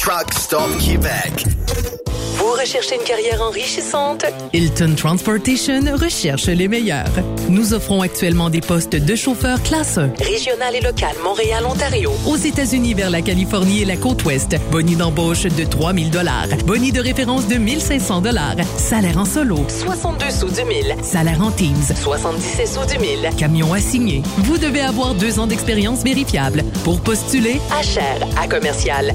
Truck Stop Québec. Vous recherchez une carrière enrichissante? Hilton Transportation recherche les meilleurs. Nous offrons actuellement des postes de chauffeur classe 1. Régional et local, Montréal, Ontario. Aux États-Unis vers la Californie et la côte ouest. Boni d'embauche de 3000 dollars. Boni de référence de 1500 dollars. Salaire en solo. 62 sous du mille. Salaire en Teams. 77 sous du mille. Camion assigné. Vous devez avoir deux ans d'expérience vérifiable. Pour postuler, Achère à commercial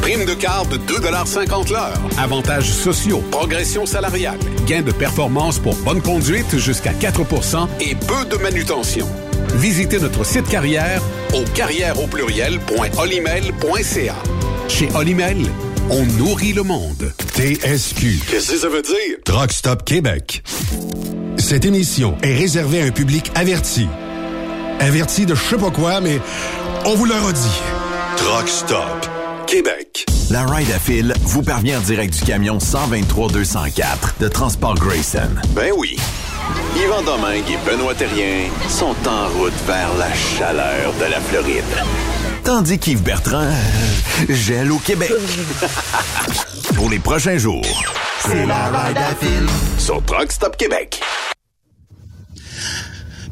Prime de quart de 2,50 l'heure. Avantages sociaux, progression salariale, gains de performance pour bonne conduite jusqu'à 4% et peu de manutention. Visitez notre site carrière au carrière au pluriel.olimel.ca. Chez Olimel, on nourrit le monde. TSQ. Qu'est-ce que ça veut dire? Truck Stop Québec. Cette émission est réservée à un public averti. Averti de je sais pas quoi, mais on vous le redit. Truck Stop Québec. La Ride à Fil vous parvient en direct du camion 123-204 de Transport Grayson. Ben oui. Yvan Domingue et Benoît Thérien sont en route vers la chaleur de la Floride. Tandis qu'Yves Bertrand euh, gèle au Québec. Pour les prochains jours, C'est la Ride à Fil sur Truck Stop Québec.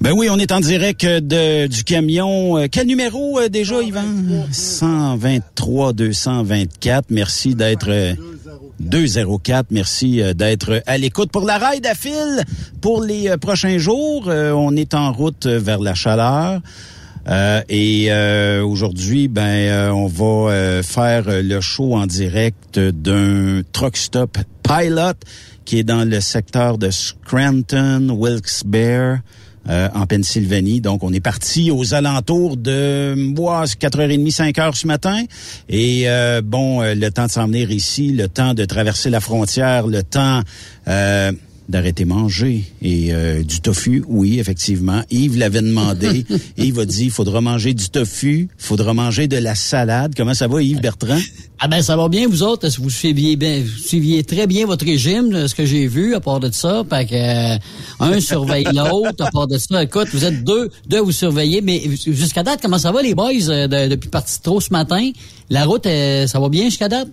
Ben oui, on est en direct de, du camion. Euh, Quel numéro euh, déjà, Yvan? 123 224. Merci d'être... euh, 204. Merci euh, d'être à l'écoute pour la ride à fil pour les euh, prochains jours. Euh, on est en route euh, vers la chaleur. Euh, et euh, aujourd'hui, ben, euh, on va euh, faire euh, le show en direct d'un truck stop pilot qui est dans le secteur de Scranton, Wilkes-Barre. Euh, en Pennsylvanie. Donc, on est parti aux alentours de moi, 4h30, 5h ce matin. Et euh, bon, euh, le temps de s'en venir ici, le temps de traverser la frontière, le temps euh, d'arrêter manger et euh, du tofu, oui, effectivement. Yves l'avait demandé. Yves a dit, il faudra manger du tofu, il faudra manger de la salade. Comment ça va, Yves Bertrand? Ah ben ça va bien vous autres, vous suiviez bien, vous suiviez très bien votre régime, là, ce que j'ai vu à part de ça, fait que euh, un surveille l'autre, à part de ça, écoute, vous êtes deux, deux à vous surveiller, mais jusqu'à date, comment ça va les boys euh, de- depuis parti trop ce matin? La route, euh, ça va bien jusqu'à date?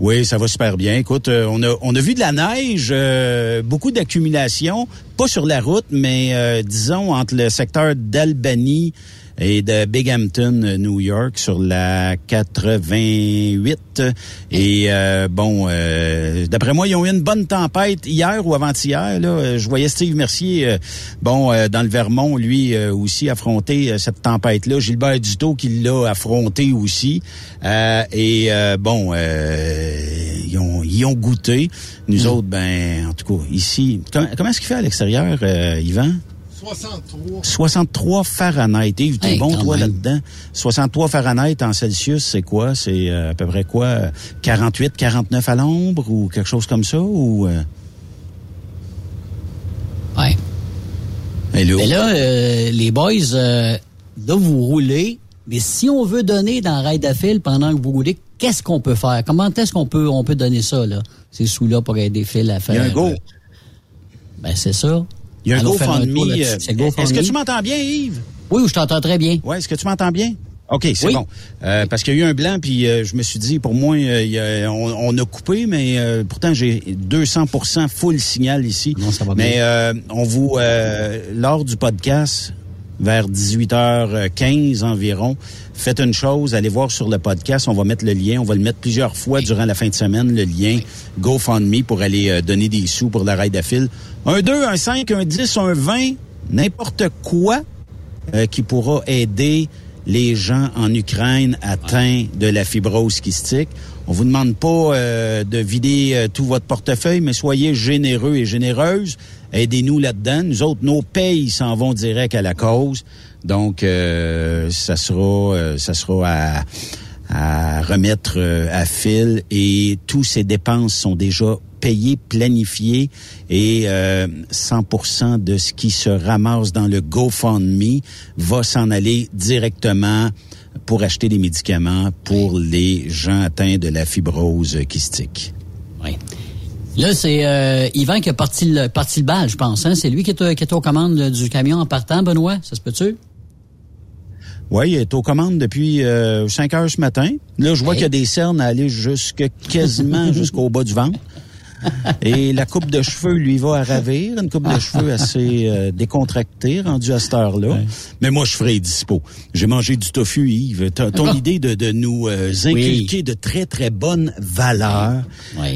Oui, ça va super bien. Écoute, euh, on a on a vu de la neige, euh, beaucoup d'accumulation, pas sur la route, mais euh, disons entre le secteur d'Albany et de Binghamton, New York, sur la 88. Et euh, bon, euh, d'après moi, ils ont eu une bonne tempête hier ou avant-hier. Là, je voyais Steve Mercier, euh, bon, euh, dans le Vermont, lui euh, aussi affronter euh, cette tempête-là. Gilbert Duto qui l'a affronté aussi. Euh, et euh, bon, euh, ils ont ils ont goûté. Nous autres, ben, en tout cas, ici, comment, comment est-ce qu'il fait à l'extérieur, euh, Yvan? 63. 63 Fahrenheit. Yves, t'es Hey, bon, toi, là-dedans. 63 Fahrenheit en Celsius, c'est quoi? C'est euh, à peu près quoi? euh, 48, 49 à l'ombre ou quelque chose comme ça? Ou, euh, Ouais. hello? Mais là, euh, les boys, euh, là, vous roulez, mais si on veut donner dans Raid à fil pendant que vous roulez, qu'est-ce qu'on peut faire? Comment est-ce qu'on peut, on peut donner ça, là? Ces sous-là pour aider Phil à faire. Il y a un go. euh, ben, c'est ça. Il y a un GoFundMe. euh, Est-ce que tu m'entends bien, Yves? Oui, je t'entends très bien. Ouais, est-ce que tu m'entends bien? OK, c'est Oui. bon. Euh, parce qu'il y a eu un blanc, puis euh, je me suis dit, pour moi, euh, y a- on, on a coupé, mais euh, pourtant, j'ai 200% full signal ici. Non, ça va mais bien. euh, on vous, euh, lors du podcast, vers 18h15 environ, faites une chose, allez voir sur le podcast, on va mettre le lien, on va le mettre plusieurs fois durant la fin de semaine, le lien GoFundMe pour aller euh, donner des sous pour la raid à. Un 2, un 5, un 10, un 20, n'importe quoi euh, qui pourra aider les gens en Ukraine atteints de la fibrose kystique. On vous demande pas euh, de vider euh, tout votre portefeuille, mais soyez généreux et généreuses. Aidez-nous là-dedans. Nous autres, nos payes s'en vont direct à la cause. Donc, euh, ça sera, ça sera à, à remettre à fil et tous ces dépenses sont déjà payées, planifiées et 100% de ce qui se ramasse dans le GoFundMe va s'en aller directement pour acheter des médicaments pour les gens atteints de la fibrose kystique. Oui. Là, c'est euh, Yvan qui a parti le, parti le bal, je pense. Hein? C'est lui qui est, qui est aux commandes du camion en partant, Benoît? Ça se peut-tu? Oui, il est aux commandes depuis euh, 5 heures ce matin. Là, je vois qu'il y a des cernes à aller jusque quasiment jusqu'au bas du ventre. Et la coupe de cheveux lui va à ravir, une coupe de cheveux assez euh, décontractée, rendue à cette heure-là. Mais moi, je ferai dispo. J'ai mangé du tofu, Yves. ton idée de, de nous euh, inculquer de très, très bonnes valeurs,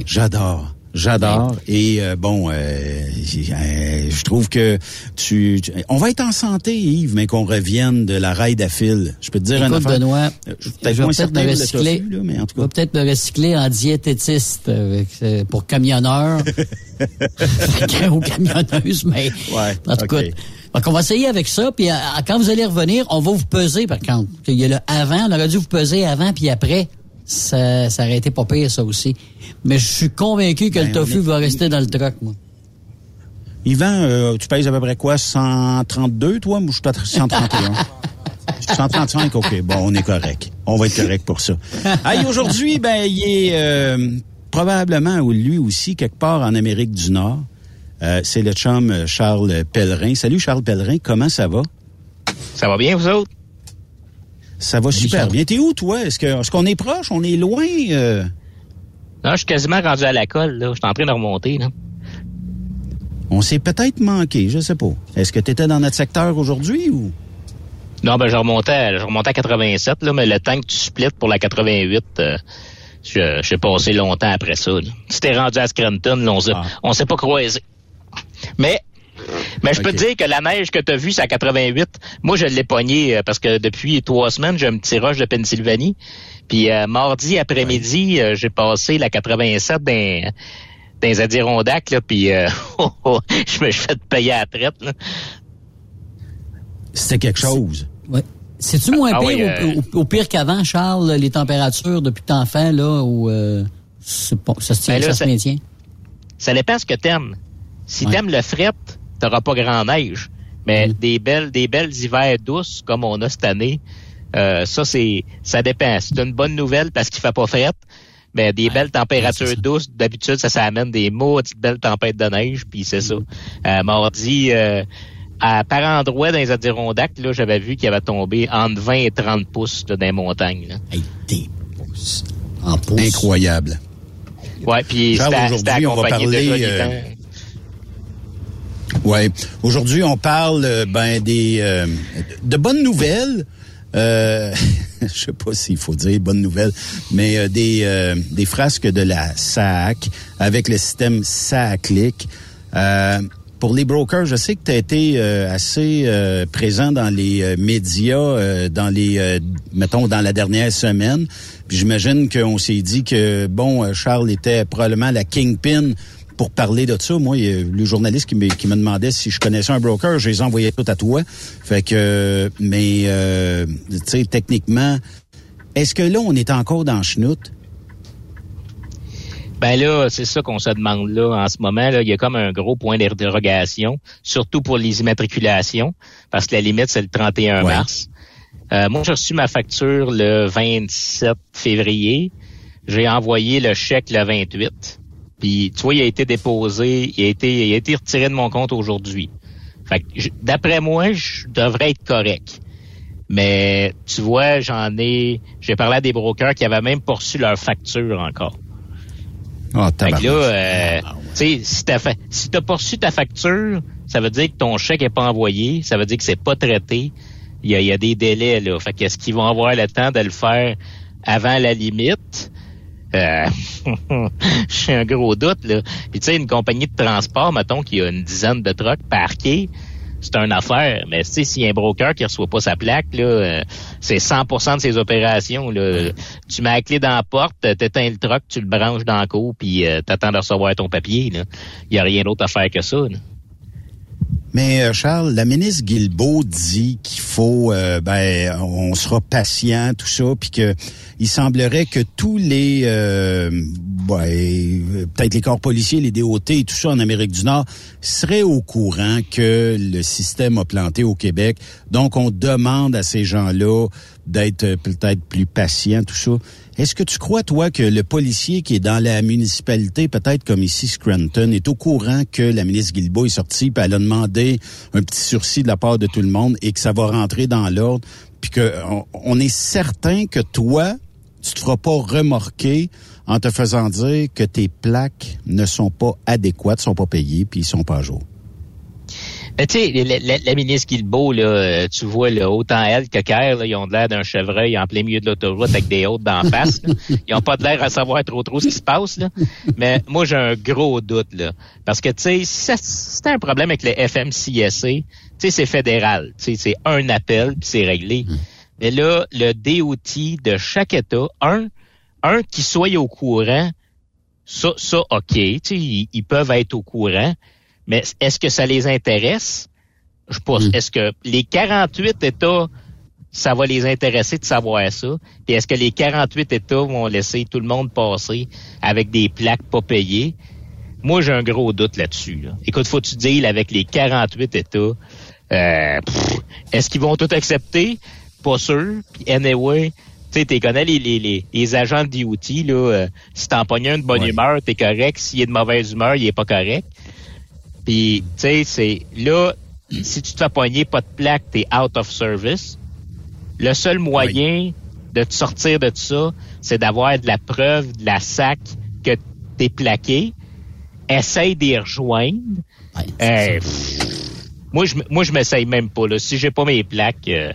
j'adore. J'adore. Et euh, bon, euh, euh, je trouve que tu, On va être en santé, Yves, mais qu'on revienne de la raide à fil. Je peux te dire Écoute, un affaire. Benoît, je je vais peut-être me recycler. Tofu, là, mais en tout Je vais peut-être me recycler en diététiste avec, euh, pour camionneur. ou camionneuse, mais Ouais, en tout cas. Donc, on va essayer avec ça, puis euh, quand vous allez revenir, on va vous peser, par contre. Il y a le avant, on aurait dû vous peser avant, puis après. Ça, ça aurait été pas pire, ça aussi. Mais je suis convaincu que Ben, le tofu on est- va rester dans le truck, moi. Yvan, euh, tu pèses à peu près quoi? 132, toi? Moi, je suis à 131. 135, OK. Bon, on est correct. On va être correct pour ça. Hey, aujourd'hui, ben, il est euh, probablement, ou lui aussi, quelque part en Amérique du Nord. Euh, c'est le chum Charles Pellerin. Salut, Charles Pellerin. Comment ça va? Ça va bien, vous autres? Ça va super bien. T'es où, toi? Est-ce qu'on est proche? On est loin? euh? Non, je suis quasiment rendu à la colle, là. Je suis en train de remonter, là. On s'est peut-être manqué, je sais pas. Est-ce que tu étais dans notre secteur aujourd'hui ou? Non, ben, je remontais, à- je remontais à 87, là, mais le temps que tu splits pour la 88, euh, je, je suis passé longtemps après ça, là. Si t'es rendu à Scranton, là, on s'est, s'est pas croisés. Mais, mais je peux te dire que la neige que t'as vue, c'est à 88. Moi, je l'ai pogné euh, parce que depuis trois semaines, j'ai un petit rush de Pennsylvanie. Puis euh, mardi après-midi, euh, j'ai passé la 87 dans, dans les Adirondacks, là, puis euh, je me suis fait payer à la traite, là. C'était quelque chose. Ouais. C'est-tu moins Ah pire oui, ou- euh, ou pire qu'avant, Charles, les températures depuis que t'en fais, là, où euh, c'est pas- ça se tient, Ben là, ça se ça- maintient? Ça dépend ce que t'aimes. Si Ouais. t'aimes le fret, t'auras pas grand neige. Mais des belles, des belles hivers douces comme on a cette année, euh, ça c'est, ça dépend. C'est une bonne nouvelle parce qu'il fait pas fret. Mais des belles températures douces, d'habitude, ça, ça amène des maudites belles tempêtes de neige, puis c'est ça. Euh, mardi, euh, à, par endroit dans les Adirondacks, là, j'avais vu qu'il avait tombé entre 20 et 30 pouces là, dans les montagnes. Là. En pouces. Incroyable. Ouais, puis aujourd'hui, on va accompagné de parler, euh. Ouais. Aujourd'hui, on parle euh, ben des euh, de bonnes nouvelles. Euh, je sais pas s'il faut dire bonnes nouvelles, mais euh, des euh, des frasques de la SAC avec le système SACLIC. Euh, pour les brokers, je sais que tu as été assez présent dans les médias dans les mettons dans la dernière semaine. J'imagine qu'on s'est dit que bon Charles était probablement la kingpin pour parler de ça, moi, le journaliste qui me, qui me demandait si je connaissais un broker, je les envoyais tout à toi. Fait que, mais, euh, tu sais, techniquement, est-ce que là, on est encore dans chenoute? Ben là, c'est ça qu'on se demande là en ce moment. Là, il y a comme un gros point d'interrogation, surtout pour les immatriculations, parce que la limite, c'est le 31 Ouais. mars. Euh, moi, j'ai reçu ma facture le 27 février. J'ai envoyé le chèque le 28. Puis, tu vois, il a été déposé, il a été, il a été retiré de mon compte aujourd'hui. Fait que, d'après moi, je devrais être correct. Mais, tu vois, j'en ai, j'ai parlé à des brokers qui avaient même pas reçu leur facture encore. Ah, Fait que là, euh, tu sais, si t'as fa- si t'as pas reçu ta facture, ça veut dire que ton chèque est pas envoyé, ça veut dire que c'est pas traité. Il y a, il y a des délais, là. Fait qu'est-ce qu'ils vont avoir le temps de le faire avant la limite? Euh, J'ai un gros doute, là. Puis tu sais, une compagnie de transport, mettons, qui a une dizaine de trucks parqués, c'est une affaire. Mais tu sais, s'il y a un broker qui reçoit pas sa plaque, là, euh, c'est 100% de ses opérations. Là. Tu mets la clé dans la porte, t'éteins le truck, tu le branches dans le cours, puis euh, t'attends de recevoir ton papier. Il y a rien d'autre à faire que ça. Là. Mais euh, Charles, la ministre Guilbeault dit qu'il faut, euh, ben, on sera patient, tout ça, puis que il semblerait que tous les, euh, ben, peut-être les corps policiers, les DOT et tout ça en Amérique du Nord seraient au courant que le système a planté au Québec. Donc, on demande à ces gens-là d'être peut-être plus patients, tout ça. Est-ce que tu crois, toi, que le policier qui est dans la municipalité, peut-être comme ici Scranton, est au courant que la ministre Guilbeault est sortie, puis elle a demandé un petit sursis de la part de tout le monde et que ça va rentrer dans l'ordre, puis qu'on on est certain que toi, tu te feras pas remorquer en te faisant dire que tes plaques ne sont pas adéquates, sont pas payées, puis ils sont pas à jour. Ben, tu sais, la, la, la, ministre Guilbeault, là, euh, tu vois, là, autant elle que Kerr, là, ils ont de l'air d'un chevreuil en plein milieu de l'autoroute avec des hôtes d'en face. Ils ont pas de l'air à savoir trop trop ce qui se passe. Là. Mais moi, j'ai un gros doute. là, Parce que, tu sais, c'était un problème avec le FMCSA, tu sais, c'est fédéral. Tu sais, c'est un appel, puis c'est réglé. Mais là, le DOT de chaque État, un, un qui soit au courant, ça, ça OK, tu sais, ils, ils peuvent être au courant, mais est-ce que ça les intéresse? Je pense. Est-ce que les 48 États, ça va les intéresser de savoir ça? Et est-ce que les 48 États vont laisser tout le monde passer avec des plaques pas payées? Moi, j'ai un gros doute là-dessus. Là. Écoute, faut tu dire avec les 48 États, euh, est-ce qu'ils vont tout accepter? Pas sûr. Puis anyway, sais, tu connais les, les, les, les, agents de DOT, là, euh, si t'en pognes un de bonne ouais. humeur, t'es correct. S'il est de mauvaise humeur, il est pas correct. Puis, tu sais, c'est là, si tu te fais pogner pas de plaque, t'es out of service. Le seul moyen oui. de te sortir de ça, c'est d'avoir de la preuve de la SAC que t'es plaqué. Essaye d'y rejoindre. Ouais, euh, moi, je moi, je m'essaye même pas. Là. Si j'ai pas mes plaques, euh,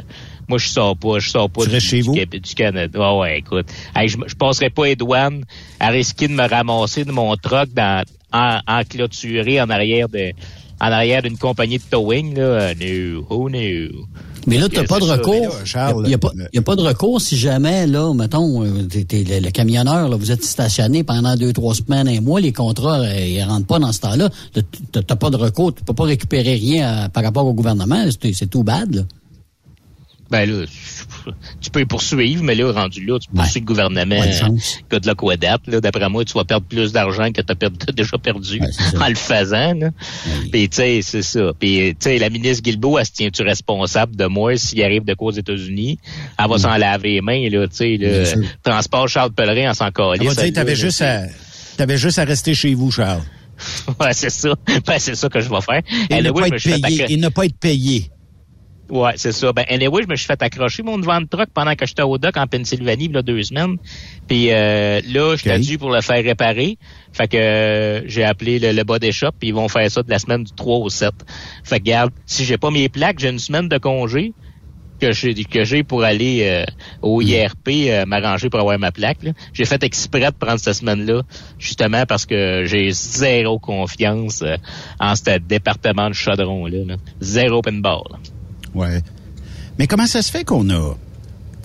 moi, je sors pas. Je sors pas du, chez du, vous? du Canada. Oh, ouais, écoute. Hey, je, je passerai pas les douanes à risquer de me ramasser de mon truck dans, en, en clôturé en arrière de en arrière d'une compagnie de towing, là. No, oh no. Mais là, tu n'as pas de recours. Il n'y a, a, pas de recours si jamais, là, mettons, t'es, t'es le, le, camionneur, là, vous êtes stationné pendant deux, trois semaines, un mois, les contrats, euh, ils rentrent pas dans ce temps-là. Tu n'as pas de recours, tu peux pas récupérer rien à, par rapport au gouvernement. C'est, c'est tout bad, là. Ben là, tu peux poursuivre, mais là, rendu là, tu poursuis ouais. le gouvernement que de la quoi date. Là, d'après moi, tu vas perdre plus d'argent que tu as déjà perdu ouais, en le faisant. Là. Oui. Puis tu sais, c'est ça. Puis tu sais, la ministre Guilbeault, elle se tient-tu responsable de moi s'il arrive de quoi aux États-Unis? Elle va mmh. s'en laver les mains, là, tu sais, le transport Charles Pellerin en s'en calisse. Elle va dire, t'avais juste à, t'avais juste à rester chez vous, Charles. ouais, c'est ça. Ben, c'est ça que je vais faire. Et, ne, pas être payé, et ne pas être payé. Ouais, c'est ça. Ben, anyway, je me suis fait accrocher mon devant de truck pendant que j'étais au dock en Pennsylvanie, il y a deux semaines. Puis euh, là, j'étais okay. dû pour le faire réparer. Fait que euh, j'ai appelé le, le body shop, puis ils vont faire ça de la semaine du 3 au 7. Fait que, regarde, si j'ai pas mes plaques, j'ai une semaine de congé que j'ai que j'ai pour aller euh, au IRP euh, m'arranger pour avoir ma plaque. J'ai fait exprès de prendre cette semaine-là, justement parce que j'ai zéro confiance euh, en ce département de chaudron-là. Là. Zéro pinball. Là. Ouais. Mais comment ça se fait qu'on a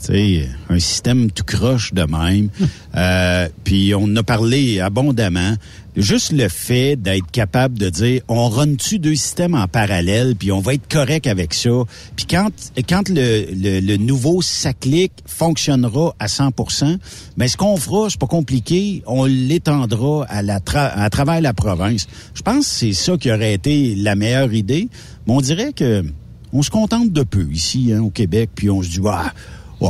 sais, un système tout croche de même? euh, puis on a parlé abondamment. Juste le fait d'être capable de dire, on run-tu deux systèmes en parallèle, puis on va être correct avec ça. Puis quand quand le, le, le nouveau SACLIC fonctionnera à 100% ben ce qu'on fera, c'est pas compliqué, on l'étendra à la tra à travers la province. Je pense que c'est ça qui aurait été la meilleure idée. Mais on dirait que on se contente de peu ici, hein, au Québec, puis on se dit, ah,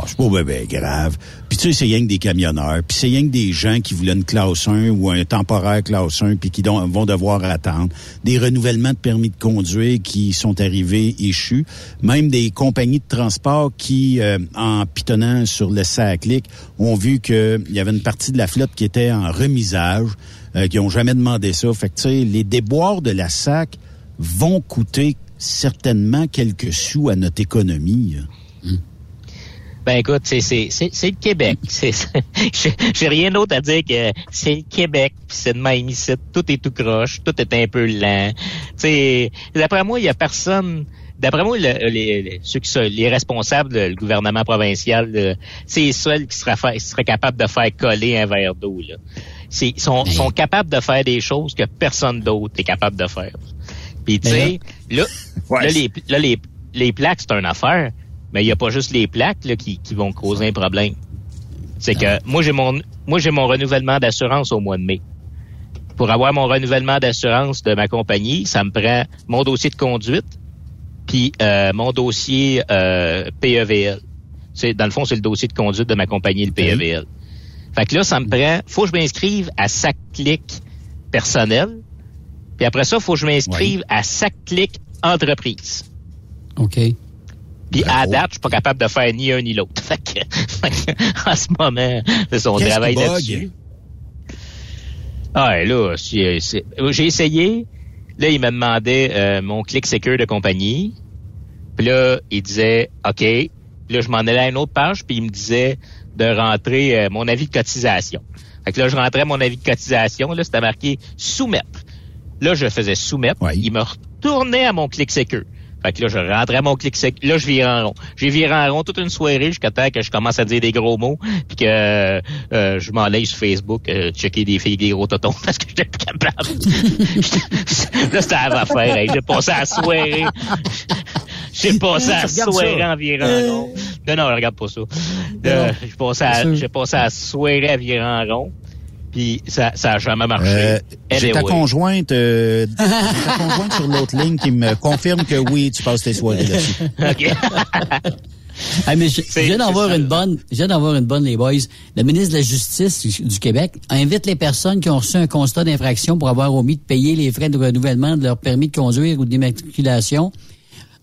c'est pas ben, grave. Puis tu sais, c'est rien que des camionneurs, puis c'est rien que des gens qui voulaient une classe 1 ou un temporaire classe 1, puis qui vont devoir attendre. Des renouvellements de permis de conduire qui sont arrivés échus. Même des compagnies de transport qui, euh, en pitonnant sur le SACLIC, ont vu qu'il y avait une partie de la flotte qui était en remisage, euh, qui ont jamais demandé ça. Fait que tu sais, les déboires de la SAC vont coûter certainement quelques sous à notre économie. Hum. Ben écoute, c'est c'est c'est c'est le Québec. C'est j'ai rien d'autre à dire que c'est le Québec. c'est de même ici. Tout est tout croche, tout est un peu lent. Sais, d'après moi, il y a personne. D'après moi, le- les, ceux qui sont les responsables, le gouvernement provincial, c'est les seuls qui seraient, fa- qui seraient capables de faire coller un verre d'eau. Ils sont, sont capables de faire des choses que personne d'autre est capable de faire. Puis tu sais, là, là, les, là, les, les plaques, c'est une affaire, mais il n'y a pas juste les plaques là, qui, qui vont causer un problème. C'est que moi, j'ai mon moi j'ai mon renouvellement d'assurance au mois de mai. Pour avoir mon renouvellement d'assurance de ma compagnie, ça me prend mon dossier de conduite, puis euh, mon dossier euh, PEVL. C'est dans le fond, c'est le dossier de conduite de ma compagnie, le PEVL. Fait que là, ça me prend, faut que je m'inscrive à SAC-Clic personnel, puis après ça, faut que je m'inscrive à SAC-Clic entreprise. OK. Puis à date, je suis pas capable de faire ni un ni l'autre. En ce moment, c'est son travail là-dessus. Ah, et là, j'ai essayé. Là, il me demandait euh, mon clic secure de compagnie. Puis là, il disait OK. Puis là, je m'en allais à une autre page, puis il me disait de rentrer euh, mon avis de cotisation. Fait que là, je rentrais mon avis de cotisation. Là, c'était marqué soumettre. Là, je faisais soumettre. Il me retournait à mon clic secure. Fait que là, je rentrais à mon clic sec. Là, je virais en rond. J'ai viré en rond toute une soirée jusqu'à temps que je commence à dire des gros mots puis que euh, je m'en aille sur Facebook euh, checker des filles des gros totons parce que j'étais plus capable. là, c'était avant faire. hey. J'ai passé à la soirée. J'ai passé à la soirée ça. en virant en rond. Non, non, regarde pas ça. Euh, j'ai passé à, j'ai passé à la soirée à virer en rond. Puis ça, ça a jamais marché. Euh, J'ai ta conjointe, euh, ta conjointe sur l'autre ligne qui me confirme que oui, tu passes tes soirées là-dessus. Ah, mais je je viens d'avoir une bonne, je viens d'avoir une bonne, les boys. Le ministre de la Justice du Québec invite les personnes qui ont reçu un constat d'infraction pour avoir omis de payer les frais de renouvellement de leur permis de conduire ou d'immatriculation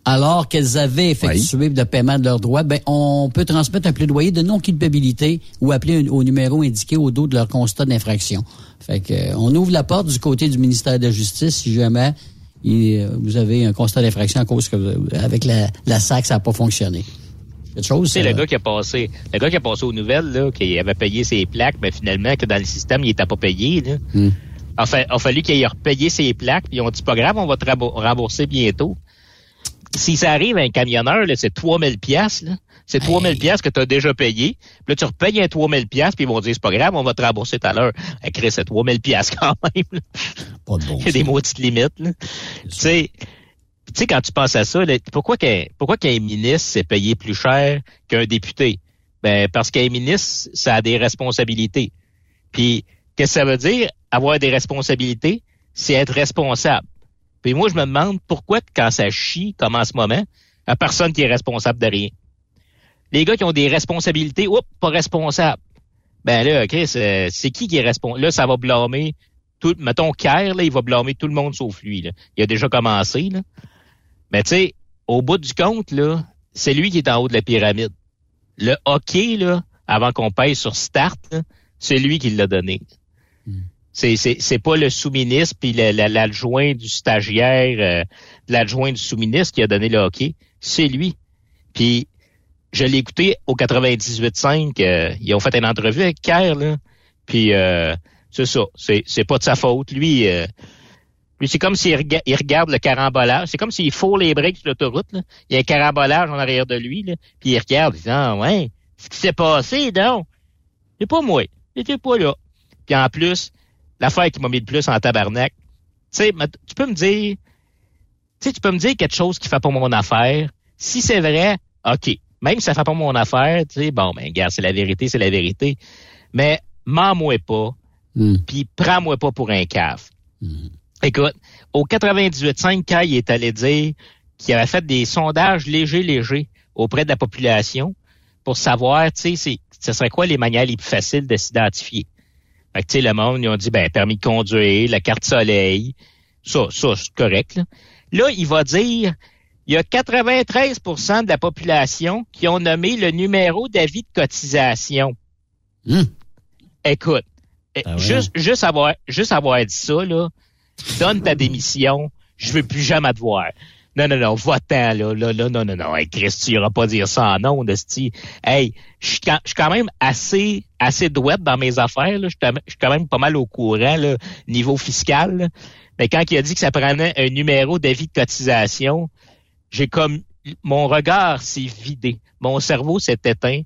alors qu'elles avaient effectué le paiement de leurs droits, ben, on peut transmettre un plaidoyer de non-culpabilité ou appeler un- au numéro indiqué au dos de leur constat d'infraction. Fait que, euh, on ouvre la porte du côté du ministère de la Justice si jamais il- euh, vous avez un constat d'infraction à cause que vous- avec la, la SAC, ça n'a pas fonctionné. Ça. le gars qui a passé, le gars qui a passé aux nouvelles, là, qui avait payé ses plaques, mais finalement, que dans le système, il était pas payé, là. Hmm. Enfin, il a fallu qu'il ait repayé ses plaques, puis ils ont dit, pas grave, on va te rembourser bientôt. Si ça arrive à un camionneur, c'est 3000 pièces. C'est 3000 pièces que tu as déjà payé. Puis là, tu repayes un 3000 pièces puis ils vont dire, c'est pas grave, on va te rembourser tout à l'heure. Chris, c'est 3000 pièces quand même, là. Pas de bon Il y a des maudites limites, là. Tu sais, tu sais, quand tu penses à ça, là, pourquoi qu'un, pourquoi qu'un ministre s'est payé plus cher qu'un député? Ben, parce qu'un ministre, ça a des responsabilités. Puis, qu'est-ce que ça veut dire, avoir des responsabilités? C'est être responsable. Puis moi, je me demande pourquoi, quand ça chie, comme en ce moment, a personne qui est responsable de rien. Les gars qui ont des responsabilités, oups, pas responsable. Ben là, Chris, euh, c'est qui qui est responsable? Là, ça va blâmer tout, mettons, Kerr, là, il va blâmer tout le monde sauf lui, là. Il a déjà commencé, là. Mais tu sais, au bout du compte, là, c'est lui qui est en haut de la pyramide. Le hockey, là, avant qu'on paye sur Start, c'est lui qui l'a donné. C'est, c'est, c'est pas le sous-ministre puis l'adjoint du stagiaire, euh, l'adjoint du sous-ministre qui a donné le hockey. C'est lui. Puis je l'ai écouté au 98.5. euh, ils ont fait une entrevue avec Kerr, là. Puis euh, c'est ça. C'est, c'est pas de sa faute. Lui, euh, lui c'est comme s'il rega- il regarde le carambolage. C'est comme s'il fourre les breaks sur l'autoroute. Il y a un carambolage en arrière de lui. Là, puis il regarde. Dit Ah ouais, ce qui s'est passé, donc? C'est pas moi. J'étais pas là. Puis en plus, l'affaire qui m'a mis le plus en tabarnak, tu sais, tu peux me dire, tu tu peux me dire quelque chose qui fait pas mon affaire. Si c'est vrai, OK. Même si ça fait pas mon affaire, tu sais, bon, ben, gars, c'est la vérité, c'est la vérité. Mais, mens-moi pas, puis prends-moi pas pour un cave. Écoute, au 98.5, quand il est allé dire qu'il avait fait des sondages légers, légers auprès de la population pour savoir, tu sais, ce serait quoi les manières les plus faciles de s'identifier. Fait que, tu sais, le monde, ils ont dit, ben, permis de conduire, la carte soleil. Ça, ça, c'est correct, là. Là, il va dire, il y a 93% de la population qui ont nommé le numéro d'avis de cotisation. Écoute, eh, juste, juste avoir, juste avoir dit ça, là, donne ta démission, je veux plus jamais te voir. Non, non, non, va-t'en, là, là, là, non, non, non. Hey, Chris, tu iras pas dire ça en nom, Esti. Hey, je suis quand, même assez, assez douette dans mes affaires, là. Je suis quand même pas mal au courant, là, niveau fiscal, là. Mais quand il a dit que ça prenait un numéro d'avis de cotisation, j'ai comme, mon regard s'est vidé. Mon cerveau s'est éteint.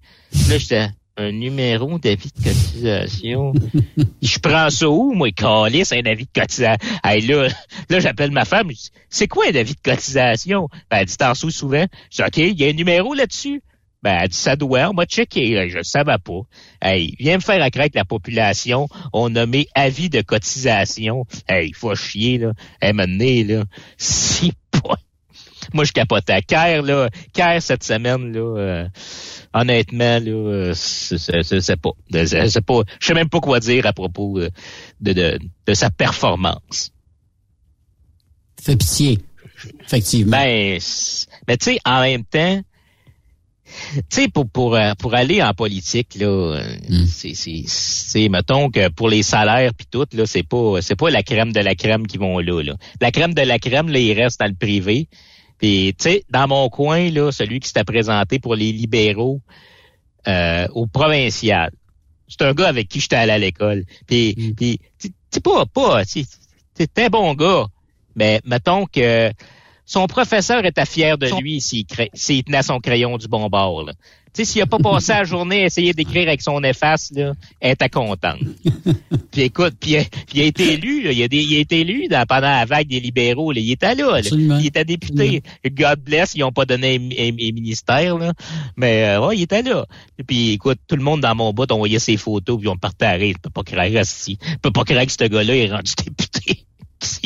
Là, j'étais, un numéro d'avis de cotisation. je prends ça où, moi, calice, un avis de cotisation? Hey, là, là, j'appelle ma femme, je dis, c'est quoi un avis de cotisation? Ben, elle dit, t'en sous souvent. Je OK, il y a un numéro là-dessus. Ben, elle dit, ça doit, on m'a checké. Je ne savais pas. Hey, viens me faire accroître la population. On nommé avis de cotisation. Hey, il faut chier, là. Hey, maintenant, là, si pas. Moi, je capotais. Caire, là, Caire, cette semaine, là, euh, honnêtement, là, euh, c'est pas. C'est c'est pas. Je sais même pas quoi dire à propos euh, de, de, de sa performance. Fait pitié. Effectivement. Ben, mais tu sais, en même temps, tu sais, pour, pour, euh, pour aller en politique, là, euh, c'est, mettons que pour les salaires puis tout, là, c'est pas, c'est pas la crème de la crème qui vont là, là. La crème de la crème, là, il reste dans le privé. Puis, tu sais, dans mon coin, là, celui qui s'était présenté pour les libéraux euh, au provincial, c'est un gars avec qui j'étais allé à l'école. Puis, puis tu sais, pas, pas, c'est un bon gars, mais mettons que son professeur était fier de lui s'il tenait son crayon du bon bord. là. Tu sais, s'il a pas passé la journée à essayer d'écrire avec son efface, là, elle était contente. puis écoute, puis, il- a été élu, là, il, a des- il a été élu dans, pendant la vague des libéraux. Là, il était là, là. Il était député. God bless, ils n'ont pas donné un, un- un ministère, là. mais euh, ouais, il était là. Puis écoute, tout le monde dans mon bout envoyait ses photos, puis on partait à rire. Je peux pas. Je peux pas croire que ce gars-là est rendu député.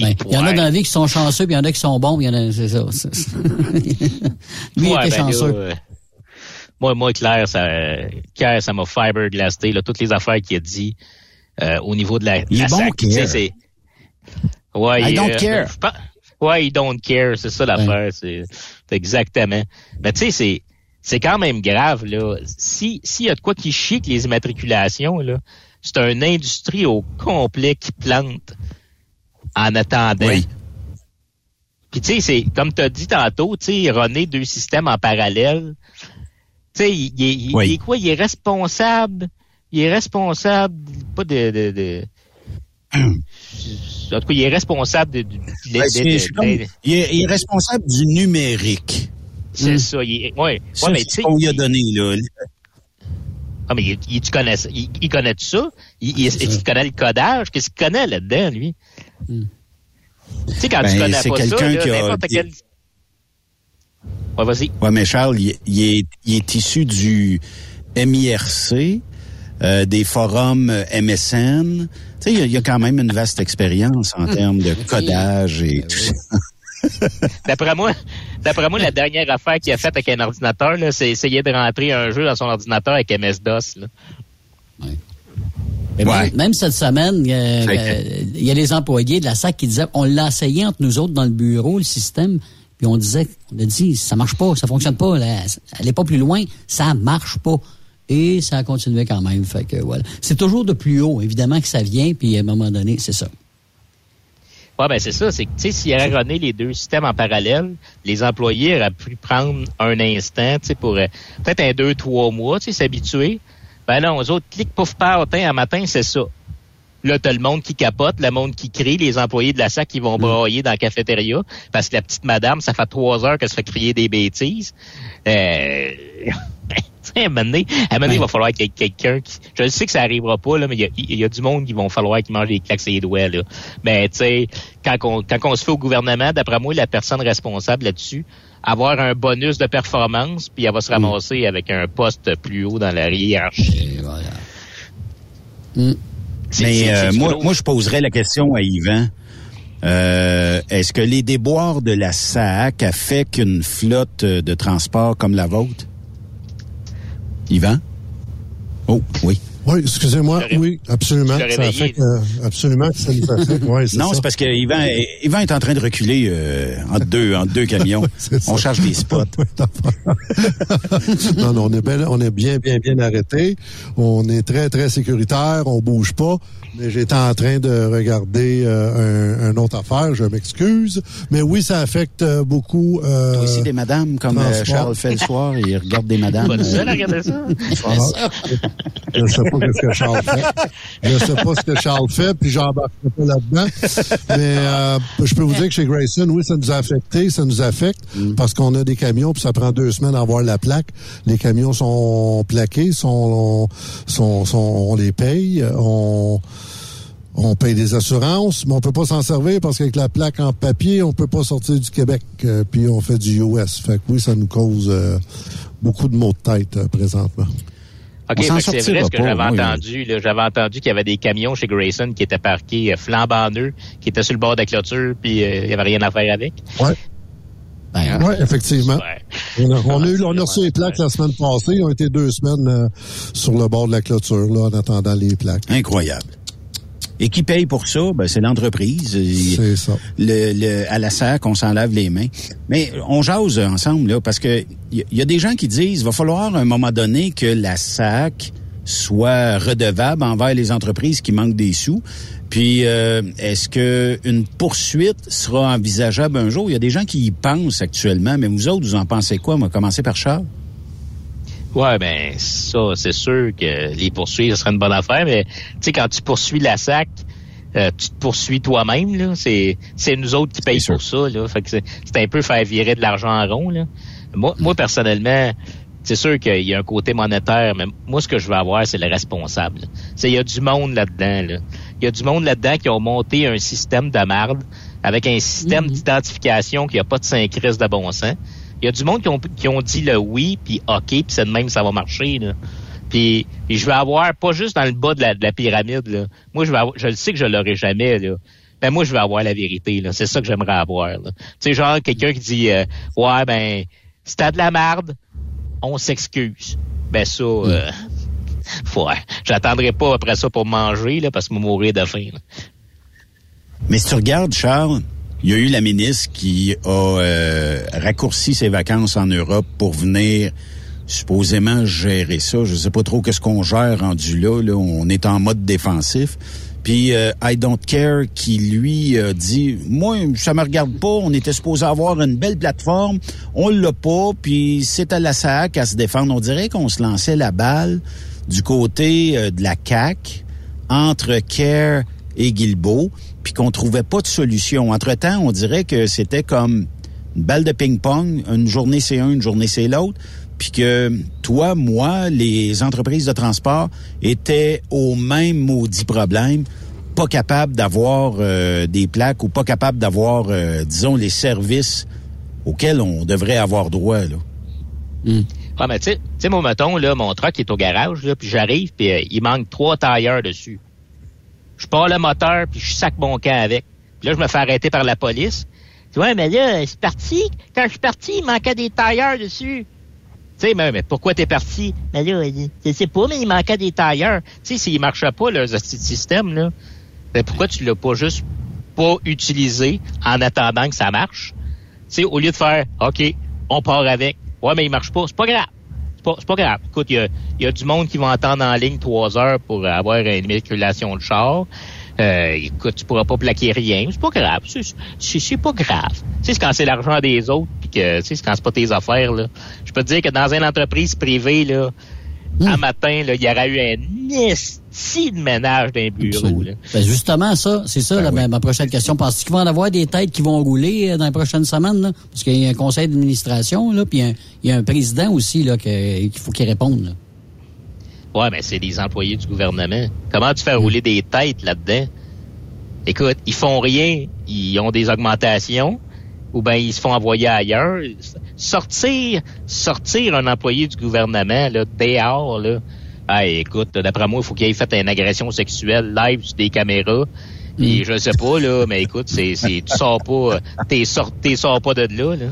Ben, Il y en a dans la vie qui sont chanceux, puis il y en a qui sont bons, puis il y en a, c'est ça. Lui, il Ouais, était ben chanceux. Moi, moi, Claire, ça, Claire, ça m'a fiberglassé, là, toutes les affaires qu'il a dit, euh, au niveau de la, Il est la bon, SAC. Tu sais, Claire. c'est, ouais, I il, don't euh, care. pense- ouais, il don't care, c'est ça l'affaire, c'est, c'est exactement. Mais tu sais, c'est, c'est quand même grave, là. Si, s'il y a de quoi qui chie que les immatriculations, là, c'est une industrie au complet qui plante en attendant. Puis tu sais, c'est comme tu as dit tantôt, tu sais, René, deux systèmes en parallèle. Tu sais, il, il- il- Oui. il est quoi? Il est responsable. Il est responsable, pas de... de, de- en tout cas, il est responsable de... de- de- comme- il, est, il est responsable du numérique. c'est ça. Il est, ouais, Ça, ouais, mais tu sais... qu'on lui a donné, là. Ah, mais il, il- tu connais ça? Il, il connaît tout ça? Il, il, il connaît le codage? Qu'est-ce qu'il connaît là-dedans, lui? Tu sais, quand tu Ben, connais c'est pas ça, là, n'importe quel... Ouais, vas-y. Ouais, mais Charles, il, il est, il est issu du MIRC, euh, des forums MSN. Tu sais, il y a- il quand même une vaste expérience en termes de codage et tout ça. D'après moi, d'après moi, la dernière affaire qu'il a faite avec un ordinateur, là, c'est essayer de rentrer un jeu dans son ordinateur avec MS-DOS. Là. Mais même, même cette semaine, euh, que- euh, il y a les employés de la SAC qui disaient on l'a essayé entre nous autres dans le bureau, le système, puis on disait, on a dit, ça marche pas, ça fonctionne pas, là, elle est pas plus loin, ça marche pas. Et ça a continué quand même. Fait voilà. C'est toujours de plus haut, évidemment, que ça vient, puis à un moment donné, c'est ça. Ouais, ben c'est ça. C'est que, tu sais, s'il avait runné les deux systèmes en parallèle, les employés auraient pu prendre un instant, pour euh, peut-être un deux, trois mois, s'habituer. Ben non, aux autres, clic, pouf, pas, un matin, c'est ça. Là, t'as le monde qui capote, le monde qui crie, les employés de la SAC qui vont brailler dans la cafétéria parce que la petite madame, ça fait trois heures qu'elle se fait crier des bêtises. Euh... sais, à un moment donné, à un moment donné, il va falloir qu'il y ait quelqu'un qui... Je sais que ça arrivera pas, là, mais il y a, il y a du monde qui vont falloir qui mange des claques sur les doigts, là. Mais, tu sais, quand on, quand on se fait au gouvernement, d'après moi, la personne responsable là-dessus, avoir un bonus de performance, puis elle va se ramasser avec un poste plus haut dans la hiérarchie. Mm. Mais euh, moi, moi, je poserais la question à Yvan. Euh, Est-ce que les déboires de la SAC affectent qu'une flotte euh, de transport comme la vôtre? Yvan? Oh, oui. Oui, excusez-moi. Oui, absolument. Ça affecte, euh, absolument que ça nous affecte. Ouais, c'est Non, c'est parce que Yvan, Yvan est en train de reculer euh, entre deux, entre deux camions. on charge des spots. non, non, on est bien, on est bien, bien, bien arrêté. On est très, très sécuritaire. On bouge pas. Mais j'étais en train de regarder euh, un, un autre affaire. Je m'excuse. Mais oui, ça affecte euh, beaucoup. Euh, Toi aussi des madames comme euh. Charles fait le soir, il regarde des madames. Pas seul à regarder ça. Ah, je sais pas ce que Charles fait. Je sais pas ce que Charles fait, puis j'embarquerai pas là-dedans. Mais euh, je peux vous dire que chez Grayson, oui, ça nous a affecté, ça nous affecte parce qu'on a des camions, puis ça prend deux semaines à avoir la plaque. Les camions sont plaqués, sont, sont, sont on les paye, on on paye des assurances, mais on peut pas s'en servir parce qu'avec la plaque en papier, on peut pas sortir du Québec, euh, puis on fait du US. Fait que oui, ça nous cause euh, beaucoup de maux de tête euh, présentement. OK, c'est vrai ce que j'avais entendu. là. J'avais entendu qu'il y avait des camions chez Grayson qui étaient parqués euh, flambant neufs, qui étaient sur le bord de la clôture, puis euh, il y avait rien à faire avec. Ouais. Ben, Oui, effectivement. On a, on a eu, on a reçu les plaques la semaine passée. Ils ont été deux semaines euh, sur le bord de la clôture, là, en attendant les plaques. Incroyable. Et qui paye pour ça? Ben, c'est l'entreprise. C'est ça. Le, le, à la SAC, on s'en lave les mains. Mais on jase ensemble, là, parce que il y, y, a des gens qui disent, va falloir à un moment donné que la SAC soit redevable envers les entreprises qui manquent des sous. Puis, euh, est-ce que une poursuite sera envisageable un jour? Il y a des gens qui y pensent actuellement, mais vous autres, vous en pensez quoi? On va commencer par Charles. Ouais, ben ça, c'est sûr que les poursuivre, ce serait une bonne affaire, mais tu sais, quand tu poursuis la SAC, euh, tu te poursuis toi-même, là. C'est, c'est nous autres qui payent pour ça, là. Fait que c'est, c'est un peu faire virer de l'argent en rond, là. Moi, moi personnellement, c'est sûr qu'il y a un côté monétaire, mais moi, ce que je veux avoir, c'est le responsable. C'est, il y a du monde là-dedans, là. Il y a du monde là-dedans qui ont monté un système de marde avec un système Mhm. d'identification qui a pas de synchrise de bon sens. Il y a du monde qui ont, qui ont dit le oui, puis OK, puis c'est de même ça va marcher. Là. Puis, je vais avoir, pas juste dans le bas de la, de la pyramide, là. moi je vais avoir, je le sais que je l'aurai jamais, là. Ben moi je vais avoir la vérité, là. C'est ça que j'aimerais avoir. là. Tu sais, genre quelqu'un qui dit euh, Ouais, ben, c'était de la merde, on s'excuse. Ben ça, euh, faut, j'attendrai pas après ça pour manger, là, parce que je vais mourir de faim. là. Mais si tu regardes, Charles, il y a eu la ministre qui a euh, raccourci ses vacances en Europe pour venir supposément gérer ça. Je sais pas trop qu'est-ce qu'on gère rendu là, là. On est en mode défensif. Puis euh, I Don't Care qui lui a dit moi ça me regarde pas, on était supposé avoir une belle plateforme, on l'a pas, puis c'est à la SAC à se défendre. On dirait qu'on se lançait la balle du côté euh, de la CAC entre Care et Guilbeault, puis qu'on trouvait pas de solution. Entre-temps, on dirait que c'était comme une balle de ping-pong, une journée c'est un, une journée c'est l'autre, puis que toi, moi, les entreprises de transport étaient au même maudit problème, pas capables d'avoir euh, des plaques ou pas capables d'avoir, euh, disons, les services auxquels on devrait avoir droit. Là. Ah, mais tu sais, moi, mettons, là, mon truck est au garage, là, puis j'arrive, puis euh, il manque trois tailleurs dessus. Je pars le moteur, puis je sac mon camp avec. Puis là, je me fais arrêter par la police. Tu vois, mais là, c'est parti. Quand je suis parti, il manquait des tailleurs dessus. Tu sais, mais, mais pourquoi t'es parti? Mais là, je sais pas, mais il manquait des tailleurs. Tu sais, s'il marchait pas, le système, là, ben pourquoi tu l'as pas juste pas utilisé en attendant que ça marche? Tu sais, au lieu de faire, OK, on part avec. Ouais, mais il marche pas. C'est pas grave. C'est pas, pas grave. Écoute, il y a, y a du monde qui va entendre en ligne trois heures pour avoir une immatriculation de char. Euh, écoute, tu pourras pas plaquer rien. C'est pas grave. C'est, pas grave. Tu sais, quand c'est l'argent des autres, puis que, tu sais, quand c'est pas tes affaires, là. Je peux te dire que dans une entreprise privée, là, un matin, là, il y aurait eu un esti de ménage d'un bureau, là. Ben justement, ça, c'est ça la, ma, ma prochaine question. Penses-tu qu'il va en avoir des têtes qui vont rouler euh, dans les prochaines semaines? Là? Parce qu'il y a un conseil d'administration, puis il y a un- il y, a un président aussi là, qu'il faut qu'il réponde. Ouais, mais c'est des employés du gouvernement. Comment tu fais rouler des têtes là-dedans? Écoute, ils font rien, ils ont des augmentations, ou ben ils se font envoyer ailleurs. Sortir, sortir un employé du gouvernement, là, dehors, là. Ah, écoute, d'après moi, il faut qu'il ait fait une agression sexuelle live sur des caméras. Et je sais pas, là, mais écoute, c'est, c'est, tu sors pas, t'es sors, t'es sors pas de là, là.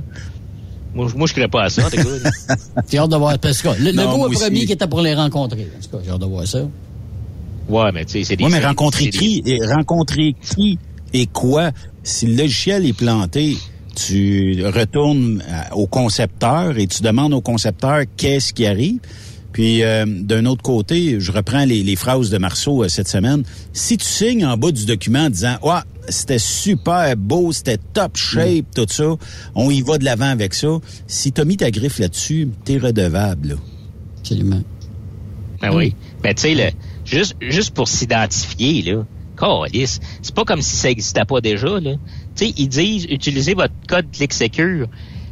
Moi, je- moi, je crée pas à ça, t'es good. J'ai hâte de voir. Parce que le, le Non, moi premier aussi. qui était pour les rencontrer. En tout cas, j'ai hâte de voir ça. Ouais, mais tu sais, c'est des... Oui, mais rencontrer des- qui, et rencontrer qui et quoi? Si le logiciel est planté, tu retournes à- au concepteur et tu demandes au concepteur qu'est-ce qui arrive. Puis euh, d'un autre côté, je reprends les, les phrases de Marceau euh, cette semaine. Si tu signes en bas du document en disant Ouais, c'était super beau, c'était top shape, tout ça, on y va de l'avant avec ça. Si tu as mis ta griffe là-dessus, t'es redevable. Là. Absolument. Ben oui. Ben tu sais, juste, juste pour s'identifier, là, c'est pas comme si ça existait pas déjà, là. Sais, ils disent, utilisez votre code Click Secure.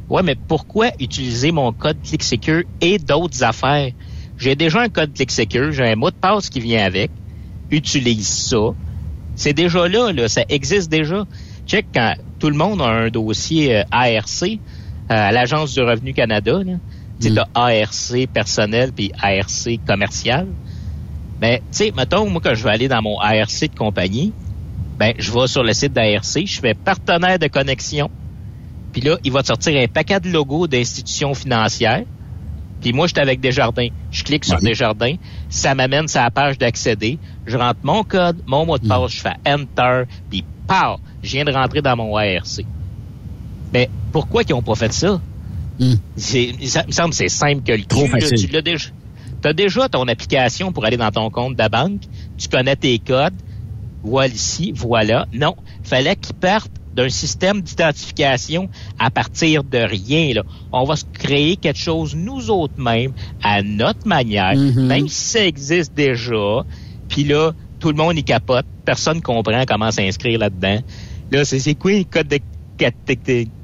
Ouais, mais pourquoi utiliser mon code Click Secure et d'autres affaires? J'ai déjà un code Click Secure, j'ai un mot de passe qui vient avec. Utilise ça. C'est déjà là, là, ça existe déjà. Check quand tout le monde a un dossier euh, ARC euh, à l'Agence du Revenu Canada, là. Sais, t'as ARC personnel puis ARC commercial. Ben, tu sais, mettons, moi, quand je vais aller dans mon ARC de compagnie, ben, je vais sur le site d'ARC, je fais partenaire de connexion. Puis là, il va te sortir un paquet de logos d'institutions financières. Puis moi, j'étais avec Desjardins. Je clique sur Desjardins. Ça m'amène sur la page d'accéder. Je rentre mon code, mon mot de passe, je fais Enter, puis pow, je viens de rentrer dans mon ARC. Mais pourquoi qu'ils ont pas fait ça? C'est- Ça me semble que c'est simple que le Trop cul, là. facile. Tu l'as déjà. as déjà ton application pour aller dans ton compte de la banque. Tu connais tes codes. Voilà ici, voilà. Non, fallait qu'ils partent d'un système d'identification à partir de rien. Là. On va se créer quelque chose nous autres mêmes, à notre manière, même si ça existe déjà. Puis là, tout le monde y capote. Personne comprend comment s'inscrire là-dedans. Là, c'est c'est quoi le code de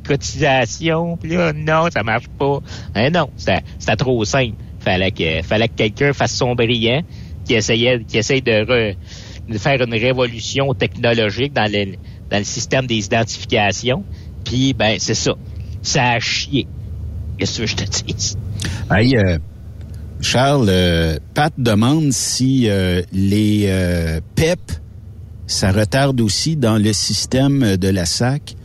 cotisation? Puis là, non, ça marche pas. Hein, non, c'était trop simple. Fallait que, fallait que quelqu'un fasse son brillant, qui essayait, qui essaye de, re- de faire une révolution technologique dans le, dans le système des identifications. Puis, ben, c'est ça. Ça a chié. Qu'est-ce que je te dis? Hey, euh, Charles, euh, Pat demande si euh, les PEP, ça retarde aussi dans le système de la SAC.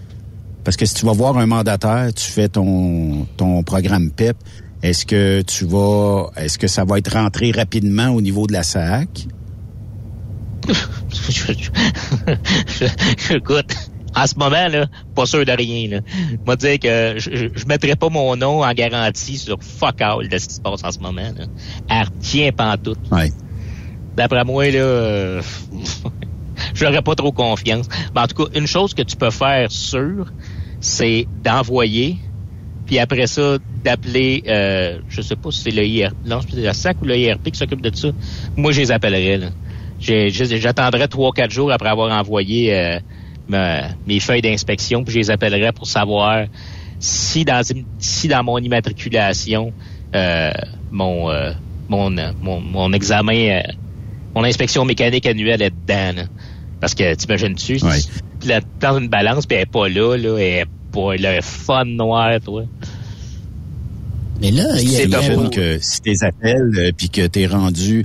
Parce que si tu vas voir un mandataire, tu fais ton, ton programme PEP, est-ce que tu vas, est-ce que ça va être rentré rapidement au niveau de la SAC? Écoute, en ce moment, là, pas sûr de rien. Là. Moi, dire que je, je, je mettrai pas mon nom en garantie sur fuck all de ce qui se passe en ce moment. Là. Elle retient pantoute. Ouais. D'après moi, là, euh, j'aurais pas trop confiance. Mais en tout cas, une chose que tu peux faire sûr, c'est d'envoyer, puis après ça, d'appeler, euh, je sais pas si c'est le IRP, non, c'est la SAC ou le IRP qui s'occupe de ça. Moi, je les appellerais. Là. J'attendrai trois, quatre jours après avoir envoyé euh, mes feuilles d'inspection, puis je les appellerai pour savoir si dans si dans mon immatriculation, euh, mon, euh, mon, mon mon examen, euh, mon inspection mécanique annuelle est dedans. là. Parce que t'imagines-tu, tu la dans une balance puis elle est pas là, là, elle est pas le fun noir, toi. Mais là, il y a- que si t'es appels euh, puis que t'es rendu,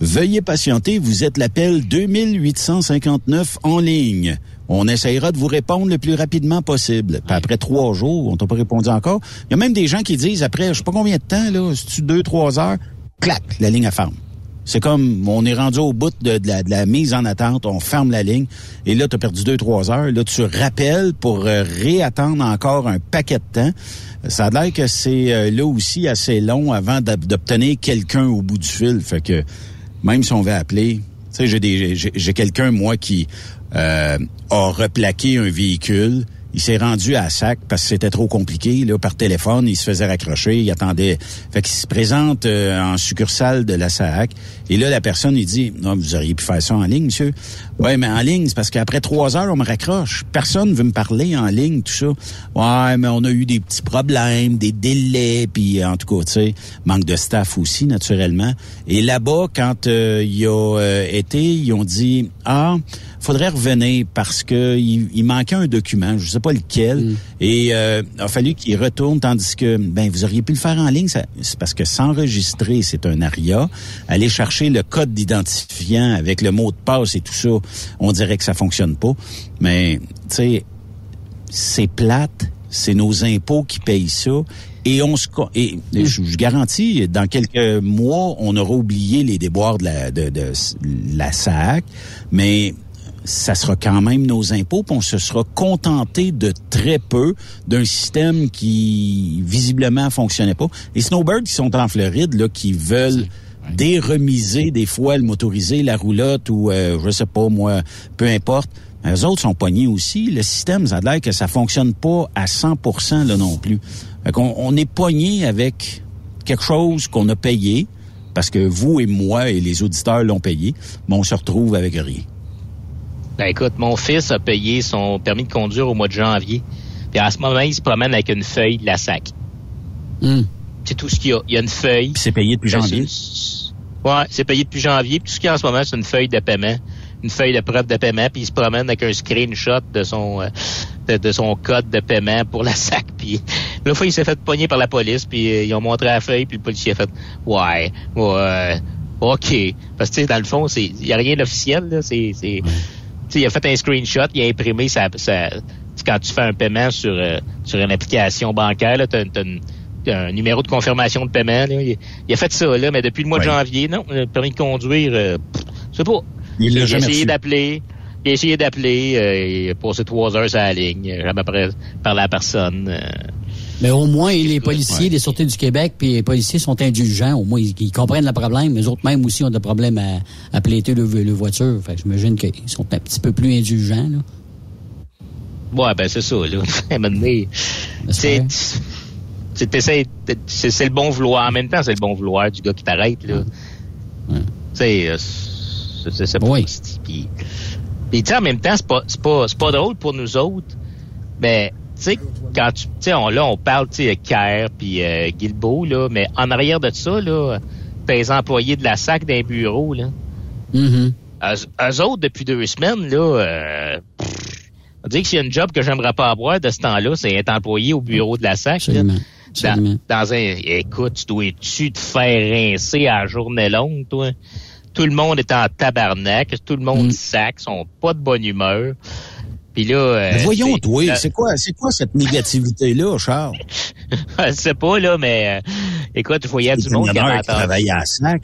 veuillez patienter, vous êtes l'appel 2859 en ligne. On essayera de vous répondre le plus rapidement possible. Puis après trois jours, on t'a pas répondu encore. Il y a même des gens qui disent après, je sais pas combien de temps, là, si tu deux, trois heures, clac, la ligne à ferme. C'est comme, on est rendu au bout de, de la, de la mise en attente, on ferme la ligne, et là, tu as perdu deux, trois heures. Là, tu rappelles pour euh, réattendre encore un paquet de temps. Ça a l'air que c'est euh, là aussi assez long avant d'ob- d'obtenir quelqu'un au bout du fil. Fait que même si on veut appeler, tu sais, j'ai quelqu'un, moi, qui euh, a replaqué un véhicule. Il s'est rendu à SAC parce que c'était trop compliqué. Là, par téléphone, il se faisait raccrocher, il attendait. Fait qu'il se présente euh, en succursale de la SAC. Et là, la personne, il dit Non, vous auriez pu faire ça en ligne, monsieur. Ouais, mais en ligne, c'est parce qu'après trois heures, on me raccroche. Personne veut me parler en ligne, tout ça. Ouais, mais on a eu des petits problèmes, des délais, puis en tout cas, tu sais, manque de staff aussi, naturellement. Et là-bas, quand euh, il a euh, été, ils ont dit Ah, faudrait revenir parce que il, il manquait un document, je sais pas lequel, et euh, a fallu qu'il retourne, tandis que ben vous auriez pu le faire en ligne, ça- c'est parce que s'enregistrer, c'est un aria. Aller chercher le code d'identifiant avec le mot de passe et tout ça, on dirait que ça fonctionne pas. Mais tu sais, c'est plate, c'est nos impôts qui payent ça. Et on se et je, je garantis, dans quelques mois, on aura oublié les déboires de la, de, de la SAC, mais ça sera quand même nos impôts, puis on se sera contenté de très peu d'un système qui visiblement fonctionnait pas. Les snowbirds qui sont en Floride, là, qui veulent déremiser des fois le motorisé, la roulotte ou euh, je sais pas moi, peu importe. Les autres sont pognés aussi. Le système, ça a l'air que ça fonctionne pas à 100% là non plus. Fait qu'on on est pogné avec quelque chose qu'on a payé parce que vous et moi et les auditeurs l'ont payé, mais on se retrouve avec rien. Ben écoute, mon fils a payé son permis de conduire au mois de janvier. Puis à ce moment, il se promène avec une feuille de la SAC. C'est tout ce qu'il y a. Il y a une feuille. c'est payé depuis Ben, janvier. Ouais, c'est payé depuis janvier. Puis tout ce qu'il y a en ce moment, c'est une feuille de paiement. Une feuille de preuve de paiement. Puis il se promène avec un screenshot de son euh, de, de son code de paiement pour la SAC. Puis la fois, il s'est fait pogner par la police. Puis euh, ils ont montré la feuille. Puis le policier a fait Ouais, ouais, OK. Parce que tu sais, dans le fond, c'est il y a rien d'officiel. là. C'est c'est tu il a fait un screenshot, il a imprimé sa, sa tu quand tu fais un paiement sur euh, sur une application bancaire, une- t'as un numéro de confirmation de paiement. Là. Il, il a fait ça, là, mais depuis le mois de janvier, non, le permis de conduire, euh, sais pas. Il l'a a essayé d'appeler. Il a essayé d'appeler, euh, il a passé trois heures sur la ligne, euh, jamais après parlé à personne. Mais au moins, les policiers des Sûretés du Québec puis les policiers sont indulgents. Au moins, ils, ils comprennent le problème. Les autres même aussi ont des problèmes à, à plaiter le, le voiture. Fait que j'imagine qu'ils sont un petit peu plus indulgents. Là. Ouais, ben c'est ça, là. C'est, c'est, le bon vouloir. En même temps, c'est le bon vouloir du gars qui t'arrête, là. Tu sais, euh, c'est, pas... Puis, puis tu sais, en même temps, c'est pas, c'est pas, c'est pas drôle pour nous autres, mais sais, quand tu, tu sais, on, là, on parle, tu sais, Kerr puis euh, Guilbeault, là, mais en arrière de ça, là, les employés de la SAC d'un bureau, là. Mm-hmm. Eux, eux autres, depuis deux semaines, là, euh, pff, on dirait que s'il y a une job que j'aimerais pas avoir de ce temps-là, c'est être employé au bureau de la SAC. là. Dans, dans un, écoute, tu dois-tu te faire rincer à la journée longue, toi? Tout le monde est en tabarnak, tout le monde sac, sont pas de bonne humeur. Puis là, euh, Mais voyons, c'est- toi, euh, c'est quoi, c'est quoi cette négativité-là, Charles? je sais pas, là, mais euh, écoute, je voyais du C'est monde qui avait entendu. à SAC.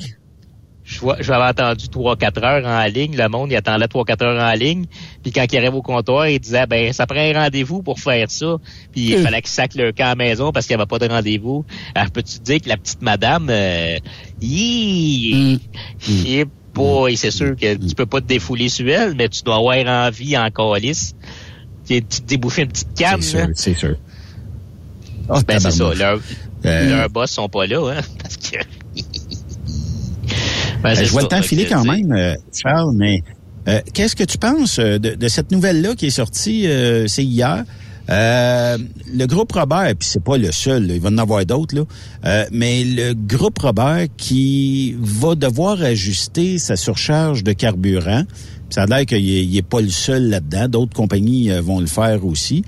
J'avais entendu 3-4 heures en ligne. Le monde, il attendait 3-4 heures en ligne. Puis quand il arrive au comptoir, il disait, ben, ça prend un rendez-vous pour faire ça. Puis il Euh. fallait qu'il sac le camp à la maison parce qu'il n'y avait pas de rendez-vous. Alors, peux-tu te dire que la petite madame, euh, hi, hi, boy, c'est sûr que tu peux pas te défouler sur elle, mais tu dois avoir envie en calice. Tu te débouffer une petite canne, C'est sûr, c'est sûr. Ah, Ben, c'est ça. Leurs Euh, leurs boss sont pas là, hein, parce que... Ben, Euh, je vois ça. le temps filer quand même, euh, Charles, mais euh, qu'est-ce que tu penses de, de cette nouvelle-là qui est sortie, euh, c'est hier? Euh, le groupe Robert, puis c'est pas le seul, là, il va en avoir d'autres, là, euh, mais le groupe Robert qui va devoir ajuster sa surcharge de carburant. Ça a l'air qu'il est, il est pas le seul là-dedans. D'autres compagnies euh, vont le faire aussi.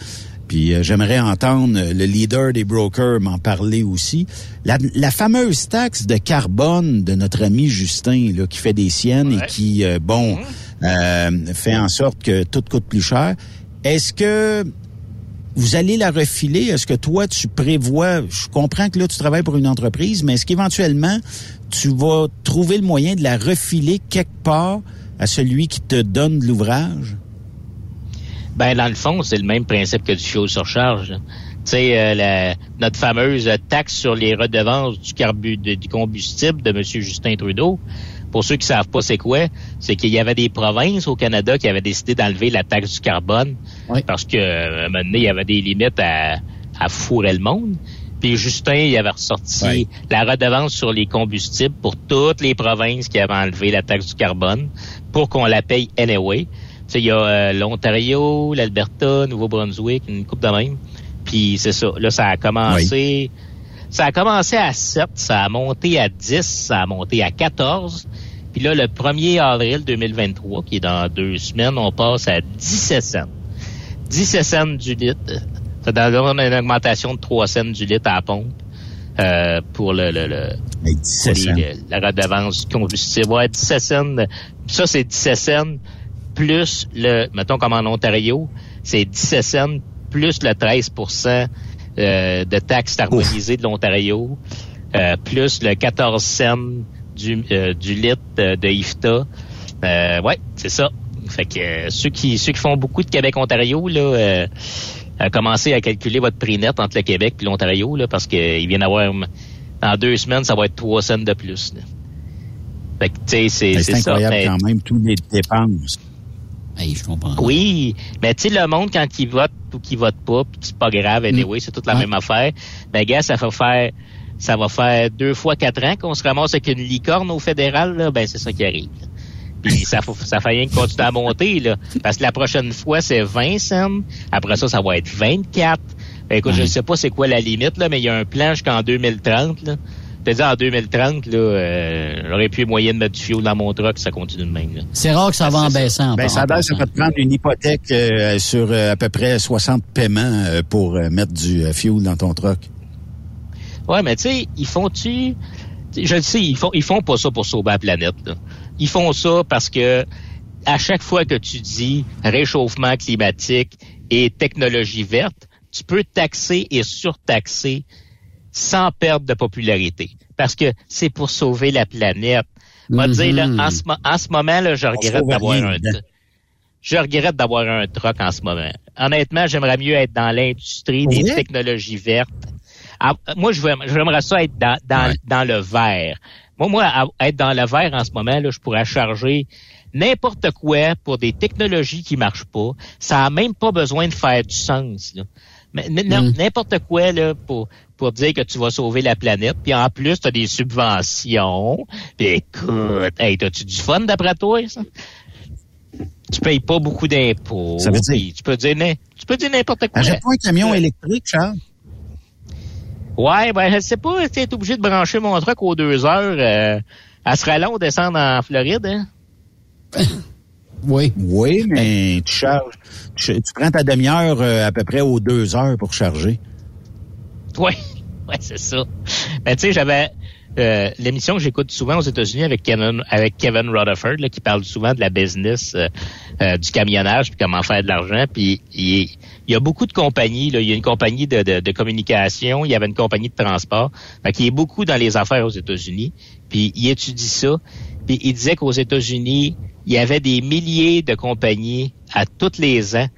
Puis euh, j'aimerais entendre euh, le leader des brokers m'en parler aussi. La, la fameuse taxe de carbone de notre ami Justin, là, qui fait des siennes et qui, euh, bon, euh, fait en sorte que tout coûte plus cher. Est-ce que vous allez la refiler? Est-ce que toi, tu prévois, je comprends que là, tu travailles pour une entreprise, mais est-ce qu'éventuellement, tu vas trouver le moyen de la refiler quelque part à celui qui te donne l'ouvrage? Ben, dans le fond, c'est le même principe que du fuel surcharge. là. Tu sais, euh, notre fameuse taxe sur les redevances du, carbu de- du combustible de M. Justin Trudeau. Pour ceux qui savent pas c'est quoi, c'est qu'il y avait des provinces au Canada qui avaient décidé d'enlever la taxe du carbone parce que euh, à un moment donné, il y avait des limites à, à fourrer le monde. Puis Justin, il avait ressorti la redevance sur les combustibles pour toutes les provinces qui avaient enlevé la taxe du carbone pour qu'on la paye anyway. Tu sais, il y a euh, l'Ontario, l'Alberta, Nouveau-Brunswick, une coupe de même. Puis c'est ça. Là, ça a commencé. Ça a commencé à 7, ça a monté à 10, ça a monté à 14. Puis là, le 1er avril 2023, qui est dans deux semaines, on passe à 17 cents. 17 cents du litre. Ça donne une augmentation de 3 cents du litre à la pompe euh, pour le, le, le les- le- la redevance combustible. Ouais, 17 cents. Ça, c'est 17 cents plus le, mettons comme en Ontario, c'est 17 cents plus le 13% euh, de taxes harmonisées de l'Ontario, euh, plus le 14 cents du, euh, du litre de, de IFTA. Euh, ouais, c'est ça. Fait que euh, ceux qui ceux qui font beaucoup de Québec-Ontario, là, euh, commencez à calculer votre prix net entre le Québec et l'Ontario, là, parce qu'il vient d'avoir dans deux semaines, ça va être 3 cents de plus. là. Fait que, tu sais, c'est c'est C'est ça. incroyable mais- quand même, tous les dépenses. Hey, je comprends. oui, mais tu sais, le monde, quand il vote ou qu'il vote pas, puis c'est pas grave, anyway, c'est toute la même affaire. Ben, gars, ça va faire, ça va faire deux fois quatre ans qu'on se ramasse avec une licorne au fédéral, là. Ben, c'est ça qui arrive. là. Puis ça, faut- ça fait rien que continuer à monter, là. Parce que la prochaine fois, c'est 20 cents. Après ça, ça va être 24. Ben, écoute, je sais pas c'est quoi la limite, là, mais il y a un plan jusqu'en 2030, là. Je te dis, en 2030, là, euh, j'aurais pu moyen de mettre du fioul dans mon truck, ça continue de même. C'est rare que ça va en baissant. Ben, en ça ça va te prendre une hypothèque euh, sur euh, à peu près 60 paiements euh, pour euh, mettre du euh, fuel dans ton truck. Ouais, mais tu sais, ils font-tu... Je le sais, ils font, ils font pas ça pour sauver la planète. là. Ils font ça parce que à chaque fois que tu dis réchauffement climatique et technologie verte, tu peux taxer et surtaxer sans perdre de popularité. Parce que c'est pour sauver la planète. Va te dire, là, en ce, mo- en ce moment, là, je regrette d'avoir un... Je regrette d'avoir un truck en ce moment. Honnêtement, j'aimerais mieux être dans l'industrie des technologies vertes. Ah, moi, je veux- j'aimerais ça être dans, dans, dans le vert. Moi, moi, à- être dans le vert en ce moment, là, je pourrais charger n'importe quoi pour des technologies qui marchent pas. Ça a même pas besoin de faire du sens. Là. Mais non, n'importe quoi là pour pour dire que tu vas sauver la planète. Puis en plus, tu as des subventions. Puis écoute, hey, t'as-tu du fun d'après toi, ça? Tu payes pas beaucoup d'impôts. Ça veut dire- Tu peux dire, n'im- tu peux dire n'importe quoi. Achète-toi un camion électrique, Charles. Ouais, ben je sais pas, tu es obligé de brancher mon truck aux deux heures. Euh, elle serait long de descendre en Floride, hein? Oui. Oui, mais tu charges. Tu, tu prends ta demi-heure euh, à peu près aux deux heures pour charger. Ouais, ouais, c'est ça. Ben, tu sais, j'avais euh, l'émission que j'écoute souvent aux États-Unis avec Kevin, avec Kevin Rutherford, là, qui parle souvent de la business euh, euh, du camionnage, puis comment faire de l'argent. Puis il, il y a beaucoup de compagnies. Là, il y a une compagnie de, de, de communication, il y avait une compagnie de transport. Fait qu'il est beaucoup dans les affaires aux États-Unis. Puis il étudie ça. Puis il disait qu'aux États-Unis, il y avait des milliers de compagnies à tous les ans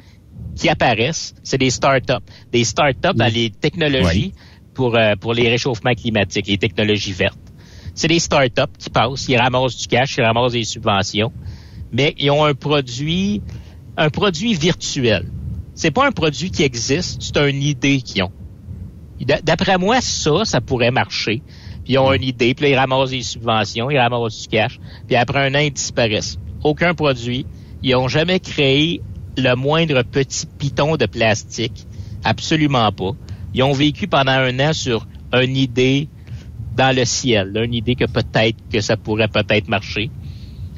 qui apparaissent, c'est des start-up. Des start-up dans les technologies pour, euh, pour les réchauffements climatiques, les technologies vertes. C'est des start-up qui passent, ils ramassent du cash, ils ramassent des subventions, mais ils ont un produit, un produit virtuel. C'est pas un produit qui existe, c'est une idée qu'ils ont. D'après moi, ça, ça pourrait marcher. Puis ils ont une idée, puis là, ils ramassent des subventions, ils ramassent du cash, puis après un an, ils disparaissent. Aucun produit. Ils ont jamais créé le moindre petit piton de plastique. Absolument pas. Ils ont vécu pendant un an sur une idée dans le ciel, là, une idée que peut-être que ça pourrait peut-être marcher.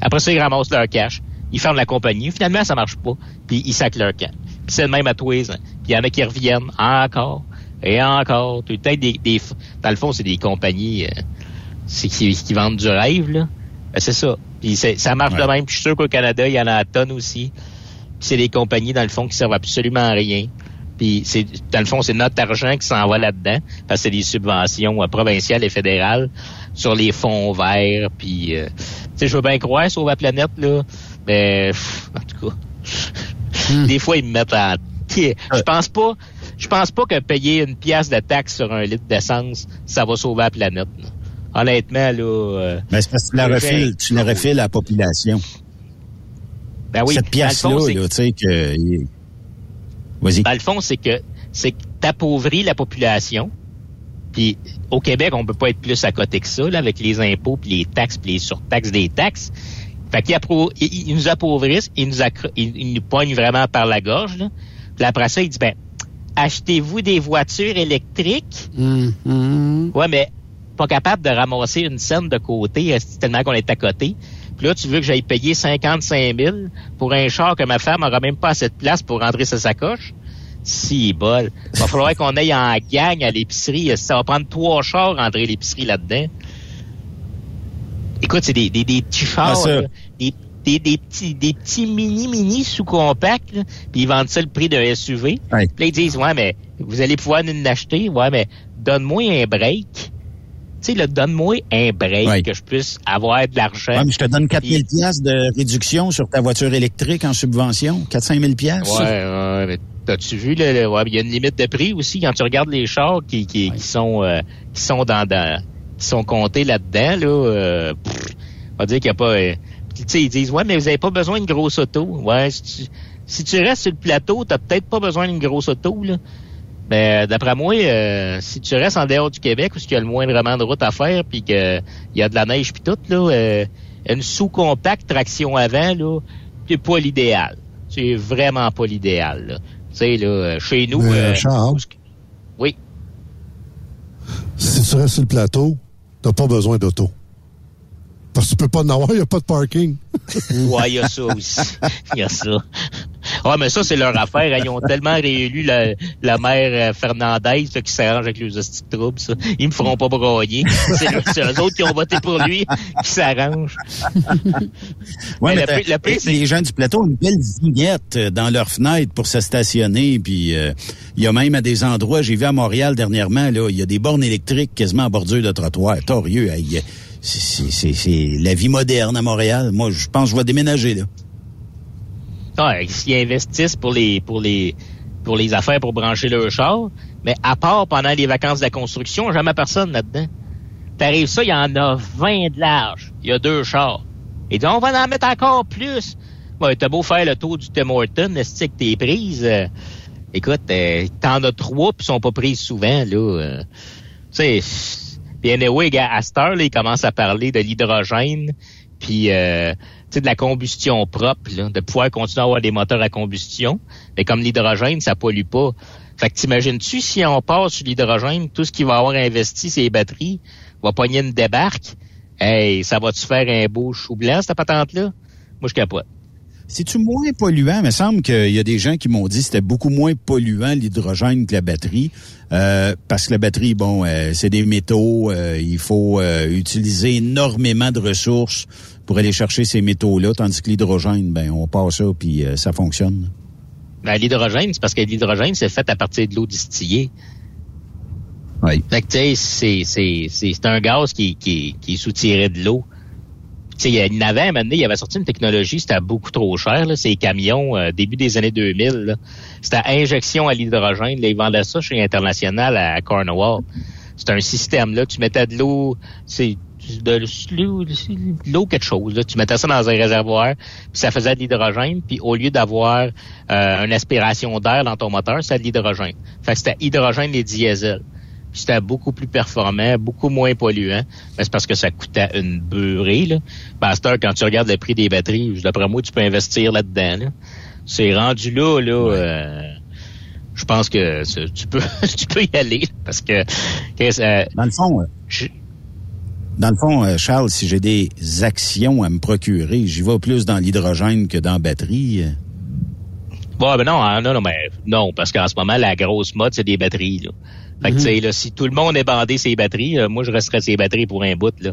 Après ça, ils ramassent leur cash, ils ferment la compagnie. Finalement, ça marche pas, puis ils sacent leur camp. Puis c'est le même à tous les ans. Puis il y en a qui reviennent encore et encore. Tout le des, des, dans le fond, c'est des compagnies euh, c'est qui, qui vendent du rêve, là. Ben, c'est ça. Puis ça marche de même. Puis je suis sûr qu'au Canada, il y en a à tonnes aussi. Puis c'est des compagnies, dans le fond, qui servent absolument à rien. Puis c'est dans le fond, c'est notre argent qui s'en va là-dedans, parce que c'est des subventions euh, provinciales et fédérales sur les fonds verts. Puis, euh, tu sais, je veux bien croire sauver la planète là, mais pff, en tout cas, des fois ils me mettent à. Je pense pas, je pense pas que payer une pièce de taxe sur un litre d'essence, ça va sauver la planète. là. Honnêtement là. euh, Mais c'est parce que tu la refiles, tu la refiles à la population. Ben oui, Cette c'est- là, tu sais que. Il- Vas-y. Le fond, c'est que c'est que t'appauvris la population. Puis au Québec, on peut pas être plus à côté que ça, là, avec les impôts, puis les taxes, puis les surtaxes des taxes. Fait qu'ils ils nous appauvrissent, ils nous, ils, nous poignent vraiment par la gorge. Là. Puis après ça, ils disent ben achetez-vous des voitures électriques? Ouais, mais pas capable de ramasser une scène de côté, euh, tellement qu'on est à côté. Puis là, tu veux que j'aille payer 55 000 pour un char que ma femme aura même pas assez de place pour rentrer sa sacoche? Si, bol. Va falloir qu'on aille en gang à l'épicerie. Ça va prendre trois chars rentrer l'épicerie là-dedans. Écoute, c'est des, des, des petits chars, Ah, là. des, des, des petits des petits mini mini sous compacts, là, puis ils vendent ça le prix d'un SUV. Puis là, ils disent ouais mais vous allez pouvoir nous l'acheter, ouais mais donne-moi un break. Tu sais, là, donne-moi un break que je puisse avoir de l'argent. Ouais, mais je te donne 4000 pièces de réduction sur ta voiture électrique en subvention. 4-5 000 pièces. Ouais, ouais, mais t'as-tu vu, le- ouais, il y a une limite de prix aussi quand tu regardes les chars qui, qui, qui sont, euh, qui sont dans, dans- qui sont comptés là-dedans, là, euh, pff, on va dire qu'il n'y a pas, euh, tu sais, ils disent, ouais, mais vous avez pas besoin d'une grosse auto. Ouais, si tu, si tu restes sur le plateau, t'as peut-être pas besoin d'une grosse auto, là. Mais euh, d'après moi, euh, si tu restes en dehors du Québec où il y a le moindrement de route à faire puis que il y a de la neige puis tout là, euh, une sous-compacte traction avant là, c'est pas l'idéal. C'est vraiment pas l'idéal. là. Tu sais là, euh, chez nous, Mais, euh, Charles, oui. si tu restes sur le plateau, t'as pas besoin d'auto. Parce que tu peux pas en avoir, il n'y a pas de parking. Ouais, il y a ça aussi. Il y a ça. Ouais, mais ça, c'est leur affaire. Ils ont tellement réélu la, la mère euh, Fernandez qui s'arrange avec les hosties de troubles, ça. Ils me feront pas broyer. C'est eux autres qui ont voté pour lui qui s'arrangent. Ouais, Mais les gens du plateau ont une belle vignette euh, dans leur fenêtre pour se stationner. Puis euh, il y a même à des endroits, j'ai vu à Montréal dernièrement, il y a des bornes électriques quasiment en bordure de trottoir. Torieux, c'est la vie moderne à Montréal. Moi, je pense que je vais déménager là. Ouais, s'ils investissent pour les affaires pour brancher leur char, mais à part pendant les vacances de la construction, jamais personne là-dedans. T'arrives ça, il y en a 20 de large. Il y a deux chars. Et on va en mettre encore plus. Ouais, t'as beau faire le tour du Tim Horton, est-ce que t'es prise? euh, écoute, euh, t'en as trois puis sont pas prises souvent, là. euh, tu sais, puis anyway, gars, à cette ils commencent à parler de l'hydrogène, puis euh, tu sais, de la combustion propre, de pouvoir continuer à avoir des moteurs à combustion. Mais comme l'hydrogène, ça pollue pas. Fait que t'imagines-tu, si on passe sur l'hydrogène, tout ce qu'il va avoir investi, c'est les batteries, va pogner une débarque, hey, ça va-tu faire un beau chou blanc, cette patente-là? Moi, je capote. C'est-tu moins polluant? Il me semble qu'il y a des gens qui m'ont dit que c'était beaucoup moins polluant l'hydrogène que la batterie. Euh, parce que la batterie, bon, euh, c'est des métaux. euh, il faut euh, utiliser énormément de ressources pour aller chercher ces métaux-là. Tandis que l'hydrogène, ben, on passe ça puis euh, ça fonctionne. Ben, l'hydrogène, c'est parce que l'hydrogène, c'est fait à partir de l'eau distillée. Oui. Fait que, tu sais, c'est, c'est, c'est, c'est un gaz qui, qui, qui est soutiré de l'eau. Sais, il y avait, un moment donné, il avait sorti une technologie, c'était beaucoup trop cher, là, ces camions, euh, début des années 2000, là. C'était injection à l'hydrogène, ils vendaient ça chez International à Cornwall. C'était un système, là, tu mettais de l'eau, c'est de l'eau, quelque chose, là. Tu mettais ça dans un réservoir, puis ça faisait de l'hydrogène, puis au lieu d'avoir euh, une aspiration d'air dans ton moteur, c'était de l'hydrogène. Fait que c'était hydrogène et diesel. C'était beaucoup plus performant, beaucoup moins polluant. Ben, c'est parce que ça coûtait une beurrée. Là. Ben, quand tu regardes le prix des batteries, d'après moi, tu peux investir là-dedans. là. C'est rendu là, là. euh, je pense que tu peux tu peux y aller parce que, que, euh, Dans le fond, euh, dans le fond, Charles, si j'ai des actions à me procurer, j'y vais plus dans l'hydrogène que dans la batterie. Bon, ben non, hein, non, non, mais non, parce qu'en ce moment, la grosse mode, c'est des batteries, là. Fait que, tu sais, là, si tout le monde est bandé ses batteries, euh, moi, je resterais ses batteries pour un bout, là.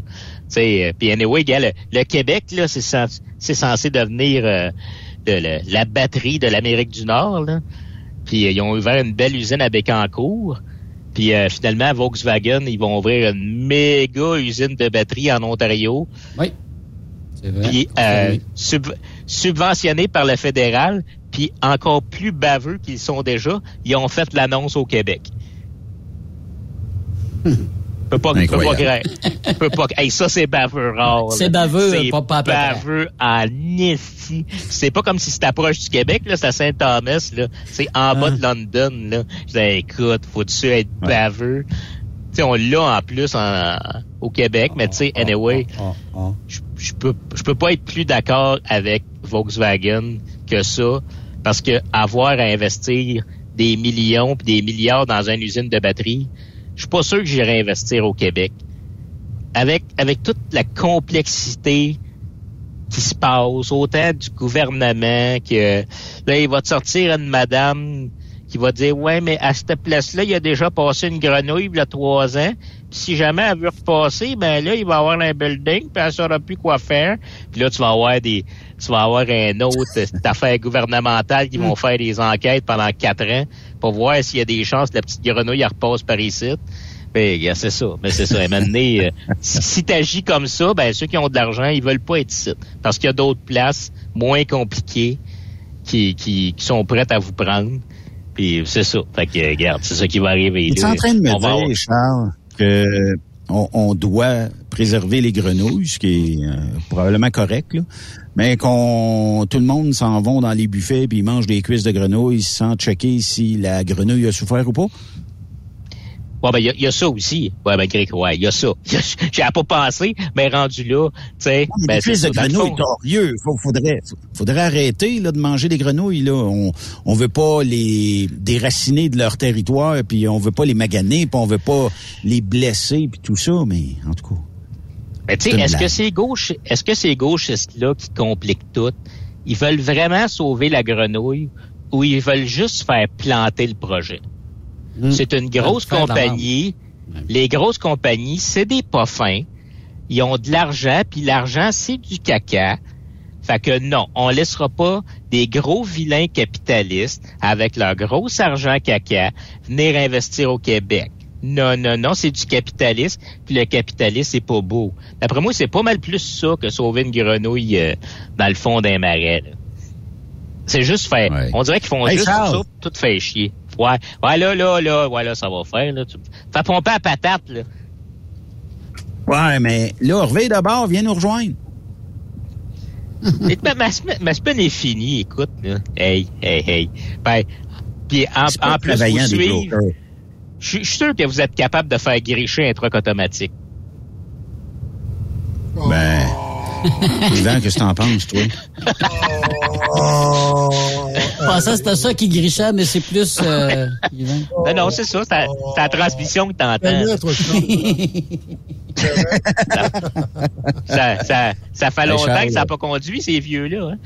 Euh, puis anyway, gars, le, le Québec, là, c'est cens- c'est censé devenir euh, de, le- la batterie de l'Amérique du Nord, là. Puis euh, ils ont ouvert une belle usine à Bécancour. Puis euh, finalement, Volkswagen, ils vont ouvrir une méga usine de batteries en Ontario. Oui. C'est vrai. Puis euh, sub- subventionnés par le fédéral, puis encore plus baveux qu'ils sont déjà, ils ont fait l'annonce au Québec. Peut pas, peut pas. Peut pas. Hey, ça c'est baveux rare. C'est baveux, pas- pas à baveux en esti. C'est pas comme si c'était proche du Québec, là, c'est à Saint-Thomas, là. C'est en bas de London, là. Je disais, écoute, faut-tu être baveux? Tu sais, on l'a en plus en- au Québec, mais tu sais, anyway, je je peux je peux pas être plus d'accord avec Volkswagen que ça parce que avoir à investir des millions puis des milliards dans une usine de batterie, je suis pas sûr que j'irai investir au Québec. Avec avec toute la complexité qui se passe, autant du gouvernement que là il va te sortir une madame qui va dire ouais mais à cette place-là il a déjà passé une grenouille il y a trois ans puis si jamais elle veut repasser ben là il va avoir un building puis elle saura plus quoi faire puis là tu vas avoir des tu vas avoir un autre affaire gouvernementale qui Mm. vont faire des enquêtes pendant quatre ans pour voir s'il y a des chances que la petite grenouille elle repasse par ici. Ben, c'est ça. Mais c'est ça. À un moment donné, euh, si, si t'agis comme ça, ben ceux qui ont de l'argent, ils veulent pas être ici. Parce qu'il y a d'autres places moins compliquées qui, qui, qui sont prêtes à vous prendre. Puis c'est ça. Fait que, regarde, c'est ça qui va arriver. Tu es en train de me On va avoir- dire, Charles, que on, doit préserver les grenouilles, ce qui est euh, probablement correct, mais qu'on tout le monde s'en vont dans les buffets puis ils mangent des cuisses de grenouilles sans checker si la grenouille a souffert ou pas. Ouais, ben, il y, a- il y a ça aussi. Ouais, ben, Greg, ouais, il y a ça. J'y avais pas pensé, mais rendu là, tu sais, ben, les de grenouilles, torieux. Faudrait, faudrait arrêter là, de manger des grenouilles. Là. On, on veut pas les déraciner de leur territoire, puis on veut pas les maganer, puis on veut pas les blesser, puis tout ça. Mais en tout cas, Mais tu sais, est-ce que ces gauches, est-ce que ces gauchistes-là qui compliquent tout, ils veulent vraiment sauver la grenouille ou ils veulent juste faire planter le projet? C'est une grosse compagnie. Les grosses compagnies, c'est des pas fins. Ils ont de l'argent, puis l'argent, c'est du caca. Fait que non, on laissera pas des gros vilains capitalistes avec leur gros argent caca venir investir au Québec. Non, non, non, c'est du capitalisme, puis le capitalisme, c'est pas beau. D'après moi, c'est pas mal plus ça que sauver une grenouille euh, dans le fond d'un marais. C'est juste faire. On dirait qu'ils font Hey, juste Charles. ça, tout fait chier. Ouais, ouais, là, là, là, ouais, là, ça va faire, là. Tu... Fais pomper à patate, là. ouais, mais là, Hervé d'abord, viens nous rejoindre. Ma, ma, semaine- ma semaine est finie, écoute, là. Hey, hey, hey. Ben, puis en, en plus, vous suivre, je suis sûr que vous êtes capable de faire gricher un truc automatique. Ben, Yvan, qu'est-ce que t'en penses, toi? Je pensais que c'était ça qui grichait, mais c'est plus... Euh, Yvan. Non, non, c'est ça, c'est la, c'est la transmission que t'entends. Permettre, Ça, ça, ça fait Hey, longtemps que ça n'a pas conduit, ces vieux-là. Hein?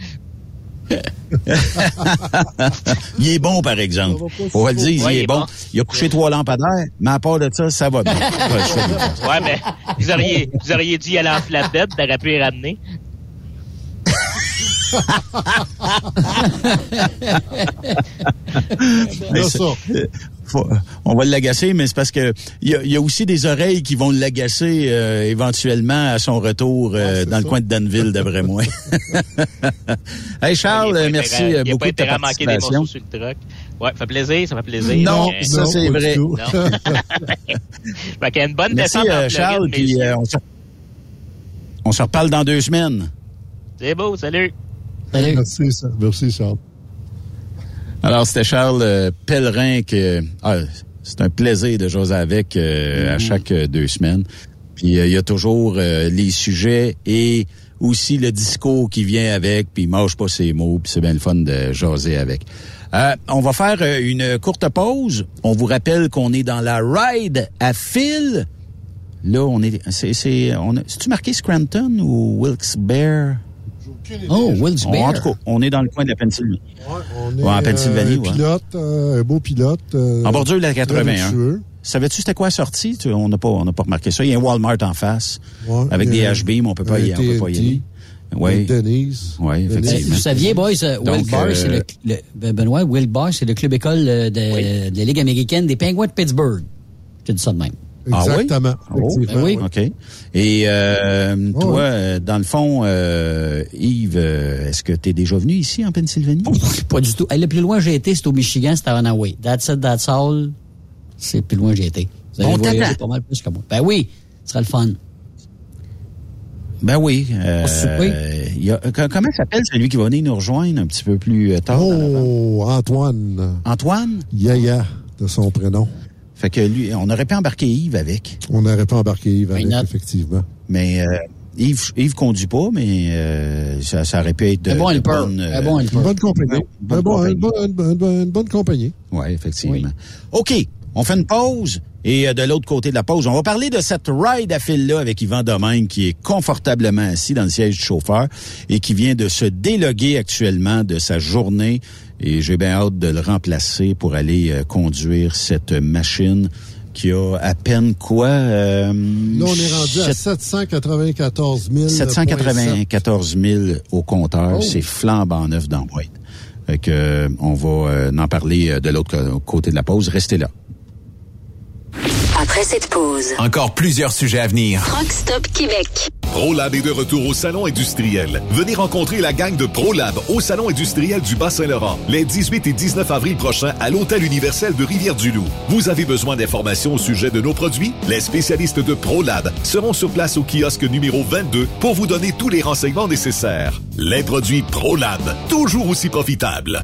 Il est bon, par exemple. On va le dire, Ouais, il il est est bon. bon. Il a couché trois lampadaires, mais à part de ça, ça va bien. Ouais, mais vous auriez, vous auriez dû y aller en flatbed, t'aurais pu y ramener. Mais ça. faut- on va l'agacer, mais c'est parce que il y a, il y a aussi des oreilles qui vont l'agacer euh, éventuellement à son retour euh, dans le coin de Danville, d'après moi. hey Charles, pas merci intérêt- euh, il a beaucoup pas de ta participation. morceaux sur le truck. Ouais, ça fait plaisir, ça fait plaisir. Non, ça c'est vrai. Non. fait qu'il y a une bonne Merci descente en euh, Charles, puis messieurs. euh, on, se... on se reparle dans deux semaines. C'est beau, salut. Salut. Merci, ça. Merci, Charles. Alors, c'était Charles euh, Pellerin que ah, c'est un plaisir de jaser avec euh, à chaque euh, deux semaines. Puis euh, il y a toujours euh, les sujets et aussi le discours qui vient avec, puis il mange pas ses mots, puis c'est bien le fun de jaser avec. Euh, on va faire euh, une courte pause. On vous rappelle qu'on est dans la ride à fil. Là, on est, c'est, c'est, on a, c'est-tu marqué Scranton ou Wilkes-Barre? Oh, Wills En tout cas, on est dans le coin de la Pennsylvanie. On est Ouais, en Pennsylvanie, euh, ouais. un pilote, euh, un beau pilote. euh, En bordure de la très 81. vertueux. Savais-tu c'était quoi la sortie? Tu- on n'a pas, on n'a pas remarqué ça. Il y a un Walmart en face. Ouais, avec des HB, mais on peut pas y, on peut pas y aller. Oui. Denise. Oui, effectivement. vous saviez, boys, euh, Will Donc, Bar, euh, c'est le, le- ben, Benoît, Will Bar, c'est le club école de, de la Ligue américaine des Penguins de Pittsburgh. Je dis ça de même. Ah oui? Exactement. Oh, Effectivement, oui. OK. Et euh, Oh, toi, oui. euh, dans le fond, euh, Yves, est-ce que tu es déjà venu ici en Pennsylvanie? Pas du tout. Hey, le plus loin que j'ai été, c'est au Michigan, c'était à Runaway. That's it, that's all. C'est le plus loin que j'ai été. Vous allez On voyager t'attend. pas mal plus que moi. Ben oui, ce sera le fun. Ben oui. Euh, il y a- comment s'appelle celui qui va venir nous rejoindre un petit peu plus tard? Oh, Antoine. Antoine? Yaya, de son prénom. Fait que lui, on aurait pu embarquer Yves avec. On n'aurait pas embarqué Yves avec, effectivement. Mais euh, Yves, Yves conduit pas, mais euh, ça, ça aurait pu être de, Un bon de helper. bonne, euh, Un bon Une bonne compagnie. Une bonne Un bon- compagnie. une bonne- une bonne- une bonne- une bonne compagnie. Oui, effectivement. OK, on fait une pause. Et euh, de l'autre côté de la pause, on va parler de cette ride à fil-là avec Yvan Domingue qui est confortablement assis dans le siège du chauffeur et qui vient de se déloguer actuellement de sa journée. Et j'ai bien hâte de le remplacer pour aller euh, conduire cette machine qui a à peine quoi? euh, Là, on est rendu à sept- 794 000. 794 000 au compteur. Oh. C'est flambant neuf dans. Fait que, euh, on va euh, en parler de l'autre côté de la pause. Restez là. Après cette pause, Encore plusieurs sujets à venir. Rock Stop Québec. ProLab est de retour au Salon industriel. Venez rencontrer la gang de ProLab au Salon industriel du Bas-Saint-Laurent les 18 et 19 avril prochains à l'Hôtel universel de Rivière-du-Loup. Vous avez besoin d'informations au sujet de nos produits? Les spécialistes de ProLab seront sur place au kiosque numéro 22 pour vous donner tous les renseignements nécessaires. Les produits ProLab, toujours aussi profitables.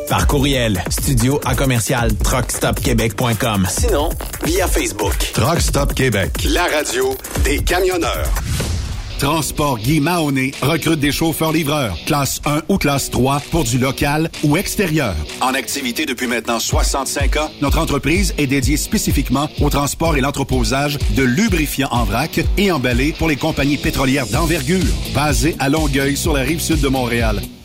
Par courriel, studio à commercial truckstopquebec.com. Sinon, via Facebook. Truck Stop Québec. La radio des camionneurs. Transport Guy Mahoney recrute des chauffeurs-livreurs, classe 1 ou classe 3 pour du local ou extérieur. En activité depuis maintenant 65 ans, notre entreprise est dédiée spécifiquement au transport et l'entreposage de lubrifiants en vrac et emballés pour les compagnies pétrolières d'envergure. Basée à Longueuil sur la rive sud de Montréal,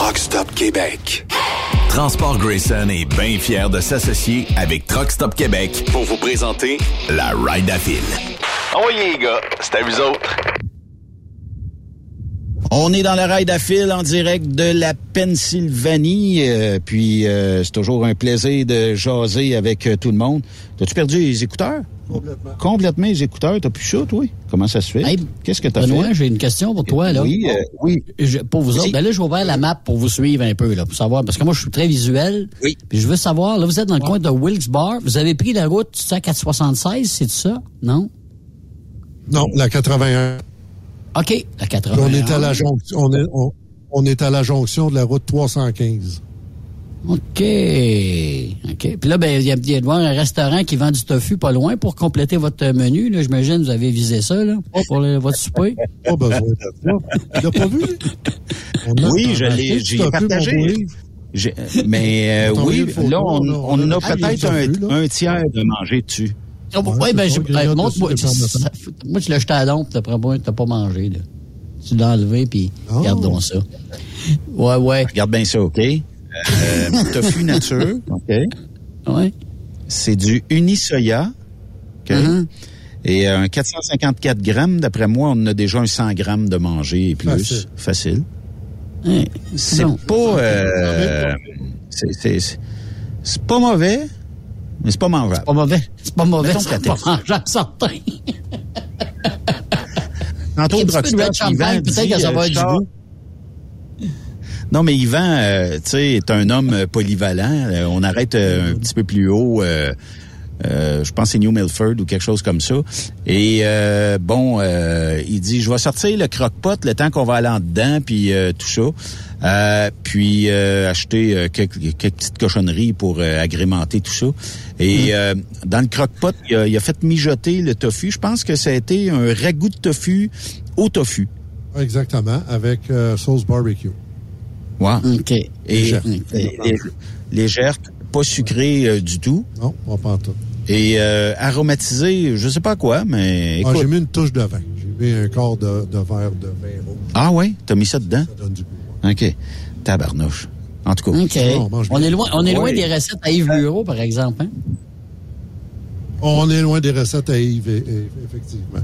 Truck Stop Québec. Transport Grayson est bien fier de s'associer avec Truck Stop Québec pour vous présenter la Ride à Fil. Yeah, les gars, c'est à vous autres. On est dans la ride à fil en direct de la Pennsylvanie. euh, puis euh, c'est toujours un plaisir de jaser avec euh, tout le monde. T'as-tu perdu les écouteurs? Complètement. Complètement les écouteurs. T'as plus ça, toi? Comment ça se fait? Hey, Qu'est-ce que t'as Benoît, fait? j'ai une question pour toi, là. Oui, euh, oui. Je- pour vous autres, ben là, je vais ouvrir la map pour vous suivre un peu, là, pour savoir, parce que moi, je suis très visuel. Oui. Puis je veux savoir, là, vous êtes dans le coin de Wilkes-Barre. Vous avez pris la route, tu sais, à 476, c'est ça? Non? Non, la 81. OK, la Puis 81. on est à la jonction, on est, on, on est à la jonction de la route 315. OK. OK. Puis là, ben, il y a, il y a de voir un restaurant qui vend du tofu pas loin pour compléter votre menu. Là, j'imagine, vous avez visé ça, là, pour le- votre souper. Pas besoin de ça. Tu l'as pas vu? Oui, je l'ai j'ai partagé. J'ai- Mais euh, oui, photo, là, on, on a- on on a peut-être un, tiers de manger dessus. Ah, bon, Ouais, ouais, ben, je, ben, montre-moi. Moi, tu l'as jeté à l'ombre, t'as pas, t'as pas mangé, là. Tu l'as enlevé, puis Oh. gardons ça. Ouais, ouais. Regarde bien ça, OK? Euh, tofu nature, OK? Ouais. C'est du unisoya, OK? Mhm. Et euh, un 454 grammes, d'après moi, on en a déjà un 100 grammes de manger et plus. Facile. Facile. Hein, C'est pas... euh, c'est- c'est c'est- c'est pas mauvais, mais c'est pas mangeable. Pas mauvais. C'est pas mauvais. C'est pas mangeable, certain. Tantôt, le peut-être que ça va euh, avoir du goût. Non, mais Yvan, euh, tu sais, est un homme euh, polyvalent. Euh, on arrête euh, un petit peu plus haut. euh, euh, je pense que c'est New Milford ou quelque chose comme ça. Et euh, bon, euh, il dit, je vais sortir le croque-pot le temps qu'on va aller en dedans, puis euh, tout ça. Euh, puis euh, acheter euh, quelques, quelques petites cochonneries pour agrémenter tout ça. Et euh, dans le croque-pot, il a, il a fait mijoter le tofu. Je pense que ça a été un ragoût de tofu au tofu. Exactement, avec euh, sauce barbecue. Ouais. OK. Et Légère. les- les- légère, pas sucrée euh, du tout. Non, on pas en tout. Et euh, aromatisée, je sais pas quoi, mais Ah, écoute. j'ai mis une touche de vin. J'ai mis un quart de, de verre de vin rouge. Ah ouais, t'as mis ça dedans? Ça donne du goût. OK. Tabarnouche. En tout cas. OK. Non, on mange On est loin, on est loin Ouais. des recettes à Yves Bureau, par exemple, hein? On est loin des recettes à Yves, et- et- effectivement.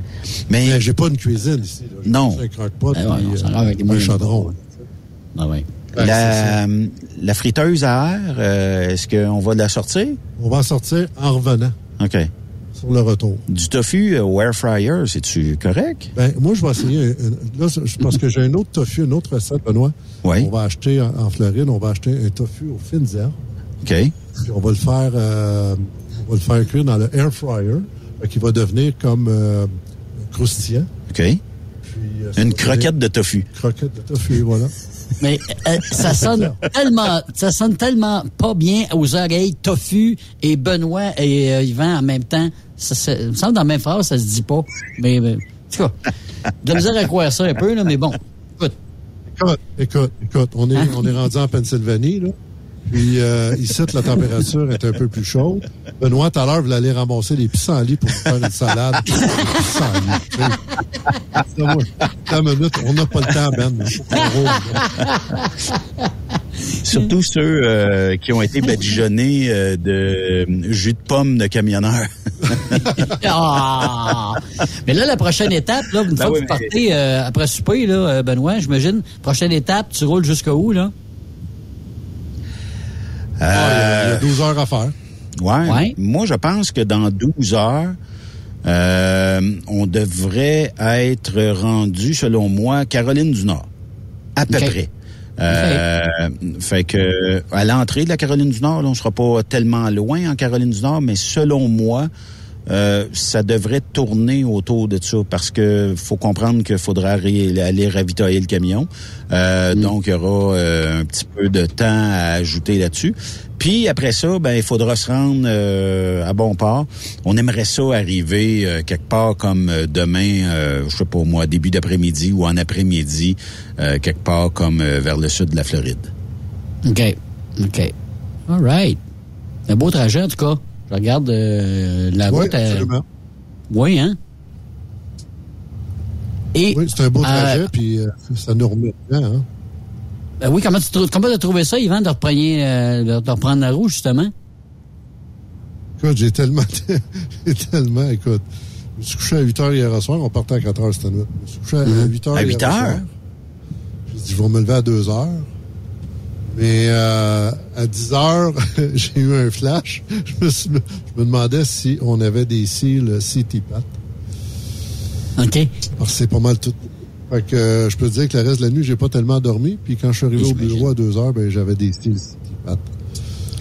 Mais, j'ai pas une cuisine ici. Là. Non. juste Un croque-pot Ah ouais, euh, un chaudron. Ah oui. Ben, la, la friteuse à air, euh, est-ce qu'on va la sortir? On va en sortir en revenant. OK. Sur le retour. Du tofu euh, au air fryer, c'est-tu correct? Ben, moi, je vais essayer. Là, parce que j'ai un autre tofu, une autre recette, Benoît. Oui. On va acheter en, Floride, on va acheter un tofu aux fines herbes. OK. Puis on va le faire, euh, on va le faire cuire dans le air fryer, qu'il va devenir comme euh, croustillant. OK. Puis, euh, Une croquette de tofu. Croquette de tofu, voilà. Mais euh, ça sonne tellement, ça sonne tellement pas bien aux oreilles. Tofu et Benoît et euh, Yvan en même temps. Ça, me semble dans la même phrase, ça se dit pas. Mais, mais en tout cas, de la misère à croire ça un peu là, mais bon. Écoute, Écoute, écoute, écoute, on est, on est rendu en Pennsylvanie, là. Puis euh, ici, la température est un peu plus chaude. Benoît, tout à l'heure, vous allez ramasser les pissenlits pour faire une salade. Les pissenlits, attends une minute, on n'a pas le temps, Ben. Roule. Surtout ceux euh, qui ont été badigeonnés euh, de euh, jus de pomme de camionneur. Ah! Mais là, la prochaine étape, là, une fois oui, que vous partez euh, après souper, là, Benoît, j'imagine, prochaine étape, tu roules jusqu'où, là? Ah, il y a 12 heures à faire. Ouais. Moi, je pense que dans 12 heures, euh, on devrait être rendu, selon moi, Caroline du Nord. À peu près. Euh, Fait que à l'entrée de la Caroline du Nord, là, on sera pas tellement loin en Caroline du Nord, mais selon moi, euh, ça devrait tourner autour de ça parce que faut comprendre qu'il faudra aller ravitailler le camion. Euh, Donc, il y aura euh, un petit peu de temps à ajouter là-dessus. Puis après ça, ben il faudra se rendre euh, à bon port. On aimerait ça arriver euh, quelque part comme demain, euh, je sais pas moi, début d'après-midi ou en après-midi, euh, quelque part comme vers le sud de la Floride. OK. OK. All right. Un beau trajet, en tout cas. Regarde euh, la Oui, route. euh, absolument. Oui, hein? Et, Oui, c'est un beau trajet, puis euh, ça nous remet dedans, hein. ben oui, comment tu trou- comment as trouvé ça, Yvan, de reprendre, euh, de reprendre la roue, justement? Écoute, j'ai tellement, j'ai tellement, écoute, je me suis couché à 8 heures hier soir, on partait à 4 heures cette nuit. Je me suis couché à, Mhm. 8 heures À hier 8 soir. heures? J'ai dit, je vais me lever à 2 heures. Mais euh, à 10 heures, j'ai eu un flash. Je me, suis- je me demandais si on avait des cils CT-PAT. OK. Parce que c'est pas mal tout. Fait que euh, je peux te dire que le reste de la nuit, j'ai pas tellement dormi. Puis quand je suis arrivé au bureau à 2 heures, ben j'avais des cils CT-PAT.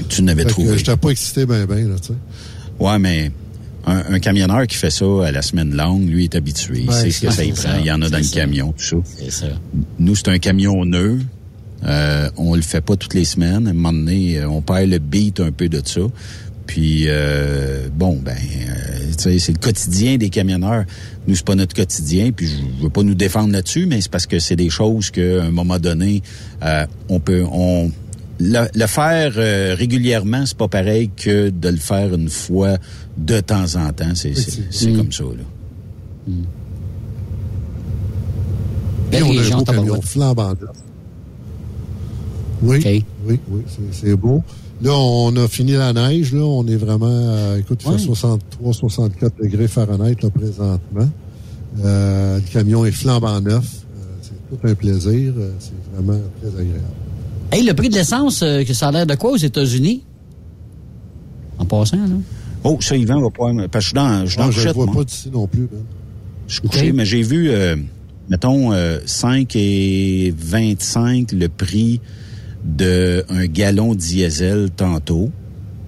Tu n'avais trouvé. j'étais pas excité ben ben, là, tu sais. Ouais, mais un, un camionneur qui fait ça à la semaine longue, lui est habitué. Il sait ce que ça y ça. prend. Il y en a dans le ça. camion, tout ça. C'est ça. Nous, c'est un camion neuf. Euh, on le fait pas toutes les semaines. À un moment donné, euh, on perd le beat un peu de ça. Puis euh, bon, ben, euh, tu sais, c'est le quotidien des camionneurs. Nous, c'est pas notre quotidien. Puis je veux pas nous défendre là-dessus, mais c'est parce que c'est des choses qu'à un moment donné, euh, on peut, on le, le faire euh, régulièrement, c'est pas pareil que de le faire une fois de temps en temps. C'est c'est- c'est Mm. comme ça là. Puis Belle on a un beau camion tabarouette. flambant Oui, oui, oui, c'est- beau. Là, on a fini la neige. Là, on est vraiment, euh, écoute, il Ouais. fait 63, 64 degrés Fahrenheit là, présentement. Euh, le camion est flambant neuf. Euh, c'est tout un plaisir. Euh, c'est vraiment très agréable. Hey, le prix de l'essence, que ça a l'air de quoi aux États-Unis? En passant, là. Oh, ça, Yvan va pas... Parce que je suis dans, je suis dans Moi, le je ne vois moi. pas d'ici non plus. Ben. Je suis couché, mais j'ai vu, euh, mettons, euh, 5 et 25 le prix d'un gallon diesel tantôt.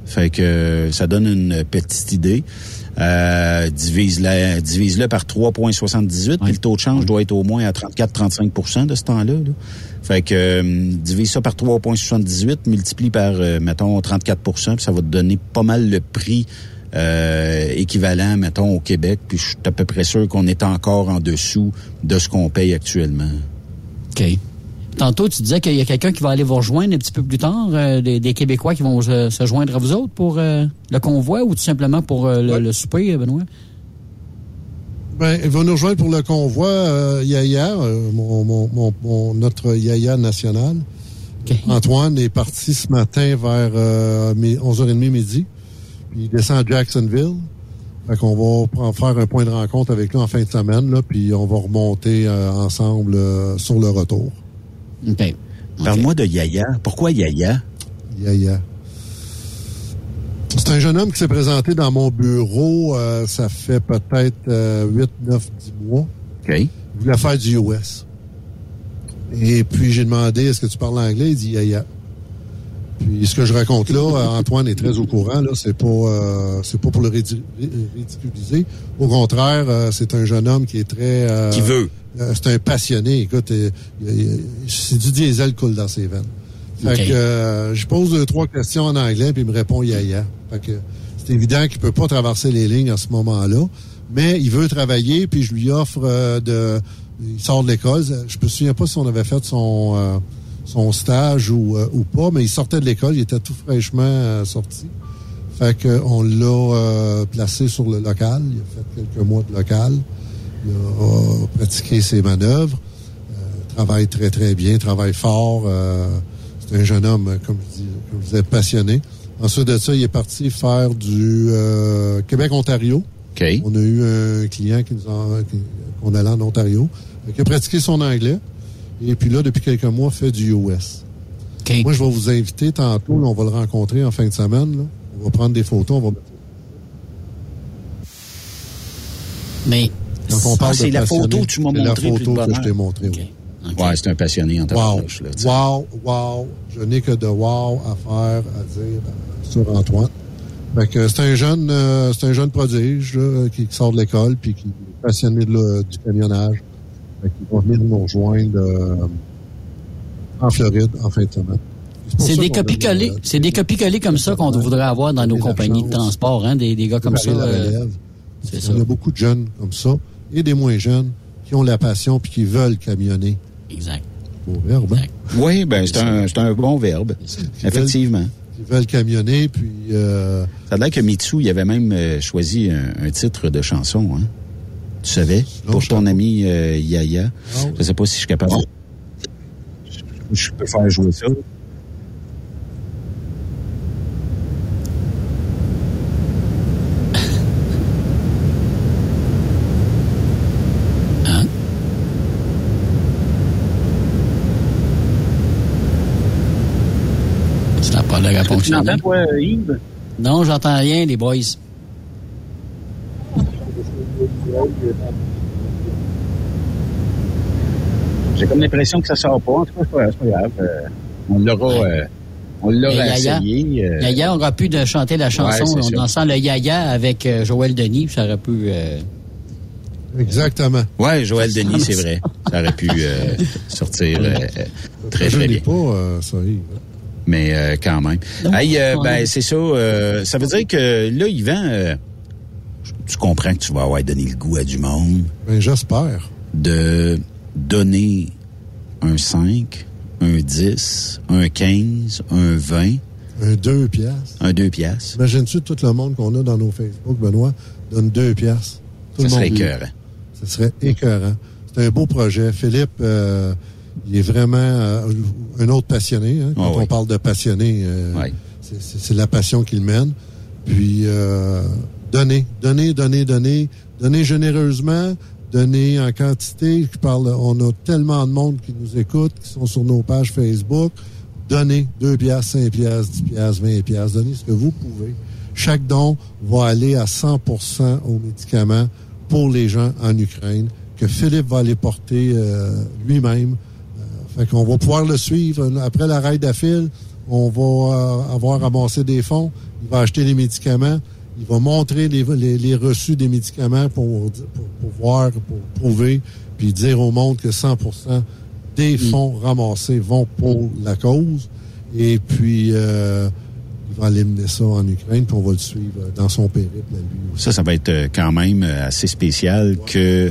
Fait que ça donne une petite idée. Euh, divise-le divise par 3,78, puis le taux de change doit être au moins à 34-35% de ce temps-là. là. Fait que euh, divise ça par 3,78, multiplie par, euh, mettons, 34% puis ça va te donner pas mal le prix euh, équivalent, mettons, au Québec. Puis je suis à peu près sûr qu'on est encore en dessous de ce qu'on paye actuellement. OK. Tantôt, tu disais qu'il y a quelqu'un qui va aller vous rejoindre un petit peu plus tard, euh, des, des Québécois qui vont se, se joindre à vous autres pour euh, le convoi ou tout simplement pour euh, le, le souper, Benoît? Ben, il va nous rejoindre pour le convoi Yaya, mon, mon, mon, mon- notre Yaya national. Antoine est parti ce matin vers euh, mi- 11h30 midi. Puis il descend à Jacksonville. Fait qu'on va faire un point de rencontre avec lui en fin de semaine, là, puis on va remonter ensemble sur le retour. Parle-moi de Yaya. Pourquoi Yaya? Yaya. C'est un jeune homme qui s'est présenté dans mon bureau, euh, ça fait peut-être euh, 8, 9, 10 mois. OK. Il voulait faire du US. Et puis, j'ai demandé, est-ce que tu parles anglais? Il dit Yaya. Puis, ce que je raconte là, euh, Antoine est très au courant, là, c'est pas, euh, c'est pas pour le ridic- ridiculiser. Au contraire, euh, c'est un jeune homme qui est très... euh, Qui veut. Euh, c'est un passionné. Écoute, euh, c'est du diesel coule dans ses veines. Fait que euh, je pose deux, trois questions en anglais, puis il me répond yaya. Fait que c'est évident qu'il peut pas traverser les lignes à ce moment-là, mais il veut travailler, puis je lui offre euh, de... Il sort de l'école. Je me souviens pas si on avait fait son, euh, son stage ou, euh, ou pas, mais il sortait de l'école, il était tout fraîchement sorti. Fait que on l'a euh, placé sur le local. Il a fait quelques mois de local. Il a pratiqué ses manœuvres. Euh, travaille très, très bien, travaille fort. euh, c'est un jeune homme, euh, comme je dis, comme je disais, passionné. Ensuite de ça, il est parti faire du euh, Québec-Ontario. On a eu un client qui nous a, qu'on allait en Ontario, qui a pratiqué son anglais. Et puis là, depuis quelques mois, fait du US. Moi, je vais vous inviter tantôt. là, on va le rencontrer en fin de semaine. là. On va prendre des photos. On va... Mais. Ah, c'est la photo que tu m'as montrée La photo que je t'ai montrée. oui. Ouais, c'est un passionné en Wow, là, wow, wow. Je n'ai que de wow à faire, à dire sur Antoine. Fait que c'est un jeune, euh, c'est un jeune prodige là, qui, qui sort de l'école puis qui est passionné de du camionnage. Fait qu'il va venir nous rejoindre euh, en Floride en fin de semaine. C'est ça des copies-collées. euh, C'est des copies-collées comme ça qu'on voudrait avoir dans nos compagnies de transport, hein, des, des gars comme ça. la euh, Il ça. y a beaucoup de jeunes comme ça et des moins jeunes qui ont la passion puis qui veulent camionner. Exact. Beau verbe, hein? Oui, ben c'est un, c'est un bon verbe. Effectivement. Qui veulent camionner puis euh, Ça a l'air que Mitsu, il avait même euh, choisi un, un titre de chanson, hein? Tu savais? pour ton ami euh, Yaya. Je sais pas si je suis capable. Je, je peux faire jouer ça. Ça n'a pas l'air à Tu m'entends, toi, Yves? Non, j'entends rien, les boys. J'ai comme l'impression que ça sort pas. En tout cas, c'est pas, grave. Euh, on l'aura, euh, on l'aura essayé. euh, Yaya aura pu de chanter la chanson Ouais, en dansant le Yaya avec euh, Joël Denis. Ça aurait pu... euh, Exactement. Ouais, Joël Denis, c'est vrai. Ça aurait pu euh, sortir euh, très, je très bien. pas, euh, ça y est. Mais euh, quand même. Hey, euh, ben, c'est ça. euh, ça veut dire que là, Yvan, euh, tu comprends que tu vas avoir donné le goût à du monde. Ben, j'espère. De donner un 5, un 10, un 15, un 20. Un 2 piastres. Un 2 piastres. Imagine-tu tout le monde qu'on a dans nos Facebook, Benoît, donne 2 piastres. Tout Ça le serait monde rit. écœurant. Ce serait écœurant. C'est un beau projet. Philippe, euh, il est vraiment euh, un autre passionné. hein. Quand Ah oui. on parle de passionné, euh, c'est- la passion qu'il mène. Puis, euh, donner, donner, donner, donner, donner généreusement, donner en quantité. Je parle, on a tellement de monde qui nous écoute, qui sont sur nos pages Facebook. Donnez 2 piastres, 5 piastres, 10 piastres, 20 piastres. Donnez ce que vous pouvez. Chaque don va aller à 100% aux médicaments pour les gens en Ukraine, que Philippe va aller porter euh, lui-même. Fait qu'on va pouvoir le suivre. Après la raid d'Affil, on va euh, avoir ramassé des fonds. Il va acheter les médicaments. Il va montrer les, les, les reçus des médicaments pour, pour, pour voir, pour prouver, puis dire au monde que 100% des fonds ramassés vont pour la cause. Et puis, euh, il va aller mener ça en Ukraine, puis on va le suivre dans son périple à lui aussi. Ça, ça va être euh, quand même euh, assez spécial que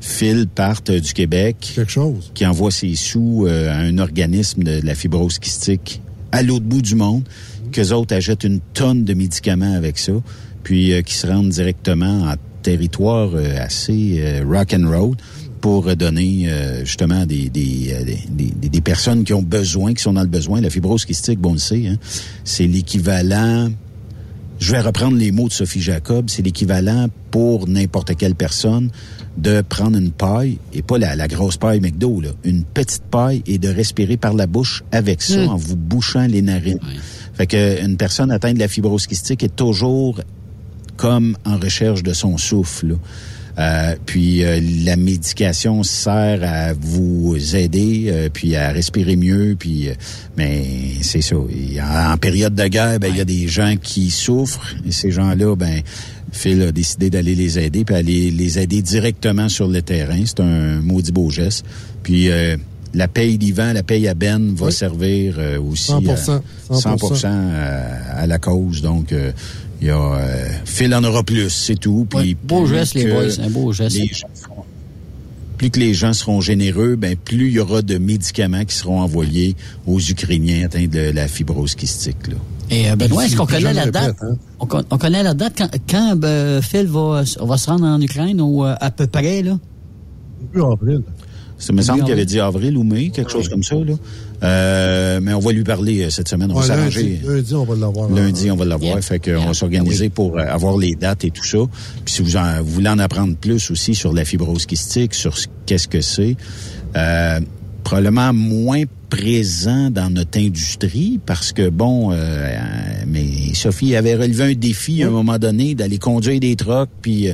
Phil parte du Québec. Quelque chose. Qui envoie ses sous euh, à un organisme de la fibrose kystique à l'autre bout du monde, qu'eux autres achètent une tonne de médicaments avec ça, puis euh, qui se rendent directement en territoire euh, assez euh, rock and roll pour donner euh, justement des, des, des, des- des personnes qui ont besoin, qui sont dans le besoin. La fibrose kystique, bon, on le sait, hein, c'est l'équivalent je vais reprendre les mots de Sophie Jacob, c'est l'équivalent pour n'importe quelle personne de prendre une paille, et pas la, la grosse paille McDo, là, une petite paille et de respirer par la bouche avec ça Mm. en vous bouchant les narines. Fait que une personne atteinte de la fibrose kystique est toujours comme en recherche de son souffle. là. Euh, puis euh, la médication sert à vous aider, euh, puis à respirer mieux, puis euh, mais c'est ça. Et en, en période de guerre, ben il y a des gens qui souffrent et ces gens-là, ben Phil a décidé d'aller les aider, puis aller les aider directement sur le terrain. C'est un maudit beau geste. Puis euh, la paye d'Ivan, la paye à Ben va servir aussi 100%, à 100%, à, à la cause. Donc, euh, il y a euh, Phil en aura plus, c'est tout. Puis beau plus geste, les que boys, un beau geste. les gens seront- plus que les gens seront généreux, ben plus il y aura de médicaments qui seront envoyés aux Ukrainiens atteints de la fibrose kystique. Là. Et euh, Benoît, est-ce qu'on connaît la date? hein. On, con- on connaît la date quand, quand euh, Phil va, va se rendre en Ukraine ou euh, à peu près, là? Début avril. Ça me semble qu'il avait dit avril ou mai, quelque chose comme ça. Là. Euh, mais on va lui parler euh, cette semaine. On Ouais, va lundi, s'arranger. lundi, on va l'avoir. Lundi, on va l'avoir. Yeah. Fait qu'on va s'organiser pour euh, avoir les dates et tout ça. Puis si vous, en- vous voulez en apprendre plus aussi sur la fibrose kystique, sur ce- qu'est-ce que c'est, euh, probablement moins présent dans notre industrie parce que bon, euh, mais Sophie avait relevé un défi à un moment donné d'aller conduire des trucks, puis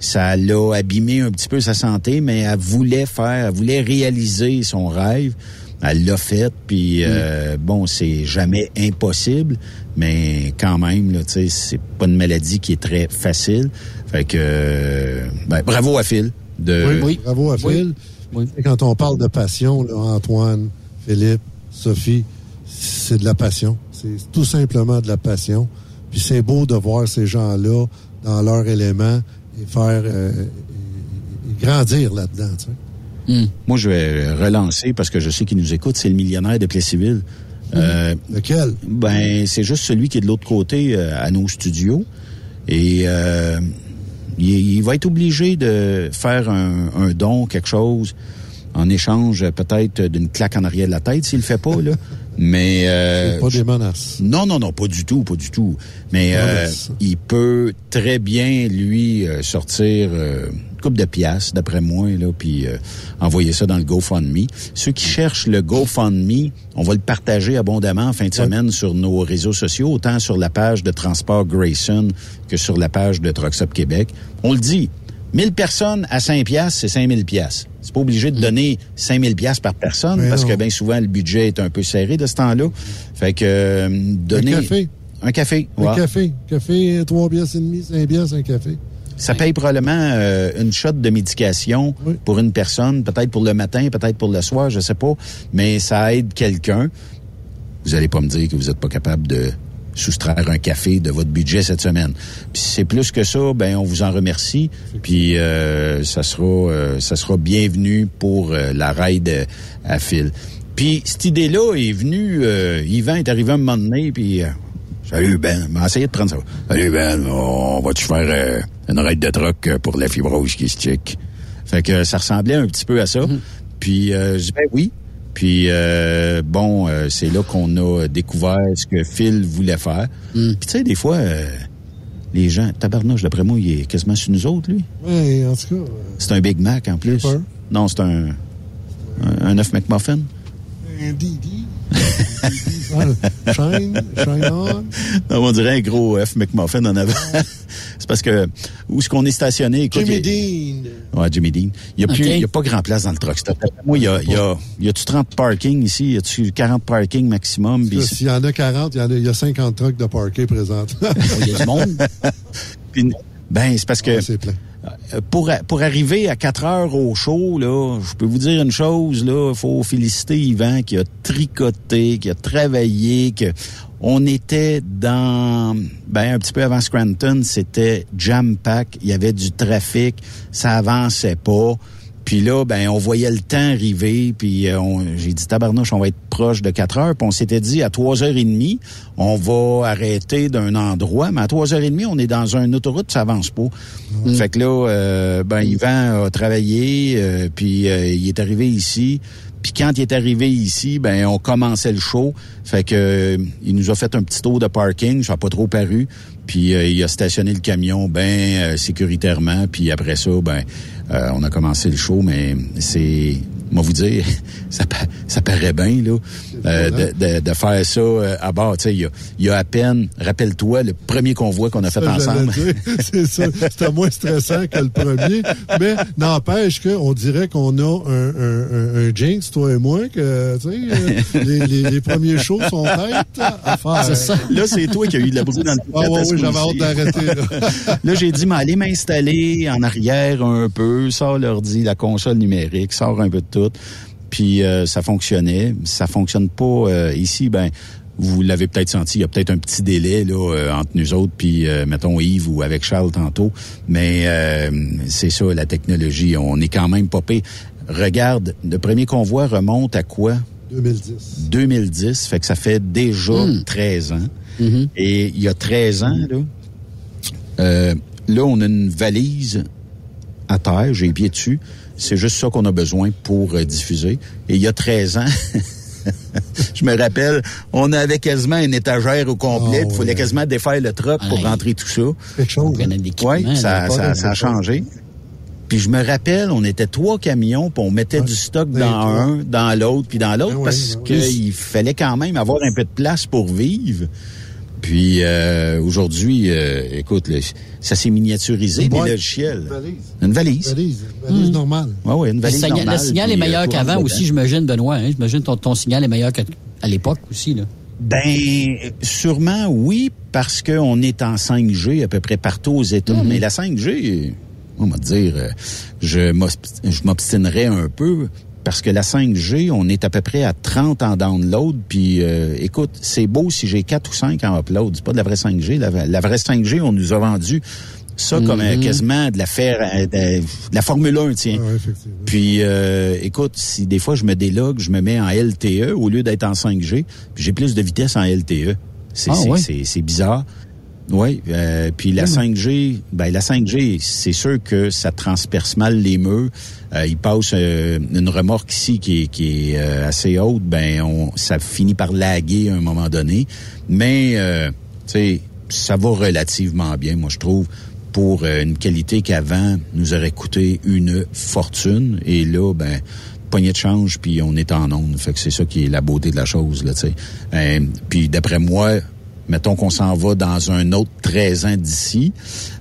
ça l'a abîmé un petit peu sa santé, mais elle voulait faire, elle voulait réaliser son rêve. Elle l'a fait, puis euh, bon, c'est jamais impossible, mais quand même, là, tu sais, c'est pas une maladie qui est très facile. Fait que, euh, ben, bravo à Phil. De, Oui, bravo à Phil. Quand on parle de passion, là, Antoine, Philippe, Sophie, c'est de la passion. C'est tout simplement de la passion. Puis c'est beau de voir ces gens-là dans leur élément et faire euh, et- et grandir là-dedans. tu sais. Moi, je vais relancer parce que je sais qu'il nous écoute. C'est le millionnaire de Plessisville. Euh, Lequel? Ben, c'est juste celui qui est de l'autre côté euh, à nos studios. Et euh, il, il va être obligé de faire un, un don, quelque chose, en échange peut-être d'une claque en arrière de la tête s'il le fait pas, là. Mais... Euh, C'est pas des menaces. non, non, non, pas du tout, pas du tout. Mais euh, il peut très bien, lui, euh, sortir euh, une coupe de piastres, d'après moi, là, puis euh, envoyer ça dans le GoFundMe. Ceux qui cherchent le GoFundMe, on va le partager abondamment en fin de semaine sur nos réseaux sociaux, autant sur la page de Transport Grayson que sur la page de Trucks Up Québec. On le dit, 1000 personnes à 5 piastres, c'est 5000 piastres. C'est pas obligé de donner 5000 piastres par personne Mais parce non. que bien souvent le budget est un peu serré de ce temps-là. Fait que euh, donner Un café. un café. Un ouais. café. Café, trois pièces et demie, cinq pièces, un café. Ça paye probablement euh, une shot de médication pour une personne, peut-être pour le matin, peut-être pour le soir, je sais pas, mais ça aide quelqu'un. Vous allez pas me dire que vous êtes pas capable de soustraire un café de votre budget cette semaine. Puis si c'est plus que ça, ben on vous en remercie. Puis euh, ça sera euh, ça sera bienvenu pour euh, la ride à fil. Puis cette idée-là est venue, euh, Yvan est arrivé un moment donné, puis euh, Salut Ben, m'a essayé de prendre ça. Salut Ben, on va-tu faire une raide de troc pour la fibrose kystique? Fait que ça ressemblait un petit peu à ça. Puis euh, je dis ben oui. Puis euh, bon, euh, c'est là qu'on a découvert ce que Phil voulait faire. Puis tu sais, des fois, euh, les gens, tabarnouche, d'après moi, il est quasiment sur nous autres, lui. Oui, en tout cas, euh, C'est un Big Mac en plus. peur. Non, c'est un, un, un œuf McMuffin. un Didi. Shine, shine on. Non, on dirait un gros œuf McMuffin en avant. c'est parce que où est-ce qu'on est stationné? écoute, Jimmy il- Dean. Ouais, Jimmy Dean. Il y a plus, OK. il y a pas grand place dans le truck stop. Moi, il y a, il y a, il y a-tu 30 parking ici? Y a-tu 40 parking maximum? S'il y en a 40, il y, en a, il y a 50 trucks de parquet présentement. Il y a du monde. puis- ben, c'est parce que Ouais, c'est plein. Pour, a- pour arriver à 4 heures au show, là, je peux vous dire une chose, là, faut féliciter Yvan qui a tricoté, qui a travaillé, que on était dans, ben, un petit peu avant Scranton, c'était jam-pack, il y avait du trafic, ça avançait pas. Puis là, ben, on voyait le temps arriver, puis euh, on- j'ai dit, tabarnouche, on va être proche de 4 heures. Puis on s'était dit, à 3h30, on va arrêter d'un endroit, mais à 3h30, on est dans une autoroute, ça avance pas. Fait que là, euh, ben, Yvan a travaillé, euh, puis euh, il est arrivé ici. Puis quand il est arrivé ici, ben on commençait le show. Fait que euh, il nous a fait un petit tour de parking, ça n'a pas trop paru. Puis euh, il a stationné le camion bien sécuritairement. Puis après ça, ben on a commencé le show, mais c'est moi vous dire, ça, ça paraît bien là, euh, de, de, de, faire ça euh, à bord. Tu sais, il y a, y a à peine, rappelle-toi, le premier convoi qu'on a fait ensemble. C'est ça, c'était moins stressant que le premier, mais n'empêche qu'on dirait qu'on a un, un, un, jinx, toi et moi, que tu sais, euh, les, les, les, premiers shows sont têtes à faire. C'est ça. Là, c'est toi qui as eu de la bruit dans le Ah oui, oui, j'avais hâte d'arrêter. Là, là j'ai dit, mais allez m'installer en arrière un peu, sors l'ordi, la console numérique, sors un peu de tout puis euh, ça fonctionnait. Ça fonctionne pas euh, ici, ben vous l'avez peut-être senti, il y a peut-être un petit délai là euh, entre nous autres, puis mettons Yves ou avec Charles tantôt, mais c'est ça la technologie. On est quand même popé. Regarde, le premier convoi remonte à quoi? 2010. 2010, fait que ça fait déjà 13 ans. Mm-hmm. Et il y a 13 ans là, là on a une valise à terre, j'ai les pieds dessus. C'est juste ça qu'on a besoin pour euh, diffuser. Et il y a 13 ans, je me rappelle, on avait quasiment une étagère au complet. Il fallait quasiment défaire le truck pour rentrer tout ça. Quelque chose. Oui, ça, ça, ça, a changé. Puis je me rappelle, on était trois camions, puis on mettait du stock dans un, dans l'autre, puis dans l'autre, parce qu'il fallait quand même avoir un peu de place pour vivre. Puis euh, aujourd'hui, euh, écoute, ça s'est miniaturisé, des logiciels. Une valise. Une valise. Une valise, normale. Oui, oui, une valise le normale. Le signal est meilleur qu'avant aussi, j'imagine, Benoît. Hein? J'imagine ton, ton signal est meilleur qu'à l'époque aussi. Là. Ben, sûrement oui, parce qu'on est en 5G à peu près partout aux États. Mm-hmm. Mais la 5G, on va dire, je m'obstinerais un peu parce que la 5G, on est à peu près à 30 en download, puis euh, écoute, c'est beau si j'ai 4 ou 5 en upload, c'est pas de la vraie 5G. La, vraie 5G, on nous a vendu ça comme euh, Mhm. quasiment de la faire euh, de, de la Formule 1, tiens. puis euh, écoute, si des fois je me délogue, je me mets en LTE au lieu d'être en 5G, puis j'ai plus de vitesse en LTE. C'est Ah, ouais? c'est bizarre. Oui, euh, puis la 5G, ben la 5G, c'est sûr que ça transperce mal les murs. Euh, il passe euh, une remorque ici qui est, qui est euh, assez haute, ben on, ça finit par laguer à un moment donné. Mais euh, tu sais, ça va relativement bien, moi je trouve, pour euh, une qualité qu'avant nous aurait coûté une fortune. Et là, ben poignée de change, puis on est en onde. Fait que c'est ça qui est la beauté de la chose, là, tu sais. Puis d'après moi, mettons qu'on s'en va dans un autre 13 ans d'ici,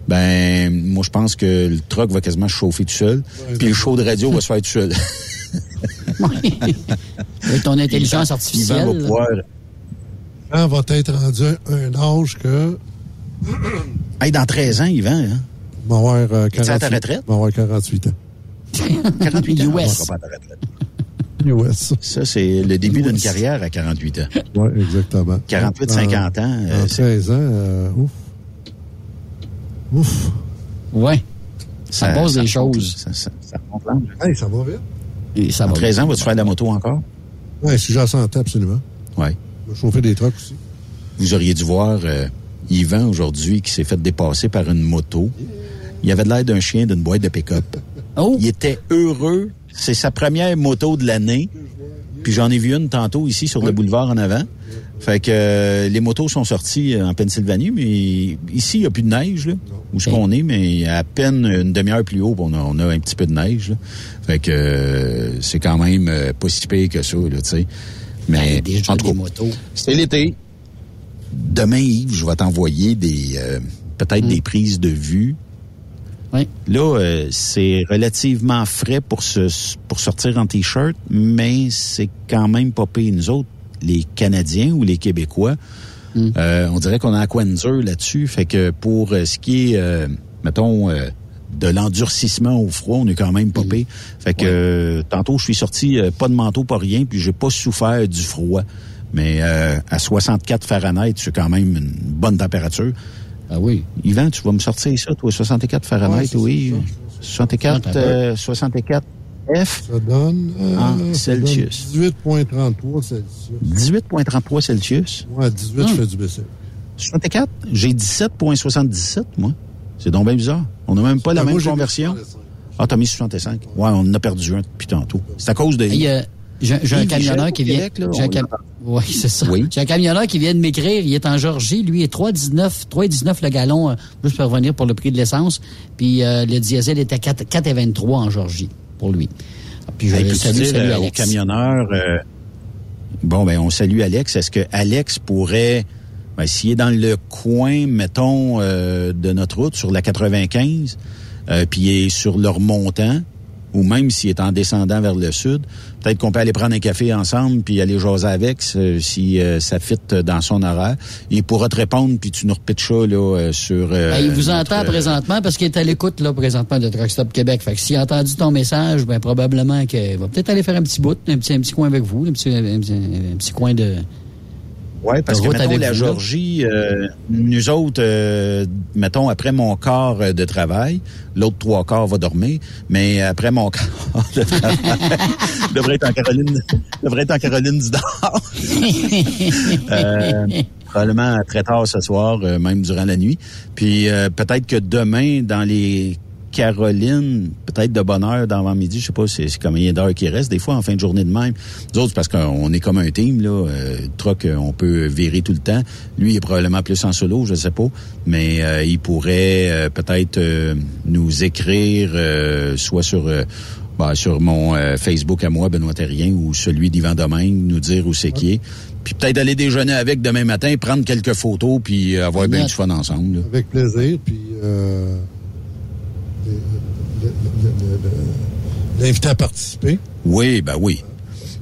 ben moi je pense que le truck va quasiment se chauffer tout seul, puis le show de radio va se faire tout seul. Avec ton intelligence Yvan artificielle. va pouvoir... Quand va être rendu un âge que... Hey, dans 13 ans, Yvan, hein? va avoir euh, Es-tu à ta 48 retraite? va avoir 48 ans. 48 ans, US. US. Ça, c'est le début d'une carrière à 48 ans. Oui, exactement. 48, En- 50 ans, euh, en c'est- 13 ans, euh, ouf. Ouf. Ouais. Ça, pose des choses. Ça, ça, ça. Hey, ça va vite. Et ça En va 13 ans, vas-tu faire de la moto encore? Oui, si j'ai la santé, absolument. Oui. Je vais chauffer des trucks aussi. Vous auriez dû voir euh, Yvan aujourd'hui qui s'est fait dépasser par une moto. Il avait l'air d'un chien d'une boîte de pick-up. Oh. Il était heureux. C'est sa première moto de l'année. Puis j'en ai vu une tantôt ici sur le boulevard en avant. Fait que euh, les motos sont sorties euh, en Pennsylvanie, mais ici, il n'y a plus de neige, là, où ce qu'on est, mais à peine une demi-heure plus haut, on a, on a un petit peu de neige. là. Fait que euh, c'est quand même euh, pas si pire que ça, là, tu sais. Mais déjà en tout cas, c'est l'été. Demain, Yves, je vais t'envoyer des euh, peut-être des prises de vue. Oui. Là, euh, c'est relativement frais pour se pour sortir en t-shirt, mais c'est quand même pas. Nous autres, les Canadiens ou les Québécois, euh, on dirait qu'on a nous eux là-dessus. Fait que pour euh, ce qui est, euh, mettons, euh, de l'endurcissement au froid, on est quand même pas pire. Fait que euh, tantôt, je suis sorti pas de manteau, pas rien, puis j'ai pas souffert du froid. Mais euh, à 64 Fahrenheit, c'est quand même une bonne température. Ah oui. Yvan, tu vas me sortir ça, toi, 64 Fahrenheit, Ouais, oui. ça, 64, Ah, t'as euh, 64 F Ça donne... euh, en donne Celsius. 18,33 Celsius. 18,33 Celsius. Ouais, 18, Hum. je fais du BC. 64, j'ai 17,77, moi. C'est donc bien bizarre. On n'a même pas la Ben, même moi, conversion. mis 65. Ah, t'as mis 65. Ouais, on en a perdu un depuis tantôt. C'est à cause de... J'ai un camionneur qui vient. Oui, c'est ça. J'ai un camionneur qui vient de m'écrire. Il est en Georgie. Lui, il est 3,19 3,19 le gallon, euh, juste pour revenir pour le prix de l'essence. Puis euh, le diesel était 4, 4,23 en Georgie pour lui. Puis je Hey, salue, euh, au Alex. camionneur, euh, bon, ben, on salue Alex. Est-ce que Alex pourrait, ben, s'il est dans le coin, mettons, euh, de notre route, sur la 95, euh, puis il est sur leur montant, ou même s'il est en descendant vers le sud, peut-être qu'on peut aller prendre un café ensemble puis aller jaser avec euh, si euh, ça fit dans son horaire. Il pourra te répondre puis tu nous repitches ça là euh, sur. euh, Ben, il vous notre, entend présentement parce qu'il est à l'écoute là présentement de Truck Stop Québec. Fait que s'il a entendu ton message, ben probablement qu'il va peut-être aller faire un petit bout, un petit, un petit coin avec vous, un petit, un petit, un petit coin de. Oui, parce que, mettons, la. Georgie, euh, nous autres, euh, mettons, après mon quart de travail, l'autre trois quarts va dormir, mais après mon quart de travail, je devrais être en Caroline, je devrais être en Caroline du Nord. Euh, probablement très tard ce soir, euh, même durant la nuit. Puis euh, peut-être que demain, dans les Carolines, peut-être de bonne heure d'avant-midi, je sais pas c'est c'est combien d'heures qui reste, des fois en fin de journée de même. Nous autres, parce qu'on est comme un team, là. Euh, truck, euh, on peut virer tout le temps. Lui, il est probablement plus en solo, je sais pas. Mais euh, il pourrait euh, peut-être euh, nous écrire euh, soit sur ben, sur mon euh, Facebook à moi, Benoît Terrien, ou celui d'Yvan Domingue, nous dire où c'est qui est. Puis peut-être aller déjeuner avec demain matin, prendre quelques photos, puis avoir bien du fun ensemble. là. Avec plaisir. Puis, euh, l'inviter à participer? Oui, ben oui.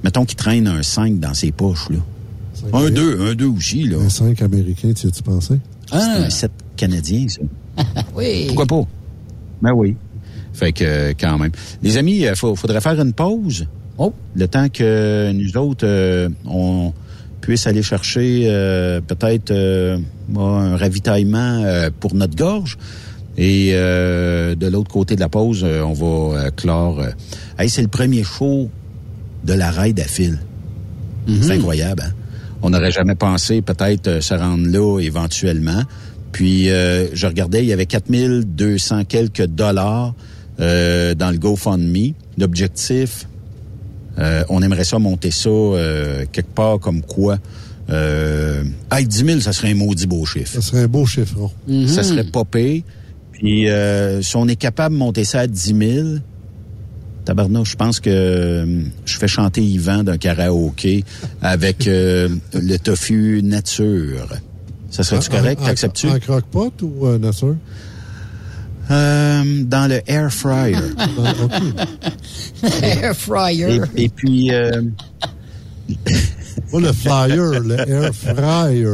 Mettons qu'il traîne un 5 dans ses poches, là. Un 2, un 2 aussi, là. Un 5 américain, tu as-tu pensé? C'est un 7 canadien, ça. oui. Pourquoi pas? Ben oui. Fait que, euh, quand même. Les amis, il faudrait faire une pause. Oh. Le temps que nous autres, euh, on puisse aller chercher euh, peut-être euh, un ravitaillement euh, pour notre gorge. Et euh, de l'autre côté de la pause, euh, on va euh, clore. euh, hey, c'est le premier show de la raid à fil. C'est incroyable. Hein? On n'aurait jamais pensé peut-être euh, se rendre là éventuellement. Puis euh, je regardais, il y avait 4200 quelques dollars euh, dans le GoFundMe. L'objectif, euh, on aimerait ça monter ça euh, quelque part comme quoi. Euh, hey, 10 000, ça serait un maudit beau chiffre. Ça serait un beau chiffron. Ça serait pas pire. Puis euh, si on est capable de monter ça à 10 000, tabarnouche, je pense que euh, je fais chanter Yvan d'un karaoké avec euh, le tofu nature. Ça serait-tu correct? T'acceptes-tu? En croque-pot ou euh, nature? Euh, dans le air fryer. Air fryer. Et, et puis... Pas le flyer, le air fryer.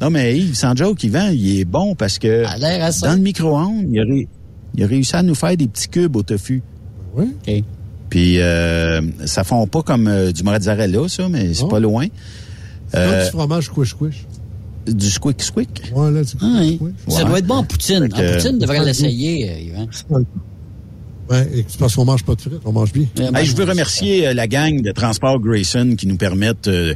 non, mais Yves, sans joke, Yvan, il est bon parce que à dans le micro-ondes, il a, ré- il a réussi à nous faire des petits cubes au tofu. Oui. Puis euh, ça fond pas comme euh, du mozzarella, ça, mais c'est pas loin. C'est Euh, du fromage squish-squish. du squick squick. Ouais, là, du Ah, oui. Ça Ouais. doit être bon en poutine. Que- En poutine, devrait l'essayer, Yvan. C'est parce qu'on mange pas de frites, on mange bien. Je veux remercier euh, la gang de Transport Grayson qui nous permettent euh,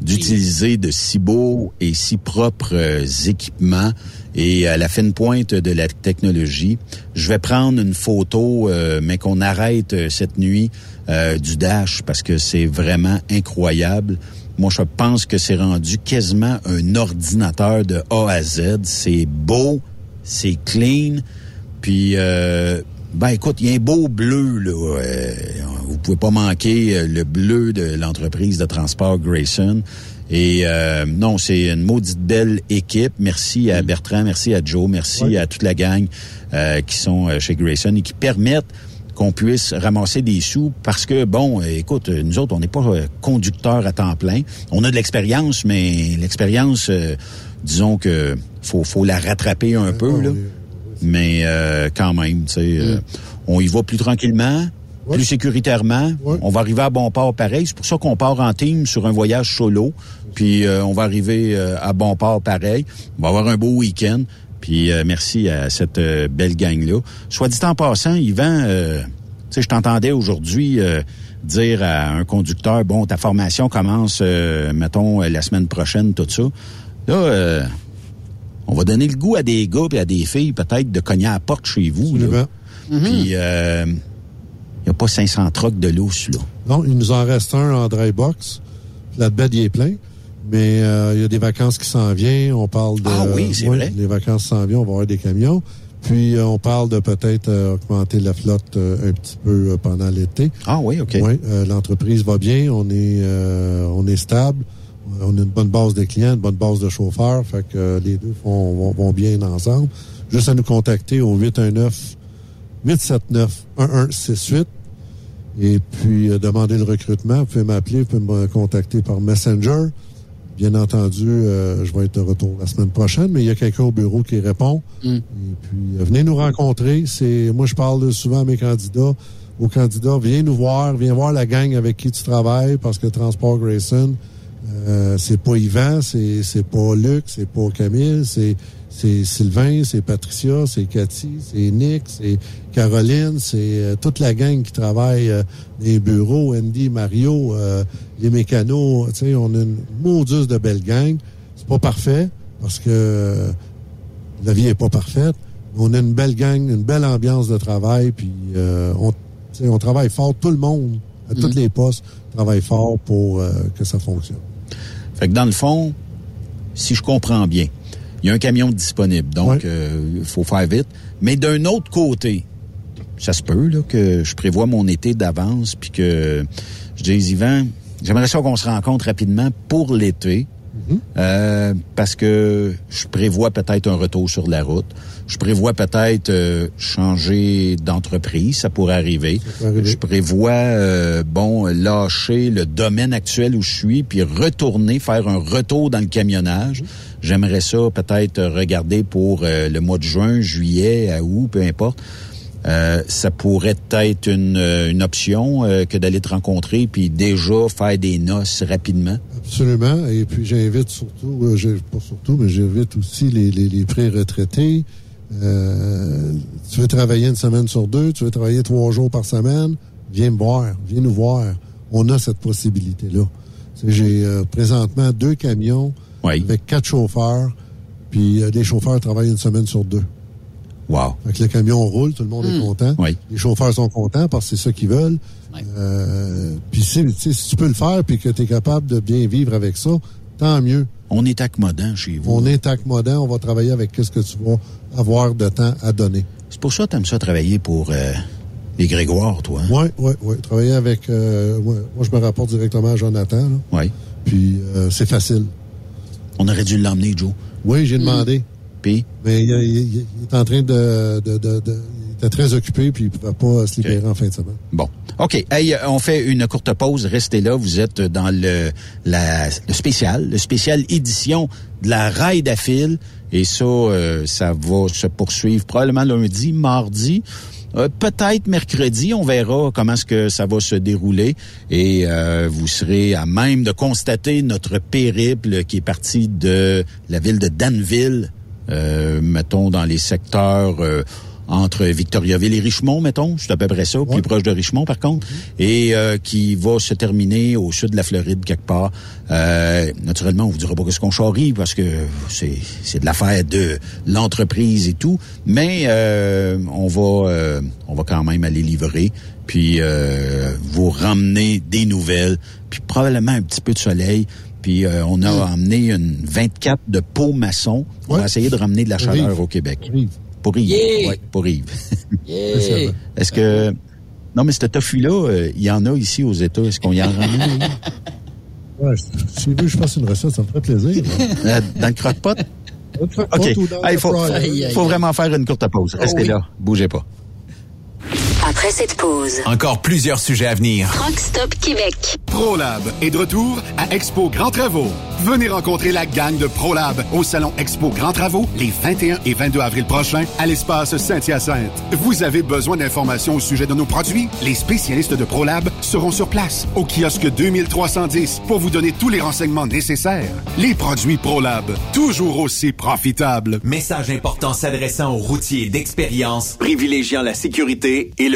d'utiliser de si beaux et si propres euh, équipements et à la fine pointe de la technologie. Je vais prendre une photo, mais qu'on arrête cette nuit du Dash parce que c'est vraiment incroyable. Moi, je pense que c'est rendu quasiment un ordinateur de A à Z. C'est beau, c'est clean, puis ben écoute, il y a un beau bleu là. euh, vous pouvez pas manquer euh, le bleu de l'entreprise de transport Grayson. Et euh, non, c'est une maudite belle équipe. Merci à Bertrand, merci à Joe, merci à toute la gang euh, qui sont euh, chez Grayson et qui permettent qu'on puisse ramasser des sous parce que, bon, euh, écoute, nous autres, on n'est pas conducteurs à temps plein. On a de l'expérience, mais l'expérience, euh, disons que faut, faut la rattraper un peu, là. Mais euh, quand même, tu sais, euh, on y va plus tranquillement, plus sécuritairement. On va arriver à bon port pareil. C'est pour ça qu'on part en team sur un voyage solo. Puis euh, on va arriver euh, à bon port pareil. On va avoir un beau week-end. Puis euh, merci à cette euh, belle gang-là. Soit dit en passant, Yvan, euh, tu sais, je t'entendais aujourd'hui euh, dire à un conducteur, bon, ta formation commence, euh, mettons, la semaine prochaine, tout ça. Là, euh, on va donner le goût à des gars et à des filles, peut-être, de cogner à la porte chez vous. là. Puis, euh, n'y a pas 500 trucks de lousse, là. Non, il nous en reste un en dry box. La bed, il est plein. Mais euh, il y a des vacances qui s'en viennent. On parle de... Ah oui, c'est vrai. Les vacances s'en viennent, on va avoir des camions. Puis, euh, on parle de peut-être euh, augmenter la flotte euh, un petit peu euh, pendant l'été. Ah oui, OK. Oui, euh, l'entreprise va bien. On est, euh, on est stable. On a une bonne base de clients, une bonne base de chauffeurs. Fait que euh, les deux font, vont, vont bien ensemble. Juste à nous contacter au 819 879 1168 et puis euh, demander le recrutement. Vous pouvez m'appeler, vous pouvez me contacter par Messenger. Bien entendu, euh, je vais être de retour la semaine prochaine, mais il y a quelqu'un au bureau qui répond. Et puis, euh, venez nous rencontrer. C'est, moi, je parle souvent à mes candidats, aux candidats, viens nous voir, viens voir la gang avec qui tu travailles, parce que Transport Grayson, euh, c'est pas Yvan, c'est, c'est pas Luc, c'est pas Camille, c'est, c'est Sylvain, c'est Patricia, c'est Cathy, c'est Nick, c'est Caroline, c'est euh, toute la gang qui travaille euh, dans les bureaux, Andy, Mario, euh, les mécanos. Tu sais, on a une mauduse de belle gang. C'est pas parfait parce que la vie est pas parfaite. mais On a une belle gang, une belle ambiance de travail, puis euh, on, travaille fort. Tout le monde, à tous les postes, travaille fort pour que ça fonctionne. Fait que dans le fond, si je comprends bien, il y a un camion disponible, donc il faut faire vite. Mais d'un autre côté, ça se peut là, que je prévois mon été d'avance, puis que je dis, Yvan, j'aimerais ça qu'on se rencontre rapidement pour l'été. Euh, parce que je prévois peut-être un retour sur la route. Je prévois peut-être euh, changer d'entreprise, ça pourrait arriver. Je prévois euh, bon lâcher le domaine actuel où je suis puis retourner faire un retour dans le camionnage. J'aimerais ça peut-être regarder pour euh, le mois de juin, juillet, à août, peu importe. Euh, ça pourrait être une, euh, une option euh, que d'aller te rencontrer puis déjà faire des noces rapidement. Absolument. Et puis j'invite surtout, euh, pas surtout, mais j'invite aussi les, les, les pré-retraités. Euh, tu veux travailler une semaine sur deux, tu veux travailler trois jours par semaine, viens me voir, viens nous voir. On a cette possibilité-là. Tu sais, J'ai euh, présentement deux camions avec quatre chauffeurs, puis euh, les chauffeurs travaillent une semaine sur deux. Wow. Fait que le camion roule, tout le monde est content. Les chauffeurs sont contents parce que c'est ça qu'ils veulent. Euh, puis si, tu sais, si tu peux le faire puis que tu es capable de bien vivre avec ça, tant mieux. On est accommodant chez vous. On est accommodant, on va travailler avec qu'est-ce que tu vas avoir de temps à donner. C'est pour ça que tu aimes ça travailler pour euh, les Grégoire, toi. hein? Oui, oui, oui. Travailler avec... euh, ouais, moi, je me rapporte directement à Jonathan. Oui. Puis euh, c'est facile. On aurait dû l'emmener, Joe. Oui, j'ai demandé. Puis? Mais il, il- il- il est en train de, de, de- de- Il était très occupé puis il ne pouvait pas se libérer en fin de semaine. Bon. OK. Hey, euh, on fait une courte pause. Restez là. Vous êtes dans le, la, le spécial, le spécial édition de la Ride à fil. Et ça, euh, ça va se poursuivre probablement lundi, mardi. euh, Peut-être mercredi, on verra comment est-ce que ça va se dérouler et euh, vous serez à même de constater notre périple qui est parti de la ville de Danville, euh, mettons dans les secteurs euh, entre Victoriaville et Richmond, mettons, c'est à peu près ça, plus proche de Richmond par contre, et euh, qui va se terminer au sud de la Floride quelque part. Euh, naturellement, on vous dira pas que ce qu'on charrie parce que c'est c'est de l'affaire de l'entreprise et tout, mais euh, on va euh, on va quand même aller livrer puis euh, vous ramener des nouvelles, puis probablement un petit peu de soleil. Puis euh, on a emmené une 24 de pots maçons. On va essayer de ramener de la chaleur au Québec. Pour Yves. Yeah! Ouais, pour Yves. Yeah! Est-ce que... Non, mais ce tofu-là, euh, il y en a ici aux États. Est-ce qu'on y en? Ouais, si que je fasse une recette, ça me ferait plaisir. Euh, dans le croque-pot? OK. dans Il faut, vraiment faire une courte pause. Restez oui. là. Bougez pas. Après cette pause, Encore plusieurs sujets à venir. Truck Stop Québec. ProLab est de retour à Expo Grand Travaux. Venez rencontrer la gang de ProLab au salon Expo Grand Travaux les 21 et 22 avril prochains à l'espace Saint-Hyacinthe. Vous avez besoin d'informations au sujet de nos produits? Les spécialistes de ProLab seront sur place au kiosque 2310 pour vous donner tous les renseignements nécessaires. Les produits ProLab, toujours aussi profitables. Message important s'adressant aux routiers d'expérience, privilégiant la sécurité et le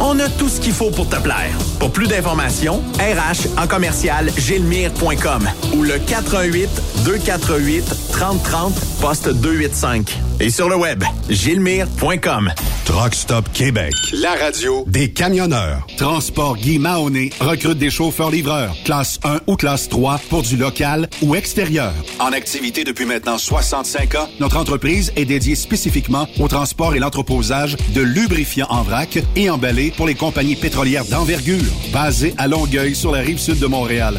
On a tout ce qu'il faut pour te plaire. Pour plus d'informations, RH en commercial gilmire.com ou le 418 248 3030 poste 285. Et sur le web, gilmire.com. Truck Stop Québec, la radio des camionneurs. Transport Guy Mahoney recrute des chauffeurs-livreurs, classe 1 ou classe 3 pour du local ou extérieur. En activité depuis maintenant 65 ans, notre entreprise est dédiée spécifiquement au transport et l'entreposage de lubrifiants en vrac et emballés pour les compagnies pétrolières d'envergure, basées à Longueuil sur la rive sud de Montréal.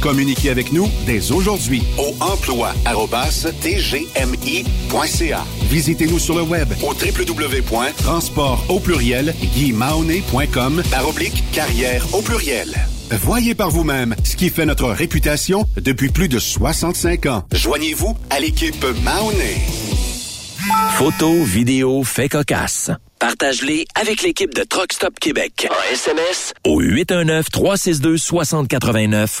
Communiquez avec nous dès aujourd'hui au emploi.tgmi.ca. Visitez-nous sur le web au www.transport au pluriel guimauné.com par oblique carrière au pluriel. Voyez par vous-même ce qui fait notre réputation depuis plus de 65 ans. Joignez-vous à l'équipe Mahoney. Photos, vidéos, faits cocasse. Partage-les avec l'équipe de Truck Stop Québec. En SMS au 819-362-6089.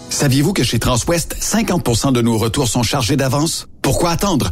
Saviez-vous que chez Transwest, 50% de nos retours sont chargés d'avance? Pourquoi attendre?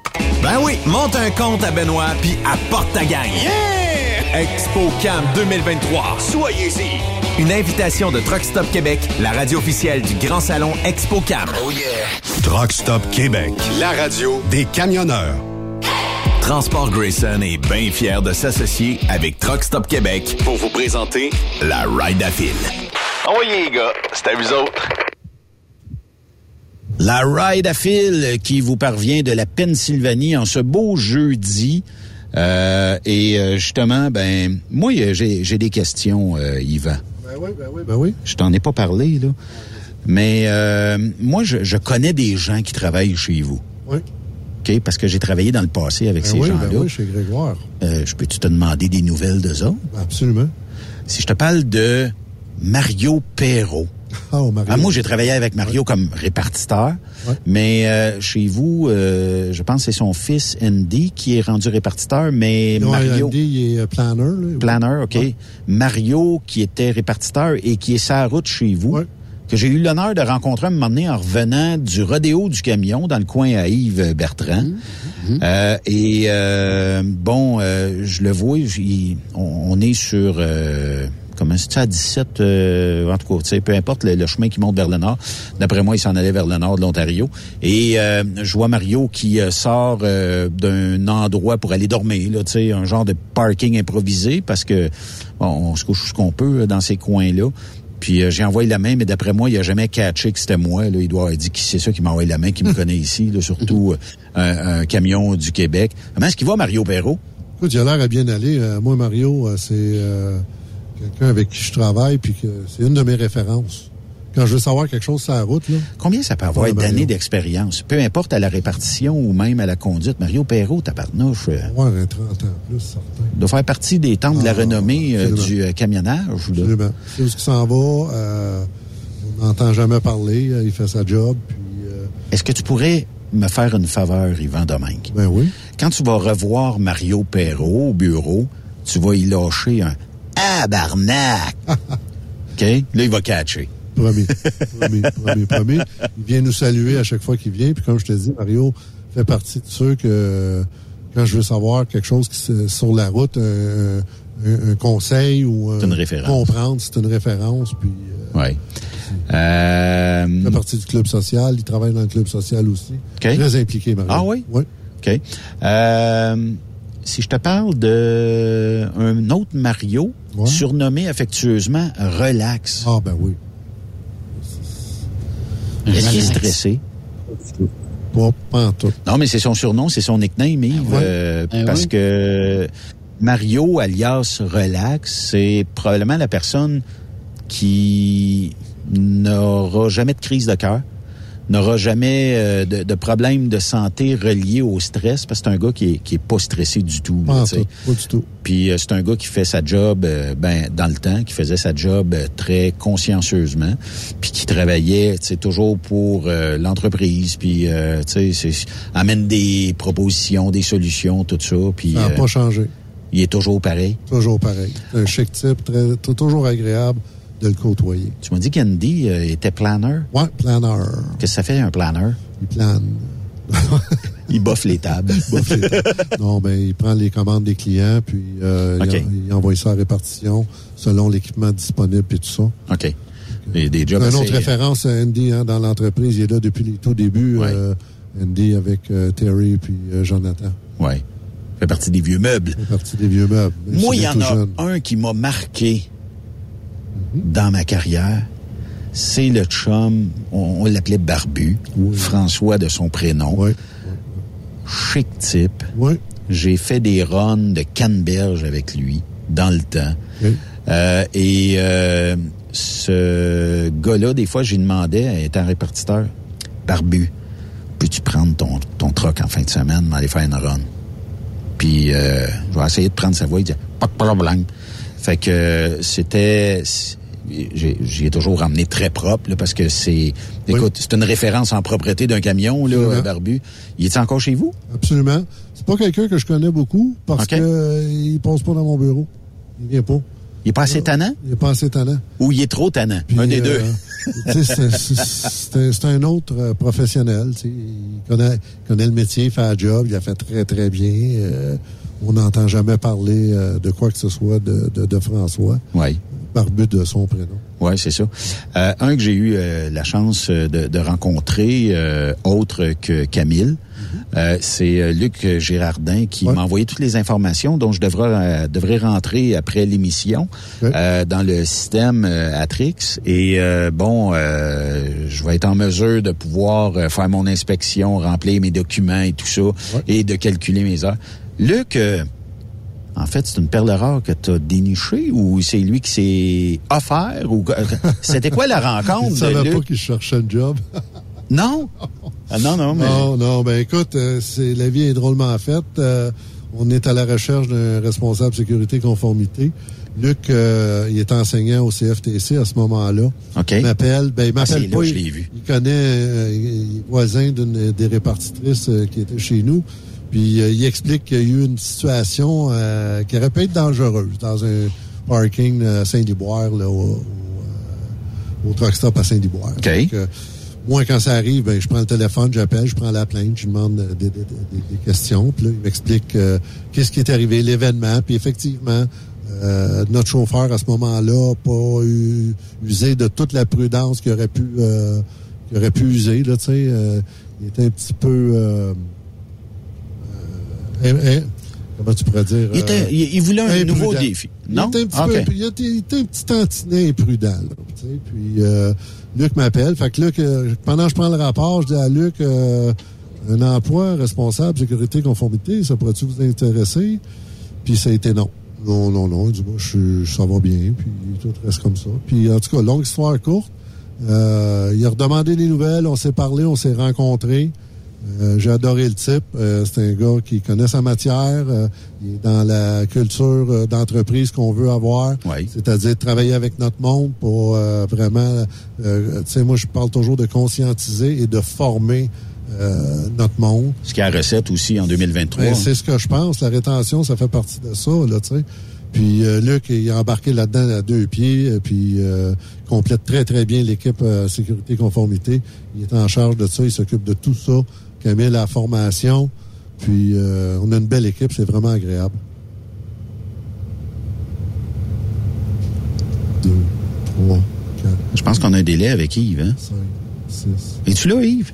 Ben oui, monte un compte à Benoît puis apporte ta gagne. Yeah! ExpoCam 2023. Soyez-y. Une invitation de Truck Stop Québec, la radio officielle du Grand Salon ExpoCam. Oh yeah. Truck Stop Québec, la radio des camionneurs. Transport Grayson est bien fier de s'associer avec Truck Stop Québec pour vous présenter la Ride à Fil. Oh yeah, les gars, c'est à vous autres. La ride à fil qui vous parvient de la Pennsylvanie en ce beau jeudi. Euh, et euh, justement, ben moi j'ai j'ai des questions, euh, Yvan. Ben oui, ben oui, ben oui. Je t'en ai pas parlé là, mais euh, moi je, je connais des gens qui travaillent chez vous. Oui. OK, parce que j'ai travaillé dans le passé avec Ben ces oui, gens-là. ben oui, chez Grégoire. Euh, je peux-tu te demander des nouvelles de ça? Absolument. Si je te parle de Mario Perrault. Oh, Mario. Ah, moi, j'ai travaillé avec Mario comme répartiteur, mais euh, chez vous, euh, je pense que c'est son fils Andy qui est rendu répartiteur, mais Non, Mario... Andy, il est euh, planner. Là. Planner, OK. Mario qui était répartiteur et qui est sa route chez vous, que j'ai eu l'honneur de rencontrer un moment donné en revenant du rodéo du camion dans le coin à Yves Bertrand. Euh, et euh, bon, euh, je le vois, on est sur... comment c'est à 17, euh, en tout cas, tu sais, peu importe le, le chemin qui monte vers le nord. D'après moi, il s'en allait vers le nord de l'Ontario. Et euh, je vois Mario qui euh, sort euh, d'un endroit pour aller dormir, là, tu sais, un genre de parking improvisé parce que bon, on se couche ce qu'on peut euh, dans ces coins-là. Puis euh, j'ai envoyé la main, mais d'après moi, il a jamais catché que c'était moi. Là. Il doit avoir dit qui c'est ça qui m'a envoyé la main, qui me connaît ici, là, surtout euh, un, camion du Québec. Comment est-ce qu'il va, Mario Perrault? Écoute, il a l'air à bien aller. Euh, moi, Mario, c'est euh, quelqu'un avec qui je travaille, puis que c'est une de mes références. Quand je veux savoir quelque chose sur la route, là. Combien ça peut avoir d'années d'expérience? Peu importe à la répartition ou même à la conduite. Mario Perrault, tabarnouche, euh, Ouais, un 30 ans plus, certain. doit faire partie des temps de la Ah, renommée euh, du euh, camionnage. Absolument. C'est où ce qui s'en va. euh, on n'entend jamais parler. Il fait sa job. Puis, Est-ce que tu pourrais me faire une faveur, Yvan Domingue? Ben oui. Quand tu vas revoir Mario Perrault au bureau, tu vas y lâcher un « Ah, barnac! » OK? Là, il va catcher. Promis. promis, promis, promis. Il vient nous saluer à chaque fois qu'il vient. Puis comme je te dis, Mario fait partie de ceux que quand je veux savoir quelque chose qui sur la route, un, un- un conseil ou une un- référence. comprendre, c'est une référence. Puis Oui. Euh, il fait partie du club social. Il travaille dans le club social aussi. OK. Très impliqué, Mario. Ah oui? Oui. OK. Euh, si je te parle de un autre Mario, surnommé affectueusement Relax. Ah ben oui. Est-ce qu'il est Relax. stressé? Pas, pas tout. Non, mais c'est son surnom, c'est son nickname, Yves, ouais? euh, Ah parce oui. que Mario, alias Relax, c'est probablement la personne qui n'aura jamais de crise de cœur, n'aura jamais euh, de, de problème de santé relié au stress parce que c'est un gars qui est, qui est pas stressé du tout. là, Pas, tout, du tout. Puis euh, c'est un gars qui fait sa job euh, ben dans le temps, qui faisait sa job euh, très consciencieusement, puis qui travaillait, tu toujours pour euh, l'entreprise, puis euh, tu sais, amène des propositions, des solutions, tout ça, puis Ça n'a pas changé. il est toujours pareil. Toujours pareil. Un chic type, très, toujours agréable de le côtoyer. Tu m'as dit qu'Andy euh, était planeur. Ouais, planeur. Qu'est-ce que ça fait un planeur Il plane. il boffe les tables. non, ben il prend les commandes des clients, puis euh, il, il envoie ça à répartition selon l'équipement disponible et tout ça. OK. Des, des jobs Une autre référence à Andy hein, dans l'entreprise. Il est là depuis les tout débuts. euh, Andy avec euh, Terry puis euh, Jonathan. Ouais. Fait partie des vieux meubles. Fait partie des vieux meubles. Moi, il y en a jeune. un qui m'a marqué dans ma carrière. C'est le chum, on, on l'appelait Barbu, François de son prénom. Chic type. J'ai fait des runs de canneberge avec lui dans le temps. Euh, et euh, ce gars-là, des fois, j'ai demandé, étant répartiteur, Barbu, peux-tu prendre ton, ton truck en fin de semaine, m'aller faire une run? Puis euh, je vais essayer de prendre sa voix. Il dit pas de problème. Fait que euh, c'était j'ai j'ai toujours ramené très propre là, parce que c'est écoute c'est une référence en propreté d'un camion là Absolument. barbu. Il est encore chez vous? Absolument. C'est pas quelqu'un que je connais beaucoup parce OK. que euh, il passe pas dans mon bureau. Il vient pas. Il est pas assez tannant? Il est pas assez tannant. ou il est trop tannant? Puis, Un des euh, deux. c'est- un- autre euh, professionnel. Il connaît, il connaît le métier, il fait un job, il a fait très, très bien. Euh, on n'entend jamais parler euh, de quoi que ce soit de, de, de François. Oui. Barbu de son prénom. Oui, c'est ça. Euh, un que j'ai eu euh, la chance euh, de, de rencontrer, euh, autre que Camille, euh, c'est Luc Girardin qui m'a envoyé toutes les informations dont je devrais, euh, devrais rentrer après l'émission euh, dans le système euh, Atrix. Et euh, bon, euh, je vais être en mesure de pouvoir faire mon inspection, remplir mes documents et tout ça, et de calculer mes heures. Luc... euh, en fait, c'est une perle rare que tu as dénichée ou c'est lui qui s'est offert ou c'était quoi la rencontre de savait Luc? pas qu'il cherchait un job. Non? Ah, non, non, mais Non, non, ben écoute, euh, c'est la vie est drôlement faite. Euh, on est à la recherche d'un responsable sécurité conformité. Luc, euh, il est enseignant au CFTC à ce moment-là. OK. Il m'appelle, ben il Ah, m'appelle là, pas. je il- l'ai vu. Il connaît, euh, il est voisin d'une des répartitrices euh, qui était chez nous. Puis euh, il explique qu'il y a eu une situation euh, qui aurait pu être dangereuse dans un parking à Saint-Liboire, là, au, au, euh, au truck stop à Saint-Liboire. Donc, euh, moi, quand ça arrive, ben, je prends le téléphone, j'appelle, je prends la plainte, je lui demande euh, des, des- des- des questions. Puis là, il m'explique euh, qu'est-ce qui est arrivé, l'événement. Puis effectivement, euh, notre chauffeur, à ce moment-là, n'a pas eu, usé de toute la prudence qu'il aurait pu, euh, qu'il aurait pu user. Là, euh, il était un petit peu... hein, hein, comment tu pourrais dire? Il était- euh, il- il voulait un imprudent. nouveau défi. Non? Il était un petit, OK. peu, il était, il était un petit tantinet imprudent. là, puis euh, Luc m'appelle. Fait que Luc, euh, pendant que je prends le rapport, je dis à Luc, un emploi responsable, sécurité, conformité, ça pourrait-tu vous intéresser? Puis ça a été non. Non, non, non. Il dit, moi, je, ça va bien, puis tout reste comme ça. Puis en tout cas, longue histoire courte. Il a redemandé des nouvelles, on s'est parlé, on s'est rencontrés. Euh, J'ai adoré le type. Euh, c'est un gars qui connaît sa matière. Euh, il est dans la culture euh, d'entreprise qu'on veut avoir. C'est-à-dire travailler avec notre monde pour euh, vraiment... euh, tu sais, moi, je parle toujours de conscientiser et de former euh, notre monde. ce qui est la recette aussi en 2023. Ben, c'est ce que je pense. La rétention, ça fait partie de ça, là, tu sais. Puis euh, Luc, il est embarqué là-dedans à deux pieds, puis euh, complète très, très bien l'équipe euh, sécurité conformité. Il est en charge de ça, il s'occupe de tout ça. Camille, la formation. Puis euh, on a une belle équipe, c'est vraiment agréable. Deux, trois, quatre, Je pense qu'on a un délai avec Yves. Hein? cinq, six. Es-tu là, Yves?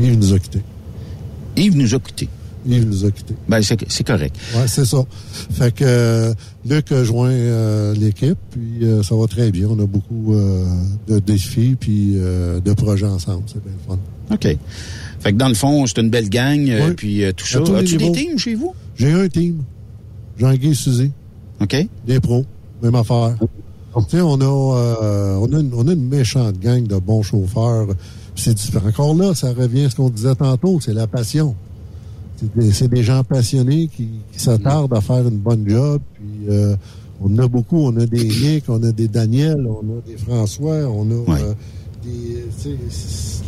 Yves nous a quittés. Yves nous a quittés. Yves nous a quittés. Ben, c'est c'est correct. Ouais, c'est ça. Fait que euh, Luc a joint euh, l'équipe, puis euh, ça va très bien. On a beaucoup de défis puis de projets ensemble. C'est bien le fun. OK. Fait que dans le fond, c'est une belle gang, euh, puis euh, tout ça. As-tu des teams chez vous? J'ai un team. Jean-Guy Suzy. OK. Des pros. Même affaire. on a, euh, on, a une, on a une méchante gang de bons chauffeurs. C'est encore là, ça revient à ce qu'on disait tantôt, c'est la passion. C'est des, gens passionnés qui, qui s'attardent à faire une bonne job. Puis on a beaucoup, on a des Nick, on a des Daniel, on a des François, on a des.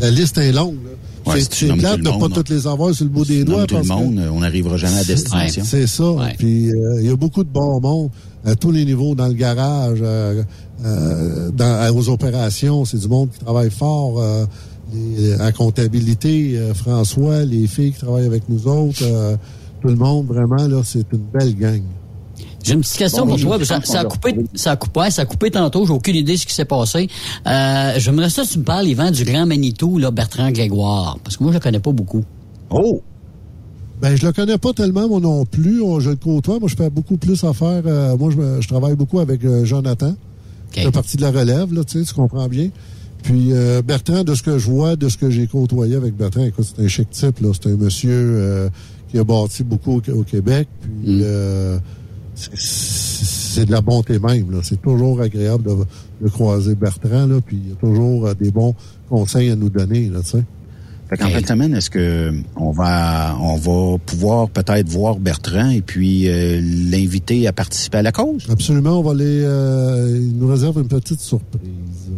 La liste est longue. c'est plate de ne pas toutes les avoir sur le bout des doigts. Tout le monde, on n'arrivera jamais à destination. C'est ça. Puis il y a beaucoup de bons monde à tous les niveaux, dans le garage, dans, aux opérations. C'est du monde qui travaille fort les, à comptabilité, euh, François, les filles qui travaillent avec nous autres, euh, tout le monde, vraiment, là, c'est une belle gang. J'ai une petite question pour toi. Ça, a coupé, ça, a coupé, ça a coupé tantôt. J'ai aucune idée de ce qui s'est passé. Euh, J'aimerais ça que tu me parles, Yvan, du grand Manitou, là, Bertrand Grégoire. Parce que moi, je le connais pas beaucoup. Oh! Ben, je le connais pas tellement, moi non plus. je le côtoie. Moi, je fais beaucoup plus affaire. Euh, moi, je, je, travaille beaucoup avec Jonathan. Okay. fait partie de la relève, là, tu sais, tu comprends bien. Puis euh, Bertrand, de ce que je vois, de ce que j'ai côtoyé avec Bertrand, écoute, c'est un chic type, là. C'est un monsieur euh, qui a bâti beaucoup au, Québec. Puis mm. euh, c'est de la bonté même. Là. C'est toujours agréable de, croiser Bertrand, là, puis il y a toujours des bons conseils à nous donner, là. Fait en fin de semaine, est-ce que on va on va pouvoir peut-être voir Bertrand et puis l'inviter à participer à la cause? Absolument, on va aller il nous réserve une petite surprise.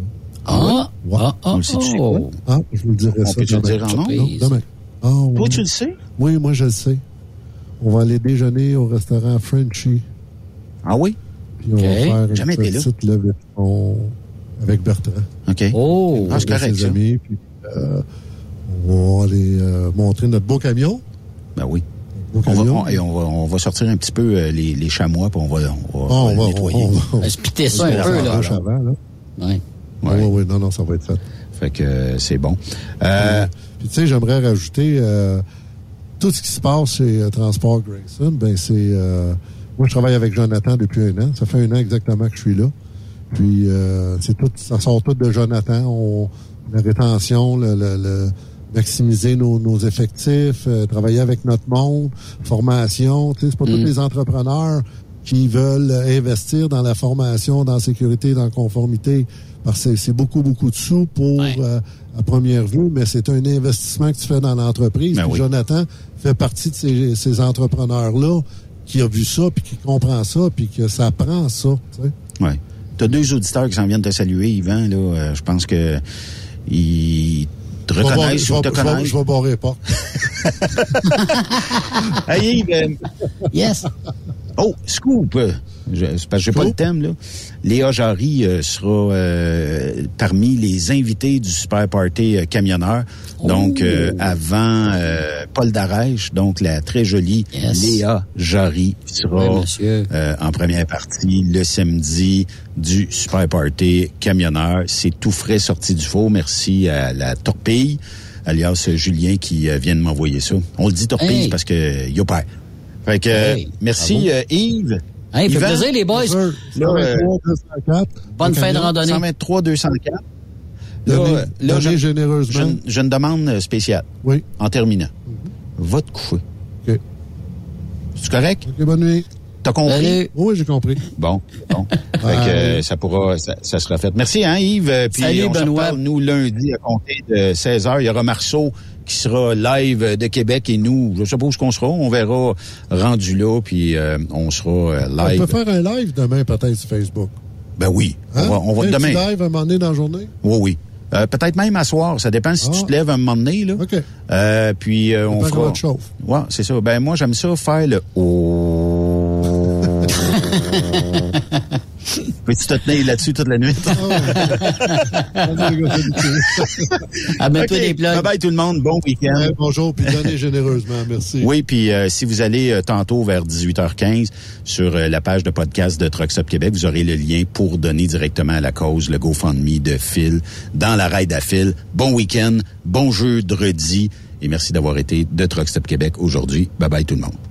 Ah, ah, ah, oh. ah, je vous le dirai ça. Peut le dire en nom? demain. Ah, oui. Toi, tu le sais? Oui, moi, je le sais. On va aller déjeuner au restaurant Frenchy. Ah oui? Puis on va faire une Jamais petite levée avec Bertrand. OK. Oh! Ah, c'est correct, ses amis, puis euh, on va aller euh, montrer notre beau camion. Ben oui. On va, on, et on, va, on va sortir un petit peu euh, les, les chamois, puis on va, on va, on va, nettoyer. On va, se ça un peu, là. Avant, là. Ouais. Oui, oui, oui, non, non, ça va être fait. Fait que euh, c'est bon. Euh, Puis tu sais, j'aimerais rajouter euh, tout ce qui se passe chez Transport Grayson, ben c'est moi je travaille avec Jonathan depuis un an. Ça fait un an exactement que je suis là. Puis c'est tout, ça sort tout de Jonathan. On, la rétention, le, le, maximiser nos, nos effectifs, travailler avec notre monde, formation. Tu sais, c'est pas tous mm. les entrepreneurs qui veulent investir dans la formation, dans la sécurité, dans la conformité parce que c'est beaucoup, beaucoup de sous pour euh, à première vue, mais c'est un investissement que tu fais dans l'entreprise. Ben Jonathan fait partie de ces, ces entrepreneurs-là qui a vu ça, puis qui comprend ça, puis que ça prend ça. Tu sais. Oui. Tu as deux auditeurs qui s'en viennent te saluer, Yvan. Là, euh, je pense que ils te reconnaissent ou te connaissent. Je vais barrer pas. hey, Yves. Yes. Oh, scoop! Je, parce que j'ai pas le thème, là. Léa Jarry euh, sera euh, parmi les invités du Super Party euh, camionneur. Donc, avant Paul Darèche, donc la très jolie Léa Jarry sera en première partie le samedi du Super Party camionneur. C'est tout frais sorti du four. Merci à la Torpille alias Julien qui vient de m'envoyer ça. On le dit torpille parce que y a pas. Fait que merci Yves. Hey, fait plaisir, les boys. Bonne fin de randonnée. 123 204. Là, là, je, généreusement. J'ai une demande spéciale. Oui. En terminant. Va te coucher. OK. C'est correct? OK, bonne nuit. T'as compris? Oui, j'ai compris. Bon, bon. fait que, euh, ça pourra, ça, sera fait. Merci, hein, Yves. Puis Salut, on Benoît. Se nous, lundi, à compter de 16 h Il y aura Marceau qui sera live de Québec et nous, je où qu'on sera. On verra rendu là, puis euh, on sera live. On peut faire un live demain, peut-être, sur Facebook. Ben oui. Hein? On va, on va un demain. live à un moment donné dans la journée? Oui, oui. Euh, peut-être même à soir, ça dépend si tu Ah. te lèves un moment donné là. OK. Euh, puis euh, on fera. Ouais, c'est ça. Ben moi j'aime ça faire le oh. Peux-tu te tenir là-dessus toute la nuit? Amène-toi des plugs. Bye bye tout le monde. Bon week-end. Ouais, bonjour, puis donnez généreusement. Merci. Oui, puis euh, si vous allez euh, tantôt vers 18h15 sur euh, la page de podcast de Trucks Up Québec, vous aurez le lien pour donner directement à la cause le GoFundMe de Phil dans la raid à Phil. Bon week-end, bon jeu de redis et merci d'avoir été de Trucks Up Québec aujourd'hui. Bye bye tout le monde.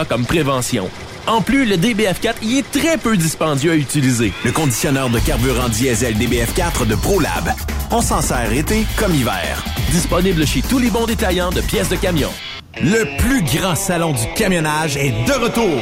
comme prévention. En plus, le DBF4 y est très peu dispendieux à utiliser. Le conditionneur de carburant diesel DBF4 de ProLab. On s'en sert été comme hiver. Disponible chez tous les bons détaillants de pièces de camion. Le plus grand salon du camionnage est de retour.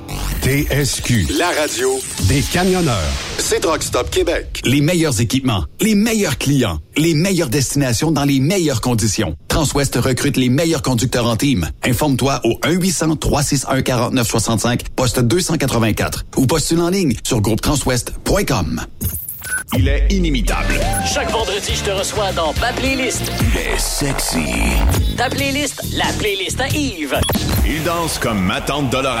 TSQ. La radio Des camionneurs. c'est Truck Stop Québec. Les meilleurs équipements, les meilleurs clients, les meilleures destinations dans les meilleures conditions. Transwest recrute les meilleurs conducteurs en team. Informe-toi au 1-800-361-4965, poste 284 ou postule en ligne sur groupetranswest.com. Il est inimitable. Chaque vendredi, je te reçois dans ma playlist. Il est sexy. Ta playlist, la playlist à Yves. Il danse comme ma tante Dolores.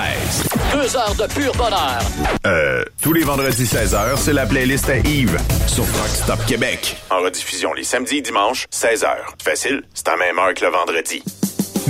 Deux heures de pur bonheur. Euh, tous les vendredis 16h, c'est la playlist à Yves sur Rock Stop Québec. En rediffusion les samedis et dimanches, 16h. Facile, c'est à même heure que le vendredi.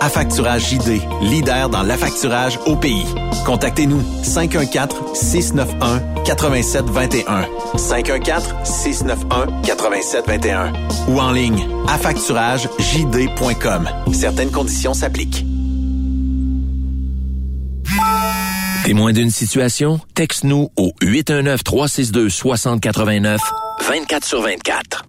Affacturage JD, leader dans l'affacturage au pays. Contactez-nous 514-691-8721. 514-691-8721. Ou en ligne, affacturagejd.com. Certaines conditions s'appliquent. Témoin d'une situation? Texte-nous au 819-362-6089, 24 sur 24.